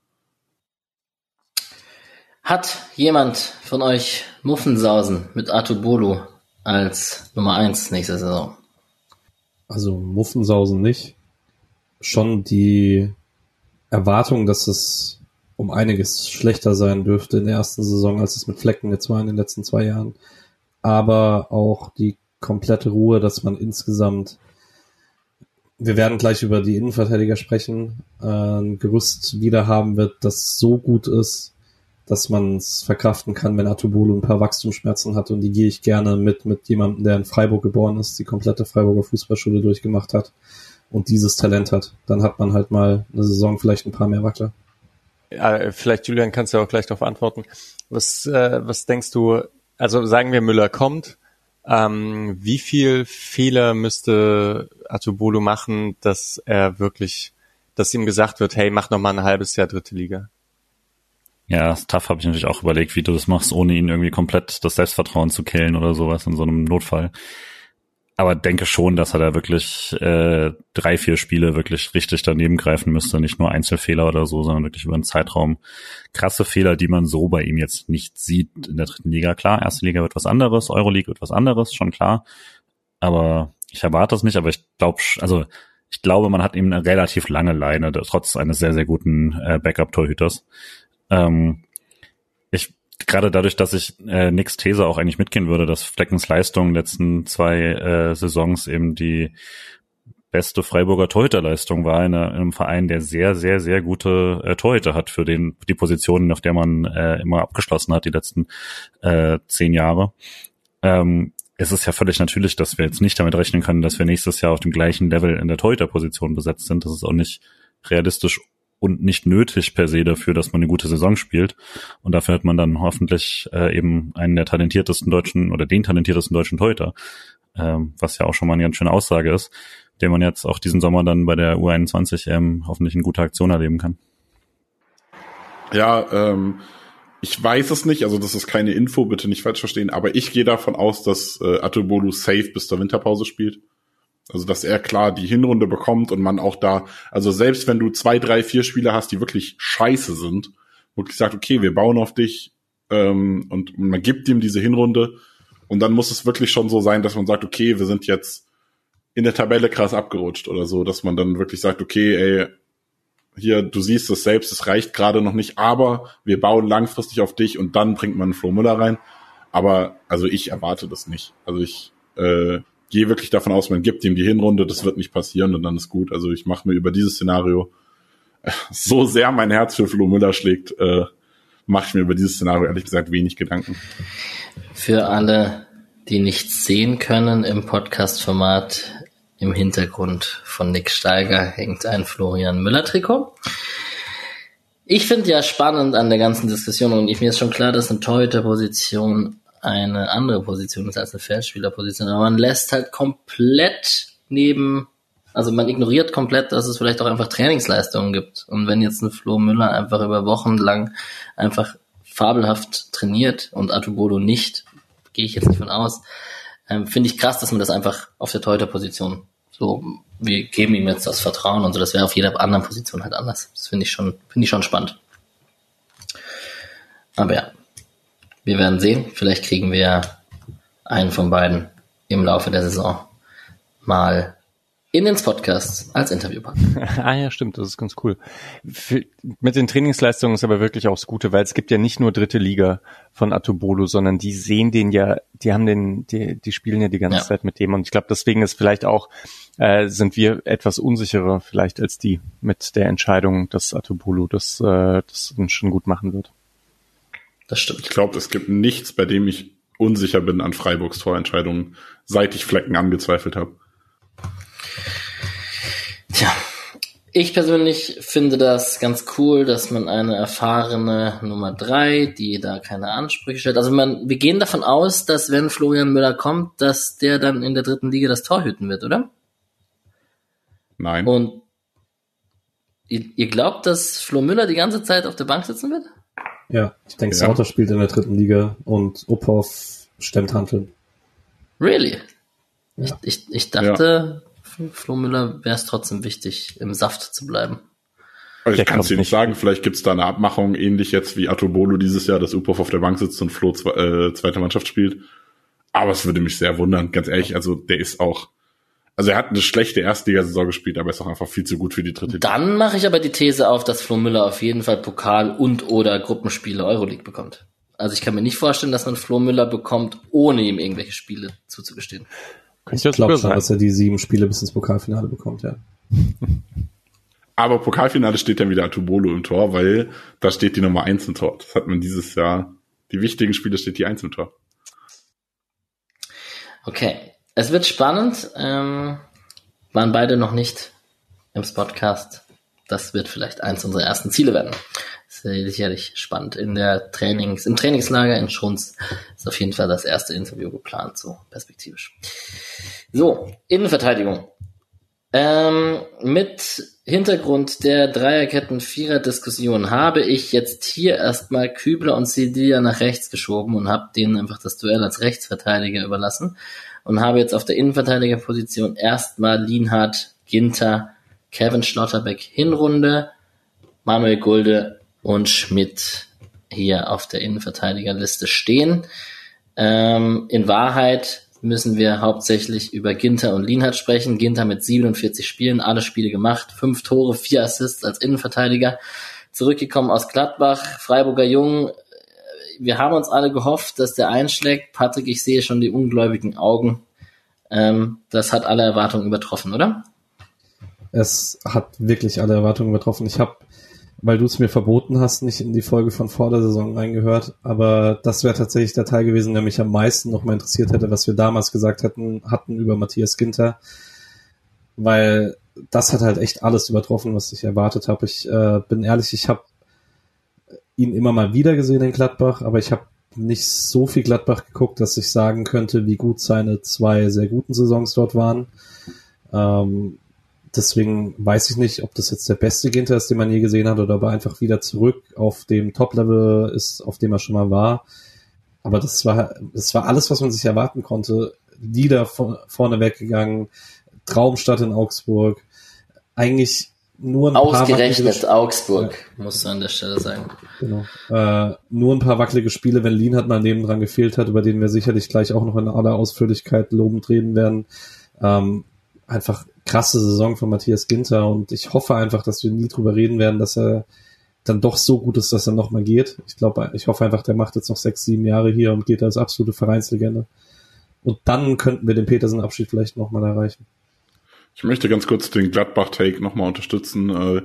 Hat jemand von euch Muffensausen mit Artubolo als Nummer eins nächste Saison? Also Muffensausen nicht. Schon die Erwartung, dass es um einiges schlechter sein dürfte in der ersten Saison, als es mit Flecken jetzt war in den letzten zwei Jahren. Aber auch die komplette Ruhe, dass man insgesamt, wir werden gleich über die Innenverteidiger sprechen, äh, ein Gerüst wieder haben wird, das so gut ist, dass man es verkraften kann, wenn Atubulu ein paar Wachstumsschmerzen hat und die gehe ich gerne mit mit jemandem, der in Freiburg geboren ist, die komplette Freiburger Fußballschule durchgemacht hat und dieses Talent hat. Dann hat man halt mal eine Saison vielleicht ein paar mehr Wackler. Ja, vielleicht Julian kannst du auch gleich darauf antworten. Was äh, was denkst du? Also sagen wir Müller kommt, ähm, wie viel Fehler müsste Atubolo machen, dass er wirklich, dass ihm gesagt wird, hey, mach noch mal ein halbes Jahr dritte Liga? Ja, tough habe ich natürlich auch überlegt, wie du das machst, ohne ihn irgendwie komplett das Selbstvertrauen zu killen oder sowas in so einem Notfall. Aber denke schon, dass er da wirklich äh, drei, vier Spiele wirklich richtig daneben greifen müsste. Nicht nur Einzelfehler oder so, sondern wirklich über einen Zeitraum. Krasse Fehler, die man so bei ihm jetzt nicht sieht in der dritten Liga. Klar, erste Liga wird was anderes, Euroleague wird was anderes, schon klar. Aber ich erwarte es nicht, aber ich glaube, also ich glaube, man hat ihm eine relativ lange Leine, trotz eines sehr, sehr guten äh, Backup-Torhüters. Ähm, ich gerade dadurch, dass ich äh, Nicks These auch eigentlich mitgehen würde, dass Fleckens Leistung letzten zwei äh, Saisons eben die beste Freiburger Torhüterleistung war in, einer, in, einem Verein, der sehr, sehr, sehr gute äh, Torhüter hat für den die Positionen, auf der man äh, immer abgeschlossen hat die letzten äh, zehn Jahre. Ähm, es ist ja völlig natürlich, dass wir jetzt nicht damit rechnen können, dass wir nächstes Jahr auf dem gleichen Level in der Torhüterposition besetzt sind. Das ist auch nicht realistisch und nicht nötig per se dafür, dass man eine gute Saison spielt. Und dafür hat man dann hoffentlich äh, eben einen der talentiertesten deutschen oder den talentiertesten deutschen Torhüter, ähm, was ja auch schon mal eine ganz schöne Aussage ist, den man jetzt auch diesen Sommer dann bei der U21 ähm, hoffentlich in guter Aktion erleben kann. Ja, ähm, ich weiß es nicht, also das ist keine Info, bitte nicht falsch verstehen, aber ich gehe davon aus, dass äh, Atobolu safe bis zur Winterpause spielt. Also, dass er klar die Hinrunde bekommt und man auch da, also selbst wenn du zwei, drei, vier Spieler hast, die wirklich scheiße sind, wirklich sagt, okay, wir bauen auf dich ähm, und man gibt ihm diese Hinrunde und dann muss es wirklich schon so sein, dass man sagt, okay, wir sind jetzt in der Tabelle krass abgerutscht oder so, dass man dann wirklich sagt, okay, ey, hier, du siehst es selbst, es reicht gerade noch nicht, aber wir bauen langfristig auf dich und dann bringt man Flo Müller rein. Aber also ich erwarte das nicht. Also ich äh, gehe wirklich davon aus, man gibt ihm die Hinrunde, das wird nicht passieren und dann ist gut. Also ich mache mir über dieses Szenario äh, so sehr mein Herz für Flo Müller schlägt, äh, mache ich mir über dieses Szenario ehrlich gesagt wenig Gedanken. Für alle, die nichts sehen können im Podcast-Format, im Hintergrund von Nick Steiger hängt ein Florian Müller-Trikot. Ich finde ja spannend an der ganzen Diskussion und ich, mir ist schon klar, dass eine Torhüter-Position eine andere Position ist als eine Feldspielerposition. Aber man lässt halt komplett neben, also man ignoriert komplett, dass es vielleicht auch einfach Trainingsleistungen gibt. Und wenn jetzt ein Flo Müller einfach über Wochen lang einfach fabelhaft trainiert und Atubodo nicht, gehe ich jetzt nicht von aus, ähm, finde ich krass, dass man das einfach auf der Torhüter-Position so, wir geben ihm jetzt das Vertrauen und so, das wäre auf jeder anderen Position halt anders. Das finde ich schon, finde ich schon spannend. Aber ja, wir werden sehen. Vielleicht kriegen wir einen von beiden im Laufe der Saison mal in den Podcasts als Interviewpartner. ah ja, stimmt, das ist ganz cool. Für, mit den Trainingsleistungen ist aber wirklich auch das Gute, weil es gibt ja nicht nur dritte Liga von Atobolo, sondern die sehen den ja, die haben den, die, die spielen ja die ganze ja. Zeit mit dem und ich glaube, deswegen ist vielleicht auch, äh, sind wir etwas unsicherer vielleicht als die mit der Entscheidung, dass Atobolo das, äh, das schon gut machen wird. Das stimmt. Ich glaube, es gibt nichts, bei dem ich unsicher bin an Freiburgs Torentscheidungen, seit ich Flecken angezweifelt habe. Tja, ich persönlich finde das ganz cool, dass man eine erfahrene Nummer drei, die da keine Ansprüche stellt. Also man, wir gehen davon aus, dass wenn Florian Müller kommt, dass der dann in der dritten Liga das Tor hüten wird, oder? Nein. Und ihr, ihr glaubt, dass Flo Müller die ganze Zeit auf der Bank sitzen wird? Ja, ich denke, ja. Sauter spielt in der dritten Liga und Uphoff stemmt Hanteln. Really? Ja. Ich, ich, ich dachte, ja. Flo Müller wäre es trotzdem wichtig, im Saft zu bleiben. Also ich kann es dir nicht sagen, vielleicht gibt es da eine Abmachung, ähnlich jetzt wie Atobolo dieses Jahr, dass Uphoff auf der Bank sitzt und Flo zwe äh, zweite Mannschaft spielt. Aber es würde mich sehr wundern, ganz ehrlich, also der ist auch, Also er hat eine schlechte Erstligasaison gespielt, aber er ist auch einfach viel zu gut für die dritte Liga. Dann mache ich aber die These auf, dass Flo Müller auf jeden Fall Pokal und oder Gruppenspiele Euroleague bekommt. Also ich kann mir nicht vorstellen, dass man Flo Müller bekommt, ohne ihm irgendwelche Spiele zuzugestehen. Ich glaube schon, dass er die sieben Spiele bis ins Pokalfinale bekommt, ja. Aber Pokalfinale steht dann wieder Atubolo im Tor, weil da steht die Nummer eins im Tor. Das hat man dieses Jahr. Die wichtigen Spiele steht die eins im Tor. Okay, es wird spannend. Ähm, waren beide noch nicht im Podcast. Das wird vielleicht eins unserer ersten Ziele werden. Das ist sicherlich spannend. In der Trainings, im Trainingslager in Schrunz ist auf jeden Fall das erste Interview geplant, so perspektivisch. So, Innenverteidigung. Ähm, mit Hintergrund der Dreierketten-Vierer-Diskussion habe ich jetzt hier erstmal Kübler und Cedilia nach rechts geschoben und habe denen einfach das Duell als Rechtsverteidiger überlassen und habe jetzt auf der Innenverteidigerposition erstmal Lienhardt, Ginter, Kevin Schlotterbeck Hinrunde, Manuel Gulde und Schmidt hier auf der Innenverteidigerliste stehen. Ähm, in Wahrheit müssen wir hauptsächlich über Ginter und Lienhardt sprechen. Ginter mit 47 Spielen, alle Spiele gemacht, fünf Tore, vier Assists als Innenverteidiger. Zurückgekommen aus Gladbach, Freiburger Jung, wir haben uns alle gehofft, dass der einschlägt. Patrick, ich sehe schon die ungläubigen Augen. Ähm, das hat alle Erwartungen übertroffen, oder? Es hat wirklich alle Erwartungen übertroffen. Ich habe, weil du es mir verboten hast, nicht in die Folge von vor der Saison reingehört, aber das wäre tatsächlich der Teil gewesen, der mich am meisten noch mal interessiert hätte, was wir damals gesagt hätten, hatten über Matthias Ginter, weil das hat halt echt alles übertroffen, was ich erwartet habe. Ich äh, bin ehrlich, ich habe ihn immer mal wieder gesehen in Gladbach, aber ich habe nicht so viel Gladbach geguckt, dass ich sagen könnte, wie gut seine zwei sehr guten Saisons dort waren. Ähm, deswegen weiß ich nicht, ob das jetzt der beste Ginter ist, den man je gesehen hat, oder ob er einfach wieder zurück auf dem Top-Level ist, auf dem er schon mal war. Aber das war, das war alles, was man sich erwarten konnte. Lieder vorne weggegangen, Traumstadt in Augsburg. Eigentlich nur ein Ausgerechnet paar Augsburg, ja. muss an der Stelle sagen. Genau. Äh, nur ein paar wackelige Spiele, wenn Lien hat mal nebendran gefehlt hat, über den wir sicherlich gleich auch noch in aller Ausführlichkeit lobend reden werden. Ähm, einfach krasse Saison von Matthias Ginter und ich hoffe einfach, dass wir nie drüber reden werden, dass er dann doch so gut ist, dass er nochmal geht. Ich glaube, ich hoffe einfach, der macht jetzt noch sechs, sieben Jahre hier und geht als absolute Vereinslegende. Und dann könnten wir den Petersen-Abschied vielleicht nochmal erreichen. Ich möchte ganz kurz den Gladbach-Take nochmal unterstützen. Äh,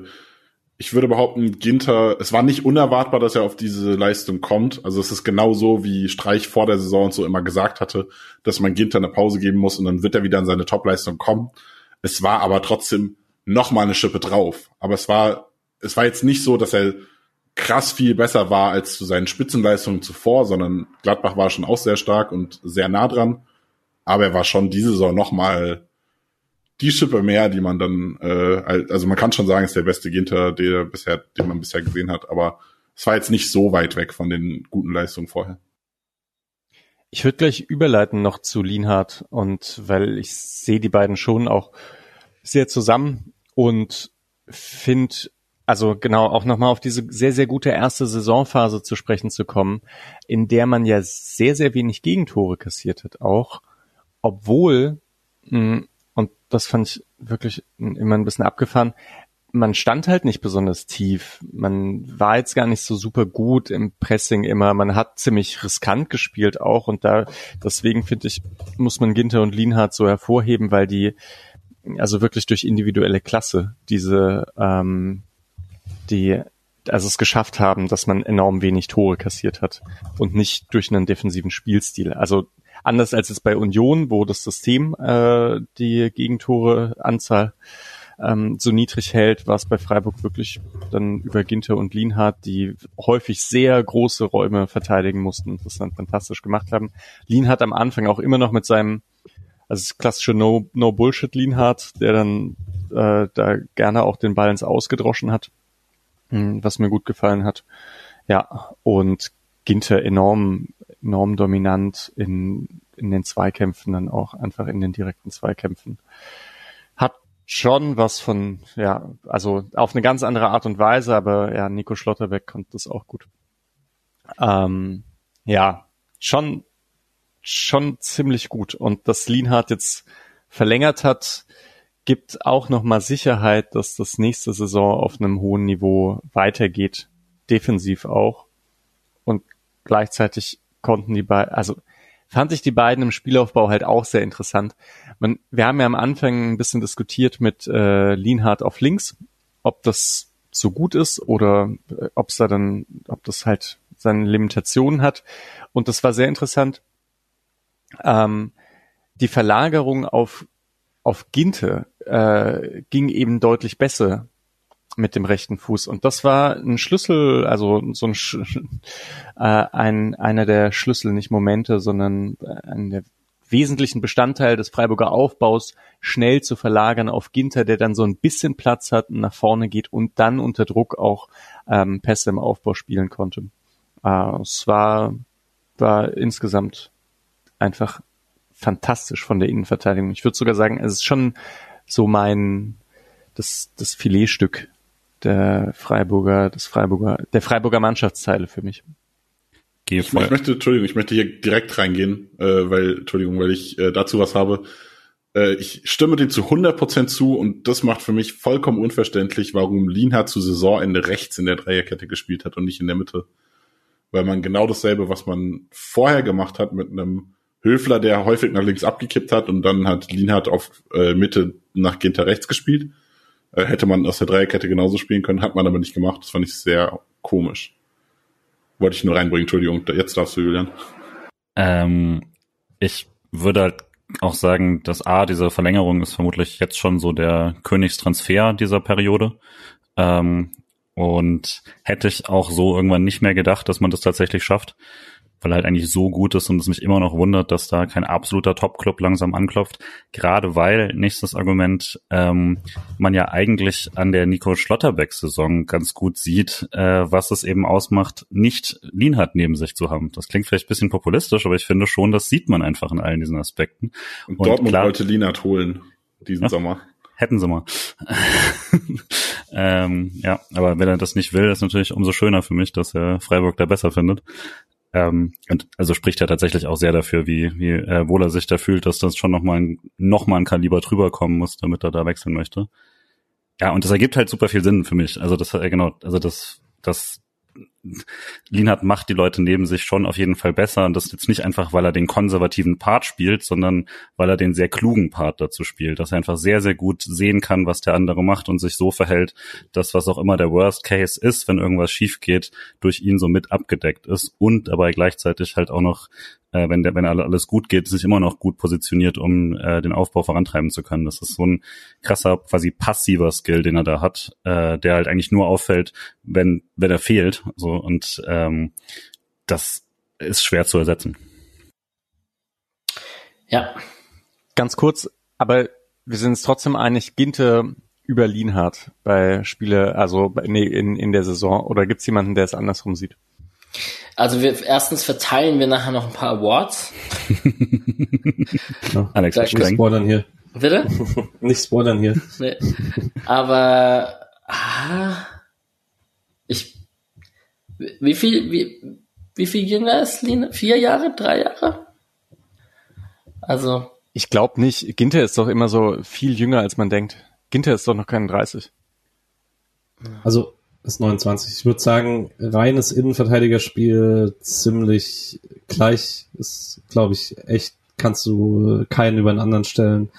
ich würde behaupten, Ginter, es war nicht unerwartbar, dass er auf diese Leistung kommt. Also es ist genau so, wie Streich vor der Saison und so immer gesagt hatte, dass man Ginter eine Pause geben muss und dann wird er wieder in seine Topleistung kommen. Es war aber trotzdem nochmal eine Schippe drauf. Aber es war, es war jetzt nicht so, dass er krass viel besser war als zu seinen Spitzenleistungen zuvor, sondern Gladbach war schon auch sehr stark und sehr nah dran. Aber er war schon diese Saison nochmal die Schippe mehr, die man dann, äh, also man kann schon sagen, ist der beste Ginter, der bisher, den man bisher gesehen hat, aber es war jetzt nicht so weit weg von den guten Leistungen vorher. Ich würde gleich überleiten noch zu Lienhardt und weil ich sehe die beiden schon auch sehr zusammen und finde, also genau, auch nochmal auf diese sehr, sehr gute erste Saisonphase zu sprechen zu kommen, in der man ja sehr, sehr wenig Gegentore kassiert hat, auch, obwohl mh, und das fand ich wirklich immer ein bisschen abgefahren. Man stand halt nicht besonders tief. Man war jetzt gar nicht so super gut im Pressing immer. Man hat ziemlich riskant gespielt auch und da, deswegen finde ich, muss man Ginter und Lienhardt so hervorheben, weil die, also wirklich durch individuelle Klasse diese, ähm, die, also es geschafft haben, dass man enorm wenig Tore kassiert hat und nicht durch einen defensiven Spielstil. Also Anders als es bei Union, wo das System äh, die Gegentore-Anzahl ähm, so niedrig hält, war es bei Freiburg wirklich dann über Ginter und Lienhardt, die häufig sehr große Räume verteidigen mussten, das dann fantastisch gemacht haben. Lienhardt am Anfang auch immer noch mit seinem, also klassische No, no Bullshit Lienhardt, der dann äh, da gerne auch den Ball ins Ausgedroschen hat, hm, was mir gut gefallen hat. Ja, und Ginter enorm enorm dominant in, in den Zweikämpfen, dann auch einfach in den direkten Zweikämpfen. Hat schon was von, ja, also auf eine ganz andere Art und Weise, aber ja, Nico Schlotterbeck konnte das auch gut. Ähm, ja, schon, schon ziemlich gut. Und dass Lienhardt jetzt verlängert hat, gibt auch nochmal Sicherheit, dass das nächste Saison auf einem hohen Niveau weitergeht, defensiv auch. Und gleichzeitig konnten die beiden, also fand ich die beiden im Spielaufbau halt auch sehr interessant. Man, wir haben ja am Anfang ein bisschen diskutiert mit äh, Lienhardt auf links, ob das so gut ist oder äh, ob es da dann, ob das halt seine Limitationen hat. Und das war sehr interessant. Ähm, die Verlagerung auf auf Ginte äh, ging eben deutlich besser mit dem rechten Fuß. Und das war ein Schlüssel, also so ein, äh, ein einer der Schlüssel, nicht Momente, sondern ein der wesentlichen Bestandteil des Freiburger Aufbaus, schnell zu verlagern auf Ginter, der dann so ein bisschen Platz hat nach vorne geht und dann unter Druck auch ähm, Pässe im Aufbau spielen konnte. Äh, es war, war insgesamt einfach fantastisch von der Innenverteidigung. Ich würde sogar sagen, es ist schon so mein das, das Filetstück der Freiburger, des Freiburger, der Freiburger Mannschaftsteile für mich. Ich, ich möchte, Entschuldigung, ich möchte hier direkt reingehen, äh, weil, Entschuldigung, weil ich äh, dazu was habe. Äh, ich stimme dem zu 100% zu und das macht für mich vollkommen unverständlich, warum Lienhardt zu Saisonende rechts in der Dreierkette gespielt hat und nicht in der Mitte. Weil man genau dasselbe, was man vorher gemacht hat mit einem Höfler, der häufig nach links abgekippt hat und dann hat Lienhardt auf äh, Mitte nach Ginter rechts gespielt. Äh, hätte man aus der Dreierkette genauso spielen können, hat man aber nicht gemacht. Das fand ich sehr komisch. Wollte ich nur reinbringen, Entschuldigung. Jetzt darfst du, Julian. Ähm, ich würde halt auch sagen, dass A, diese Verlängerung ist vermutlich jetzt schon so der Königstransfer dieser Periode. Ähm, und hätte ich auch so irgendwann nicht mehr gedacht, dass man das tatsächlich schafft weil er halt eigentlich so gut ist und es mich immer noch wundert, dass da kein absoluter Top-Club langsam anklopft. Gerade weil, nächstes Argument, ähm, man ja eigentlich an der Nico Schlotterbeck-Saison ganz gut sieht, äh, was es eben ausmacht, nicht Lienhardt neben sich zu haben. Das klingt vielleicht bisschen populistisch, aber ich finde schon, das sieht man einfach in allen diesen Aspekten. Und, und Dortmund klar, wollte Lienhardt holen diesen ja, Sommer. Hätten sie mal. ähm, ja, aber wenn er das nicht will, ist natürlich umso schöner für mich, dass er Freiburg da besser findet. Ähm, und also spricht er tatsächlich auch sehr dafür, wie, wie äh, wohl er sich da fühlt, dass das schon nochmal ein, noch ein Kaliber drüber kommen muss, damit er da wechseln möchte. Ja, und das ergibt halt super viel Sinn für mich. Also das, äh, genau, also das, das Lienhardt macht die Leute neben sich schon auf jeden Fall besser. Und das jetzt nicht einfach, weil er den konservativen Part spielt, sondern weil er den sehr klugen Part dazu spielt, dass er einfach sehr, sehr gut sehen kann, was der andere macht und sich so verhält, dass was auch immer der Worst Case ist, wenn irgendwas schief geht, durch ihn so mit abgedeckt ist und dabei gleichzeitig halt auch noch äh, wenn der, wenn alles gut geht, sich immer noch gut positioniert, um äh, den Aufbau vorantreiben zu können. Das ist so ein krasser, quasi passiver Skill, den er da hat, äh, der halt eigentlich nur auffällt, wenn, wenn er fehlt. So und ähm, das ist schwer zu ersetzen. Ja. Ganz kurz, aber wir sind uns trotzdem einig, Ginte über Lienhardt bei Spiele, also nee, in, in der Saison, oder gibt es jemanden, der es andersrum sieht? Also wir erstens verteilen wir nachher noch ein paar Awards. ja, Alex, Sag, nicht spoilern hier. Bitte? nicht spoilern hier. Nee. Aber ah, ich wie viel wie wie viel jünger ist Lina? Vier Jahre? Drei Jahre? Also ich glaube nicht. Ginter ist doch immer so viel jünger, als man denkt. Ginter ist doch noch kein 30. Also ist 29. Ich würde sagen, reines Innenverteidigerspiel ziemlich gleich ist, glaube ich, echt, kannst du keinen über den anderen stellen.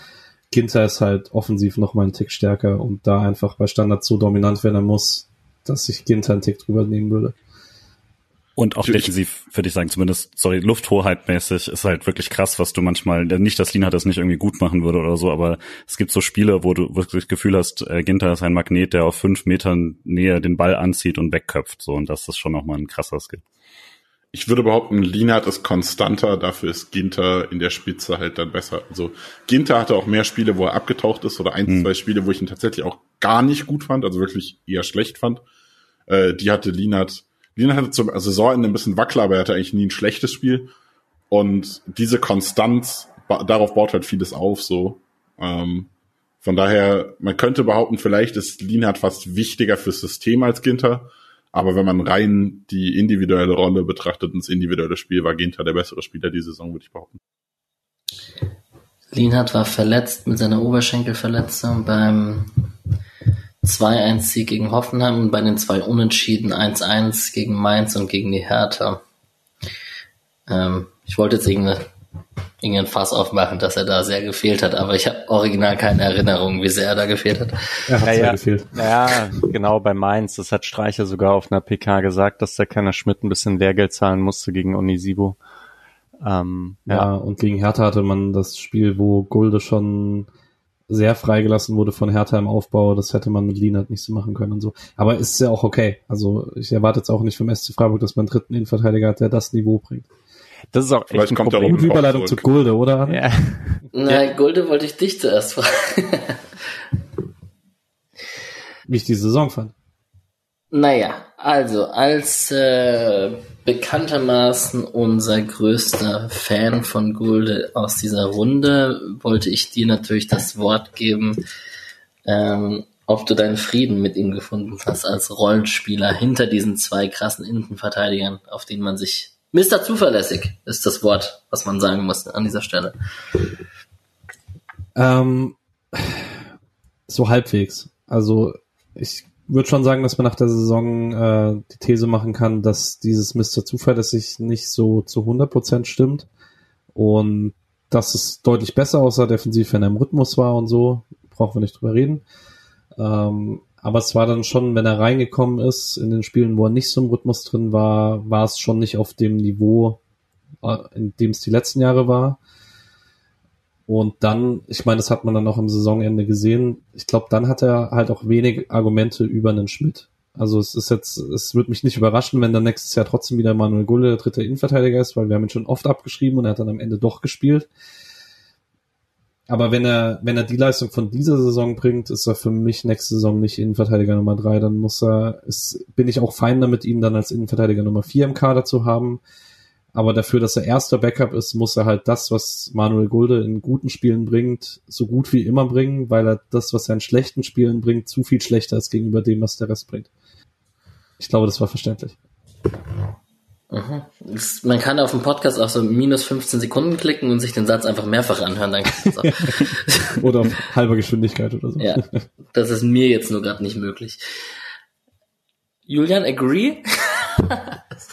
Ginter ist halt offensiv noch mal einen Tick stärker und da einfach bei Standard so dominant werden muss, dass ich Ginter einen Tick drüber nehmen würde. Und auch defensiv würde ich sagen, zumindest, sorry, Lufthoheit-mäßig ist halt wirklich krass, was du manchmal, nicht, dass Lina das nicht irgendwie gut machen würde oder so, aber es gibt so Spiele, wo du wirklich das Gefühl hast, äh, Ginter ist ein Magnet, der auf fünf Metern Nähe den Ball anzieht und wegköpft, so, und das ist schon nochmal ein krasser Skill. Ich würde behaupten, Linat ist konstanter, dafür ist Ginter in der Spitze halt dann besser. Also Ginter hatte auch mehr Spiele, wo er abgetaucht ist oder ein, hm. zwei Spiele, wo ich ihn tatsächlich auch gar nicht gut fand, also wirklich eher schlecht fand. Äh, die hatte Linat Lina hatte zum Saisonende ein bisschen Wackler, aber er hatte eigentlich nie ein schlechtes Spiel. Und diese Konstanz, darauf baut halt vieles auf, so. Ähm, von daher, man könnte behaupten, vielleicht ist Lienhardt fast wichtiger fürs System als Ginter. Aber wenn man rein die individuelle Rolle betrachtet und das individuelle Spiel, war Ginter der bessere Spieler die Saison, würde ich behaupten. Lienhardt war verletzt mit seiner Oberschenkelverletzung beim 2-1-Sieg gegen Hoffenheim und bei den zwei Unentschieden 1-1 gegen Mainz und gegen die Hertha. Ähm, ich wollte jetzt irgendeine, irgendein Fass aufmachen, dass er da sehr gefehlt hat, aber ich habe original keine Erinnerung, wie sehr er da gefehlt hat. Er hat Ja, sehr ja. gefehlt. Ja, genau, bei Mainz. Das hat Streicher sogar auf einer PK gesagt, dass der Kenner Schmidt ein bisschen Lehrgeld zahlen musste gegen Onisivo. Ähm, Ja. ja. und gegen Hertha hatte man das Spiel, wo Gulde schon sehr freigelassen wurde von Hertha im Aufbau. Das hätte man mit Lienert nicht so machen können und so. Aber ist ja auch okay. Also ich erwarte jetzt auch nicht vom SC Freiburg, dass man einen dritten Innenverteidiger hat, der das Niveau bringt. Das ist auch Vielleicht echt ein kommt Problem. Gute Überleitung zu. Gulde, oder? Ja. Na, Gulde wollte ich dich zuerst fragen. Wie ich die Saison fand. Naja, also als äh, bekanntermaßen unser größter Fan von Gulde aus dieser Runde wollte ich dir natürlich das Wort geben, ähm, ob du deinen Frieden mit ihm gefunden hast als Rollenspieler hinter diesen zwei krassen Innenverteidigern, auf denen man sich Mr. Zuverlässig ist das Wort, was man sagen muss an dieser Stelle. Ähm, so halbwegs. Also ich würde schon sagen, dass man nach der Saison äh, die These machen kann, dass dieses Mr. Zuverlässig nicht so zu 100% stimmt und dass es deutlich besser aussah defensiv, wenn er im Rhythmus war und so. Brauchen wir nicht drüber reden. Ähm, aber es war dann schon, wenn er reingekommen ist, in den Spielen, wo er nicht so im Rhythmus drin war, war es schon nicht auf dem Niveau, äh, in dem es die letzten Jahre war. Und dann, ich meine, das hat man dann auch am Saisonende gesehen. Ich glaube, dann hat er halt auch wenig Argumente über einen Schmidt. Also es ist jetzt, es wird mich nicht überraschen, wenn dann nächstes Jahr trotzdem wieder Manuel Gulle der dritte Innenverteidiger ist, weil wir haben ihn schon oft abgeschrieben und er hat dann am Ende doch gespielt. Aber wenn er, wenn er die Leistung von dieser Saison bringt, ist er für mich nächste Saison nicht Innenverteidiger Nummer drei. Dann muss er, ist, bin ich auch fein damit, ihn dann als Innenverteidiger Nummer vier im Kader zu haben. Aber dafür, dass er erster Backup ist, muss er halt das, was Manuel Gulde in guten Spielen bringt, so gut wie immer bringen, weil er das, was er in schlechten Spielen bringt, zu viel schlechter ist gegenüber dem, was der Rest bringt. Ich glaube, das war verständlich. Mhm. Das, man kann auf dem Podcast auch so minus 15 Sekunden klicken und sich den Satz einfach mehrfach anhören. Dann. Oder auf halber Geschwindigkeit oder so. ja, das ist mir jetzt nur gerade nicht möglich. Julian, agree?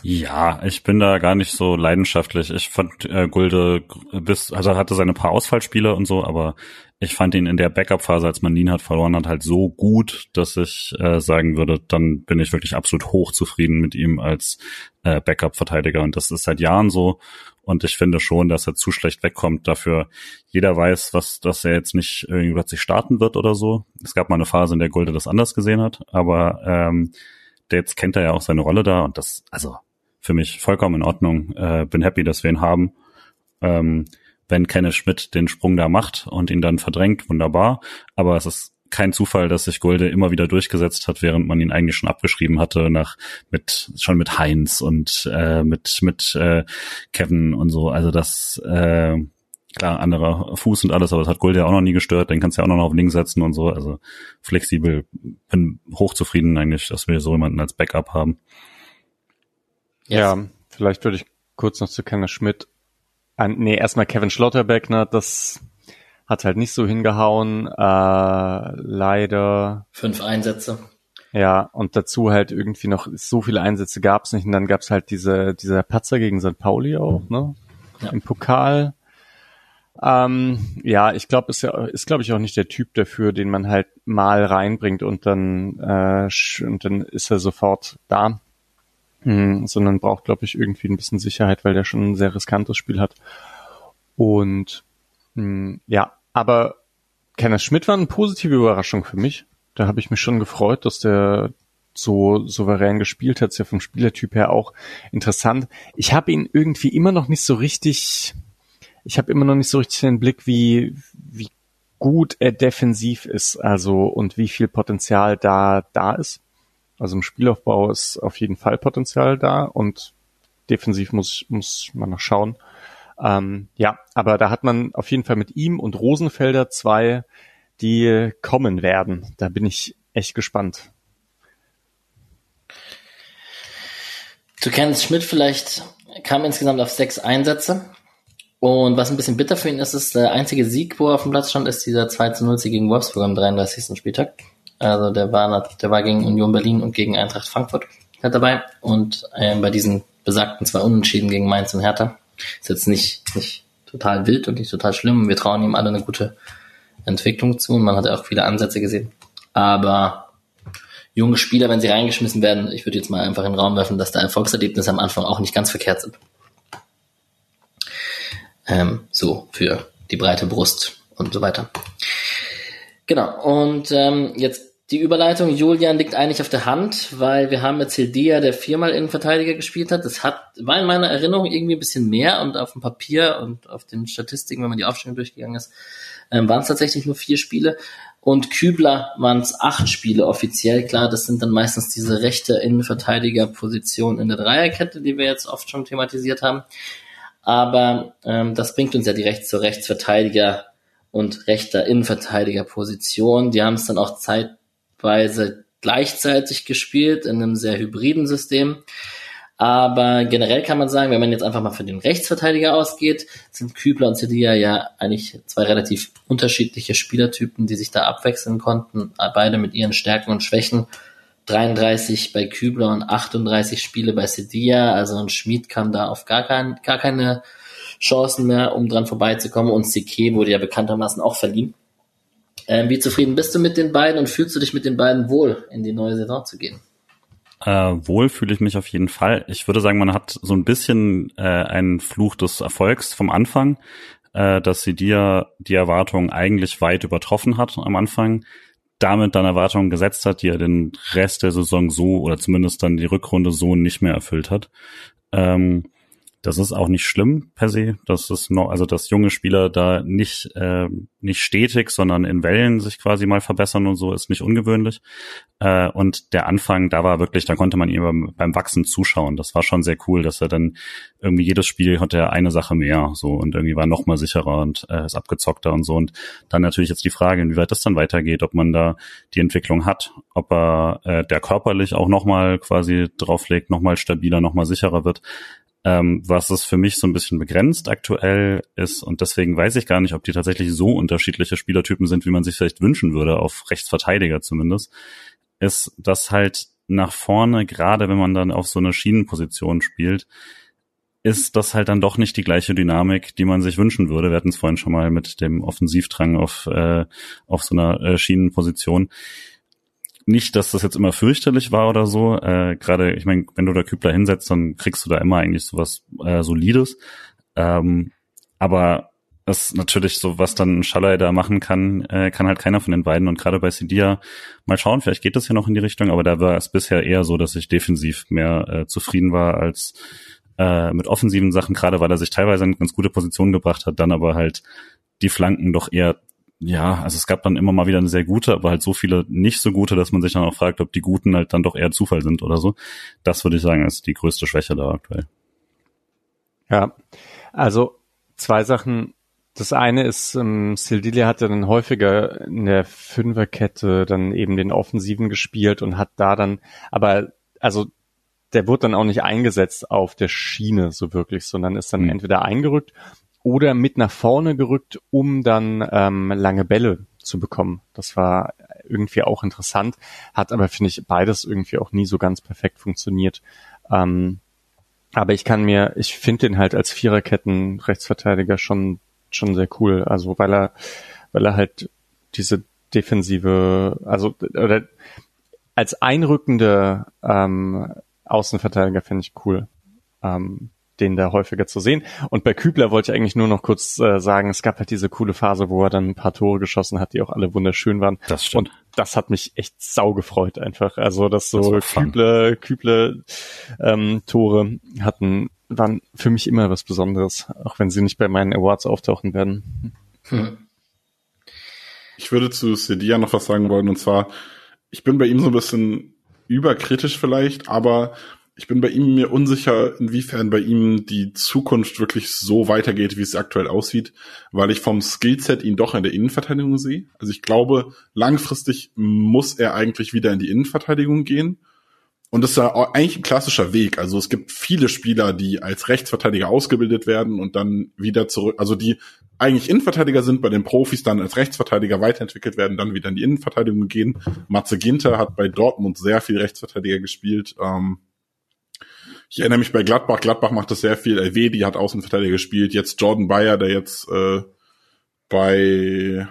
Ja, ich bin da gar nicht so leidenschaftlich. Ich fand äh, Gulde bis, also hatte seine paar Ausfallspiele und so, aber ich fand ihn in der Backup-Phase, als man Lienhardt verloren hat, halt so gut, dass ich äh, sagen würde, dann bin ich wirklich absolut hochzufrieden mit ihm als äh, Backup-Verteidiger. Und das ist seit Jahren so. Und ich finde schon, dass er zu schlecht wegkommt. Dafür jeder weiß, was, dass er jetzt nicht irgendwie plötzlich starten wird oder so. Es gab mal eine Phase, in der Gulde das anders gesehen hat, aber ähm, jetzt kennt er ja auch seine Rolle da und das, also für mich vollkommen in Ordnung. Äh, bin happy, dass wir ihn haben. Ähm, wenn Kenneth Schmidt den Sprung da macht und ihn dann verdrängt, wunderbar. Aber es ist kein Zufall, dass sich Gulde immer wieder durchgesetzt hat, während man ihn eigentlich schon abgeschrieben hatte, nach mit schon mit Heinz und äh, mit mit äh, Kevin und so. Also das äh, klar anderer Fuß und alles, aber das hat Gulde ja auch noch nie gestört. Den kannst du ja auch noch auf links setzen und so. Also flexibel. Bin hochzufrieden eigentlich, dass wir so jemanden als Backup haben. Ja, vielleicht würde ich kurz noch zu Kenneth Schmidt. An, nee, erstmal Kevin Schlotterbeck, ne, das hat halt nicht so hingehauen. Äh, leider. Fünf Einsätze. Ja, und dazu halt irgendwie noch so viele Einsätze gab's nicht. Und dann gab's halt diese, dieser Patzer gegen St. Pauli auch, ne? Ja. Im Pokal. Ähm, ja, ich glaube, ist ja, ist glaube ich auch nicht der Typ dafür, den man halt mal reinbringt und dann äh, und dann ist er sofort da. Hm, sondern braucht, glaube ich, irgendwie ein bisschen Sicherheit, weil der schon ein sehr riskantes Spiel hat. Und hm, ja, aber Kenneth Schmidt war eine positive Überraschung für mich. Da habe ich mich schon gefreut, dass der so souverän gespielt hat. Ist ja vom Spielertyp her auch interessant. Ich habe ihn irgendwie immer noch nicht so richtig, ich habe immer noch nicht so richtig den Blick, wie, wie gut er defensiv ist, also und wie viel Potenzial da da ist. Also im Spielaufbau ist auf jeden Fall Potenzial da und defensiv muss, muss man noch schauen. Ähm, ja, aber da hat man auf jeden Fall mit ihm und Rosenfelder zwei, die kommen werden. Da bin ich echt gespannt. Du kennst Schmidt vielleicht, kam insgesamt auf sechs Einsätze. Und was ein bisschen bitter für ihn ist, ist der einzige Sieg, wo er auf dem Platz stand, ist dieser 2 zu 0 Sieg gegen Wolfsburg am 33. Spieltag. Also der war, der war gegen Union Berlin und gegen Eintracht Frankfurt halt dabei. Und ähm, bei diesen besagten zwei Unentschieden gegen Mainz und Hertha ist jetzt nicht, nicht total wild und nicht total schlimm. Wir trauen ihm alle eine gute Entwicklung zu und man hat ja auch viele Ansätze gesehen. Aber junge Spieler, wenn sie reingeschmissen werden, ich würde jetzt mal einfach in den Raum werfen, dass da Erfolgserlebnisse am Anfang auch nicht ganz verkehrt sind. Ähm, so für die breite Brust und so weiter. Genau, und ähm, jetzt die Überleitung, Julian liegt eigentlich auf der Hand, weil wir haben mit Sildia, der viermal Innenverteidiger gespielt hat. Das hat, war in meiner Erinnerung irgendwie ein bisschen mehr und auf dem Papier und auf den Statistiken, wenn man die Aufstellung durchgegangen ist, ähm, waren es tatsächlich nur vier Spiele. Und Kübler waren es acht Spiele offiziell. Klar, das sind dann meistens diese rechte Innenverteidigerposition in der Dreierkette, die wir jetzt oft schon thematisiert haben. Aber ähm, das bringt uns ja direkt zur Rechtsverteidiger und rechter Innenverteidigerposition. Die haben es dann auch Zeit Weise gleichzeitig gespielt in einem sehr hybriden System. Aber generell kann man sagen, wenn man jetzt einfach mal für den Rechtsverteidiger ausgeht, sind Kübler und Cedia ja eigentlich zwei relativ unterschiedliche Spielertypen, die sich da abwechseln konnten, beide mit ihren Stärken und Schwächen. 33 bei Kübler und 38 Spiele bei Cedia, also ein Schmied kam da auf gar, kein, gar keine Chancen mehr, um dran vorbeizukommen und CK wurde ja bekanntermaßen auch verliehen. Ähm, wie zufrieden bist du mit den beiden und fühlst du dich mit den beiden wohl, in die neue Saison zu gehen? Äh, wohl fühle ich mich auf jeden Fall. Ich würde sagen, man hat so ein bisschen äh, einen Fluch des Erfolgs vom Anfang, äh, dass sie dir die Erwartungen eigentlich weit übertroffen hat am Anfang, damit dann Erwartungen gesetzt hat, die er den Rest der Saison so oder zumindest dann die Rückrunde so nicht mehr erfüllt hat. Ähm, das ist auch nicht schlimm per se. Das ist noch, also dass junge Spieler da nicht, äh, nicht stetig, sondern in Wellen sich quasi mal verbessern und so, ist nicht ungewöhnlich. Äh, und der Anfang, da war wirklich, da konnte man ihm beim, beim Wachsen zuschauen. Das war schon sehr cool, dass er dann irgendwie jedes Spiel hatte er eine Sache mehr, so und irgendwie war noch mal sicherer und äh, ist abgezockter und so. Und dann natürlich jetzt die Frage, inwieweit das dann weitergeht, ob man da die Entwicklung hat, ob er äh, der körperlich auch noch mal quasi drauflegt, noch mal stabiler, noch mal sicherer wird. Ähm, was es für mich so ein bisschen begrenzt aktuell ist, und deswegen weiß ich gar nicht, ob die tatsächlich so unterschiedliche Spielertypen sind, wie man sich vielleicht wünschen würde, auf Rechtsverteidiger zumindest, ist, dass halt nach vorne, gerade wenn man dann auf so eine Schienenposition spielt, ist das halt dann doch nicht die gleiche Dynamik, die man sich wünschen würde. Wir hatten es vorhin schon mal mit dem Offensivdrang auf, äh, auf so einer äh, Schienenposition nicht, dass das jetzt immer fürchterlich war oder so. Äh, Gerade, ich meine, wenn du da Kübler hinsetzt, dann kriegst du da immer eigentlich sowas äh, Solides. Ähm, aber das natürlich so, was dann Schallei da machen kann, äh, kann halt keiner von den beiden. Und gerade bei Sidia, mal schauen, vielleicht geht das ja noch in die Richtung, aber da war es bisher eher so, dass ich defensiv mehr äh, zufrieden war als äh, mit offensiven Sachen, gerade weil er sich teilweise in ganz gute Positionen gebracht hat, dann aber halt die Flanken doch eher ja, also es gab dann immer mal wieder eine sehr gute, aber halt so viele nicht so gute, dass man sich dann auch fragt, ob die guten halt dann doch eher Zufall sind oder so. Das würde ich sagen, ist die größte Schwäche da aktuell. Ja, also zwei Sachen. Das eine ist, ähm, Sildilia hat ja dann häufiger in der Fünferkette dann eben den Offensiven gespielt und hat da dann, aber also der wurde dann auch nicht eingesetzt auf der Schiene so wirklich, sondern ist dann mhm. entweder eingerückt oder mit nach vorne gerückt, um dann ähm, lange Bälle zu bekommen. Das war irgendwie auch interessant, hat aber, finde ich, beides irgendwie auch nie so ganz perfekt funktioniert. Ähm, aber ich kann mir, ich finde den halt als Viererketten-Rechtsverteidiger schon, schon sehr cool. Also weil er, weil er halt diese defensive, also oder als einrückende ähm, Außenverteidiger finde ich cool. Ähm, den da häufiger zu sehen. Und bei Kübler wollte ich eigentlich nur noch kurz äh, sagen, es gab halt diese coole Phase, wo er dann ein paar Tore geschossen hat, die auch alle wunderschön waren. Das stimmt. Und das hat mich echt sau gefreut einfach. Also, dass so das Kübler, Kübler ähm, Tore hatten, waren für mich immer was Besonderes, auch wenn sie nicht bei meinen Awards auftauchen werden. Hm. Ich würde zu Sedia noch was sagen wollen, und zwar, ich bin bei ihm so ein bisschen überkritisch vielleicht, aber ich bin bei ihm mir unsicher, inwiefern bei ihm die Zukunft wirklich so weitergeht, wie es aktuell aussieht, weil ich vom Skillset ihn doch in der Innenverteidigung sehe. Also ich glaube, langfristig muss er eigentlich wieder in die Innenverteidigung gehen. und das ist ja eigentlich ein klassischer Weg. Also es gibt viele Spieler, die als Rechtsverteidiger ausgebildet werden und dann wieder zurück, also die eigentlich Innenverteidiger sind, bei den Profis dann als Rechtsverteidiger weiterentwickelt werden, dann wieder in die Innenverteidigung gehen. Matze Ginter hat bei Dortmund sehr viel Rechtsverteidiger gespielt. Ähm, ich erinnere mich bei Gladbach, Gladbach macht das sehr viel. LW, die hat Außenverteidiger gespielt. Jetzt Jordan Bayer, der jetzt äh, bei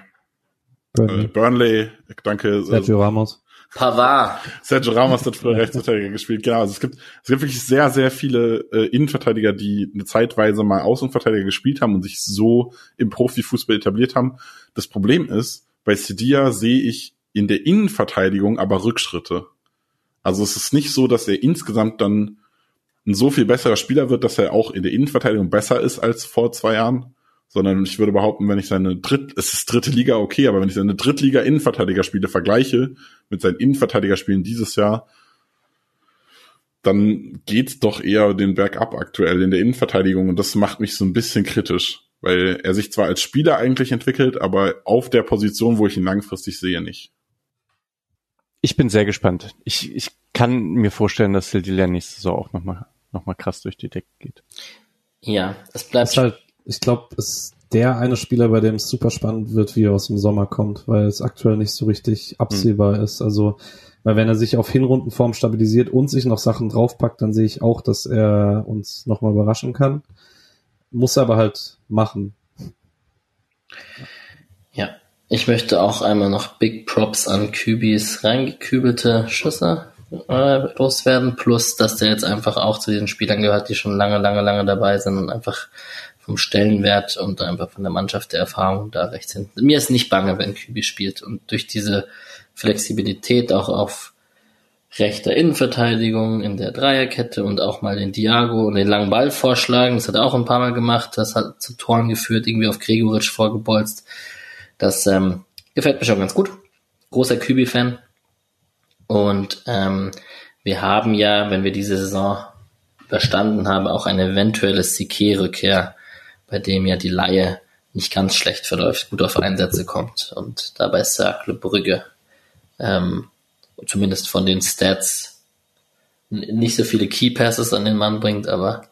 Burnley, äh, Burnley danke. Sergio Ramos. Pavard. Sergio Ramos hat früher Rechtsverteidiger gespielt. Genau, also es gibt, es gibt wirklich sehr, sehr viele äh, Innenverteidiger, die eine Zeitweise mal Außenverteidiger gespielt haben und sich so im Profifußball etabliert haben. Das Problem ist, bei Sedia sehe ich in der Innenverteidigung aber Rückschritte. Also es ist nicht so, dass er insgesamt dann ein so viel besserer Spieler wird, dass er auch in der Innenverteidigung besser ist als vor zwei Jahren, sondern ich würde behaupten, wenn ich seine Dritt, es ist dritte Liga okay, aber wenn ich seine Drittliga Innenverteidigerspiele vergleiche mit seinen Innenverteidigerspielen dieses Jahr, dann geht's doch eher den Berg ab aktuell in der Innenverteidigung und das macht mich so ein bisschen kritisch, weil er sich zwar als Spieler eigentlich entwickelt, aber auf der Position, wo ich ihn langfristig sehe, nicht. Ich bin sehr gespannt. Ich, ich kann mir vorstellen, dass Sildilia nächste Saison auch nochmal noch mal krass durch die Decke geht. Ja, es bleibt. halt ich glaube, es der eine Spieler, bei dem es super spannend wird, wie er aus dem Sommer kommt, weil es aktuell nicht so richtig absehbar hm. ist. Also, weil wenn er sich auf Hinrundenform stabilisiert und sich noch Sachen draufpackt, dann sehe ich auch, dass er uns nochmal überraschen kann. Muss er aber halt machen. Ja, ich möchte auch einmal noch Big Props an Kübis reingekübelte Schüsse äh, loswerden, plus dass der jetzt einfach auch zu diesen Spielern gehört, die schon lange, lange, lange dabei sind und einfach vom Stellenwert und einfach von der Mannschaft der Erfahrung da rechts hinten. Mir ist nicht bange, wenn Kübi spielt und durch diese Flexibilität auch auf rechter Innenverteidigung in der Dreierkette und auch mal den Diago und den langen Ball vorschlagen. Das hat er auch ein paar Mal gemacht. Das hat zu Toren geführt, irgendwie auf Gregoritsch vorgebolzt. Das ähm, gefällt mir schon ganz gut. Großer Kübi-Fan. Und ähm, wir haben ja, wenn wir diese Saison überstanden haben, auch eine eventuelle Sique-Rückkehr bei dem ja die Laie nicht ganz schlecht verläuft, gut auf Einsätze kommt und dabei Cercle Brügge ähm, zumindest von den Stats nicht so viele Key Passes an den Mann bringt, aber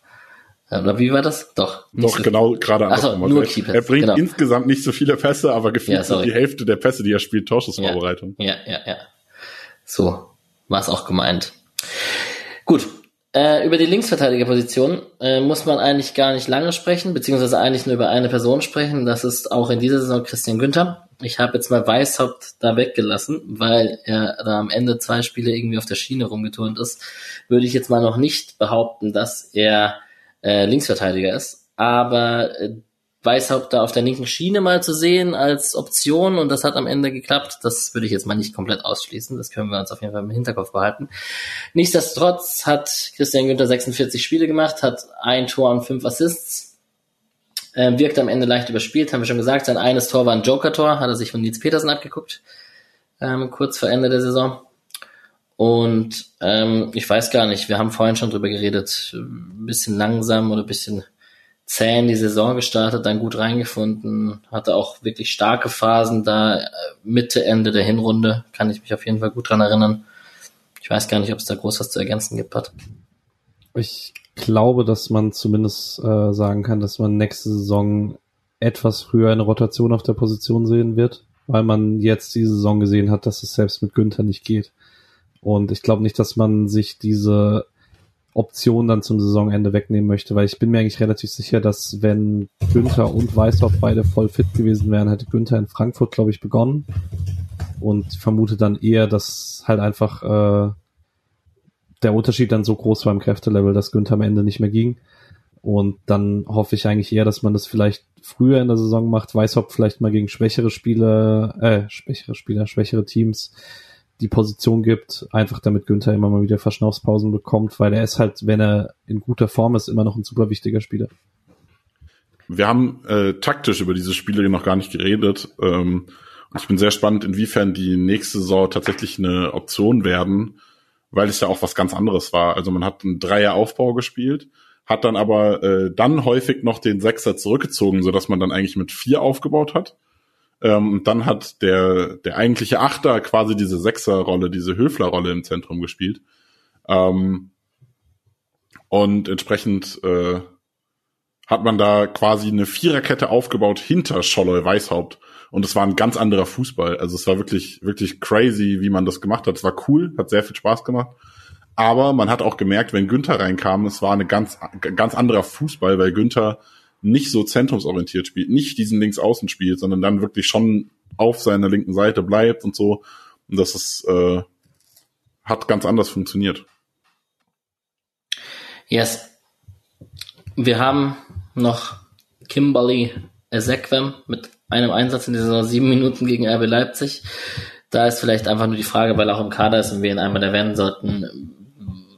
äh, oder wie war das? Doch. Doch, so genau, gerade Achso, nur Key Passes. Er bringt genau. insgesamt nicht so viele Pässe, aber gefühlt ja, die Hälfte der Pässe, die er spielt, Torschussvorbereitung. Ja, ja, ja, ja. So war es auch gemeint. Gut, äh, über die Linksverteidigerposition äh, muss man eigentlich gar nicht lange sprechen, beziehungsweise eigentlich nur über eine Person sprechen. Das ist auch in dieser Saison Christian Günther. Ich habe jetzt mal Weißhaupt da weggelassen, weil er da am Ende zwei Spiele irgendwie auf der Schiene rumgeturnt ist. Würde ich jetzt mal noch nicht behaupten, dass er äh, Linksverteidiger ist. Aber äh, Weißhaupt da auf der linken Schiene mal zu sehen als Option und das hat am Ende geklappt. Das würde ich jetzt mal nicht komplett ausschließen. Das können wir uns auf jeden Fall im Hinterkopf behalten. Nichtsdestotrotz hat Christian Günther 46 Spiele gemacht, hat ein Tor und fünf Assists. Äh, wirkt am Ende leicht überspielt, haben wir schon gesagt. Sein eines Tor war ein Joker-Tor, hat er sich von Nils Petersen abgeguckt, ähm, kurz vor Ende der Saison. Und ähm, ich weiß gar nicht, wir haben vorhin schon drüber geredet, ein bisschen langsam oder ein bisschen zäh in die Saison gestartet, dann gut reingefunden, hatte auch wirklich starke Phasen da äh, Mitte, Ende der Hinrunde, kann ich mich auf jeden Fall gut dran erinnern. Ich weiß gar nicht, ob es da groß was zu ergänzen gibt, Pat. Ich glaube, dass man zumindest äh, sagen kann, dass man nächste Saison etwas früher eine Rotation auf der Position sehen wird, weil man jetzt die Saison gesehen hat, dass es selbst mit Günther nicht geht. Und ich glaube nicht, dass man sich diese Option dann zum Saisonende wegnehmen möchte, weil ich bin mir eigentlich relativ sicher, dass wenn Günther und Weißhoff beide voll fit gewesen wären, hätte Günther in Frankfurt, glaube ich, begonnen. Und vermute dann eher, dass halt einfach äh, der Unterschied dann so groß war im Kräftelevel, dass Günther am Ende nicht mehr ging. Und dann hoffe ich eigentlich eher, dass man das vielleicht früher in der Saison macht, Weißhoff vielleicht mal gegen schwächere Spieler, äh, schwächere Spieler, schwächere Teams die Position gibt, einfach damit Günther immer mal wieder Verschnaufspausen bekommt, weil er ist halt, wenn er in guter Form ist, immer noch ein super wichtiger Spieler. Wir haben äh, taktisch über diese Spiele noch gar nicht geredet. Ähm, und ich bin sehr spannend, inwiefern die nächste Saison tatsächlich eine Option werden, weil es ja auch was ganz anderes war. Also man hat einen Dreier-Aufbau gespielt, hat dann aber äh, dann häufig noch den Sechser zurückgezogen, so dass man dann eigentlich mit vier aufgebaut hat ähm, und dann hat der, der eigentliche Achter quasi diese Sechser-Rolle, diese Höfler-Rolle im Zentrum gespielt. Ähm, und entsprechend äh, hat man da quasi eine Viererkette aufgebaut hinter Scholloy Weißhaupt. Und es war ein ganz anderer Fußball. Also es war wirklich, wirklich crazy, wie man das gemacht hat. Es war cool, hat sehr viel Spaß gemacht. Aber man hat auch gemerkt, wenn Günther reinkam, es war eine ganz, ganz anderer Fußball, weil Günther nicht so zentrumsorientiert spielt, nicht diesen Linksaußen spielt, sondern dann wirklich schon auf seiner linken Seite bleibt und so. Und das ist, äh, hat ganz anders funktioniert. Yes. Wir haben noch Kimberly Ezequem mit einem Einsatz in dieser sieben Minuten gegen RB Leipzig. Da ist vielleicht einfach nur die Frage, weil er auch im Kader ist und wir ihn einmal erwähnen sollten.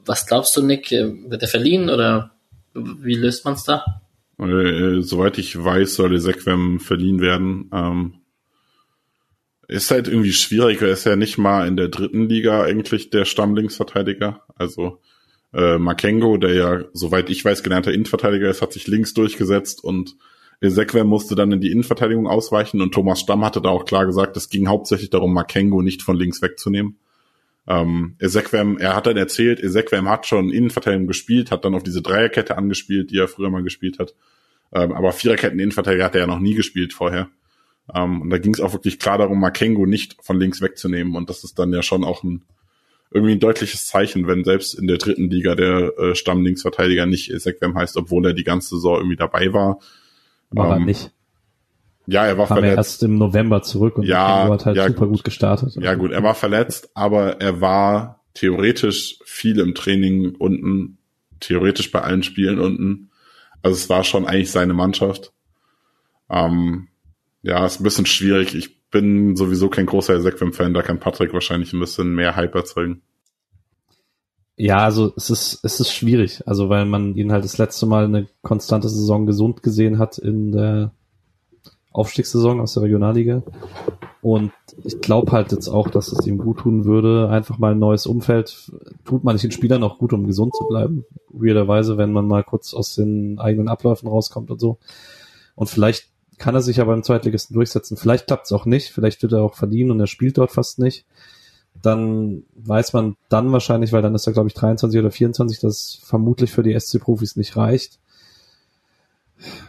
Was glaubst du, Nick? Wird er verliehen oder wie löst man es da? Äh, soweit ich weiß, soll Ezequem verliehen werden. Ähm, ist halt irgendwie schwierig, er ist ja nicht mal in der dritten Liga eigentlich der Stammlinksverteidiger. Also äh, Makengo, der ja, soweit ich weiß, gelernter Innenverteidiger ist, hat sich links durchgesetzt und Ezequem musste dann in die Innenverteidigung ausweichen und Thomas Stamm hatte da auch klar gesagt, es ging hauptsächlich darum, Makengo nicht von links wegzunehmen. Ähm, Ezequem, er hat dann erzählt, Ezequem hat schon Innenverteidigung gespielt, hat dann auf diese Dreierkette angespielt, die er früher mal gespielt hat. Ähm, aber Viererketten Innenverteidiger hat er ja noch nie gespielt vorher. Ähm, und da ging es auch wirklich klar darum, Makengo nicht von links wegzunehmen. Und das ist dann ja schon auch ein irgendwie ein deutliches Zeichen, wenn selbst in der dritten Liga der äh, Stammlinksverteidiger nicht Ezequem heißt, obwohl er die ganze Saison irgendwie dabei war. War ähm, er nicht. Ja, er war Kam verletzt. Er erst im November zurück und ja, hat halt ja, super gut gestartet. Ja gut, er war verletzt, aber er war theoretisch viel im Training unten, theoretisch bei allen Spielen unten. Also es war schon eigentlich seine Mannschaft. Ähm, ja, ist ein bisschen schwierig. Ich bin sowieso kein großer Ezequiel-Fan, da kann Patrick wahrscheinlich ein bisschen mehr Hype erzeugen. Ja, also es ist, es ist schwierig, also weil man ihn halt das letzte Mal eine konstante Saison gesund gesehen hat in der Aufstiegssaison aus der Regionalliga. Und ich glaube halt jetzt auch, dass es ihm gut tun würde. Einfach mal ein neues Umfeld tut manchen Spielern auch gut, um gesund zu bleiben. Weirderweise, wenn man mal kurz aus den eigenen Abläufen rauskommt und so. Und vielleicht kann er sich ja beim Zweitligisten durchsetzen. Vielleicht klappt es auch nicht. Vielleicht wird er auch verdienen und er spielt dort fast nicht. Dann weiß man dann wahrscheinlich, weil dann ist er, glaube ich, 23 oder 24, dass vermutlich für die SC-Profis nicht reicht.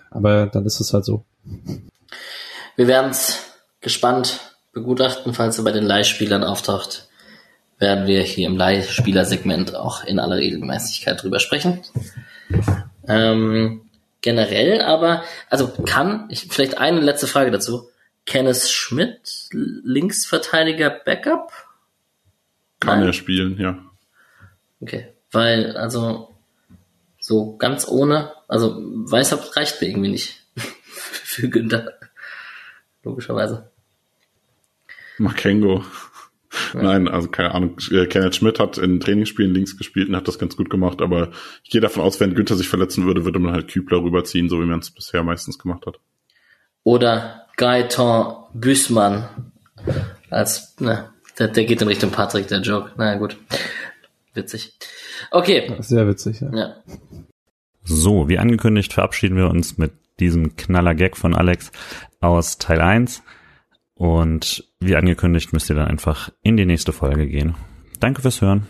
Aber dann ist es halt so. Wir werden es gespannt begutachten, falls er bei den Leihspielern auftaucht, werden wir hier im Leihspielersegment auch in aller Regelmäßigkeit drüber sprechen. Ähm, generell aber, also kann, ich, vielleicht eine letzte Frage dazu. Kenneth Schmidt, Linksverteidiger Backup? Kann er spielen, ja. Okay, weil, also, so ganz ohne, also Weißhaupt reicht mir irgendwie nicht für Günther. Logischerweise. Makengo. Ja. Nein, also keine Ahnung. Äh, Kenneth Schmidt hat in Trainingsspielen links gespielt und hat das ganz gut gemacht, aber ich gehe davon aus, wenn Günther sich verletzen würde, würde man halt Kübler rüberziehen, so wie man es bisher meistens gemacht hat. Oder Gaetan Büßmann als, ne, der, der geht in Richtung Patrick, der Joke. Na gut. Witzig. Okay. Sehr witzig, ja. ja. So, wie angekündigt, verabschieden wir uns mit diesem Knaller-Gag von Alex aus Teil 1. Und wie angekündigt, müsst ihr dann einfach in die nächste Folge gehen. Danke fürs Hören.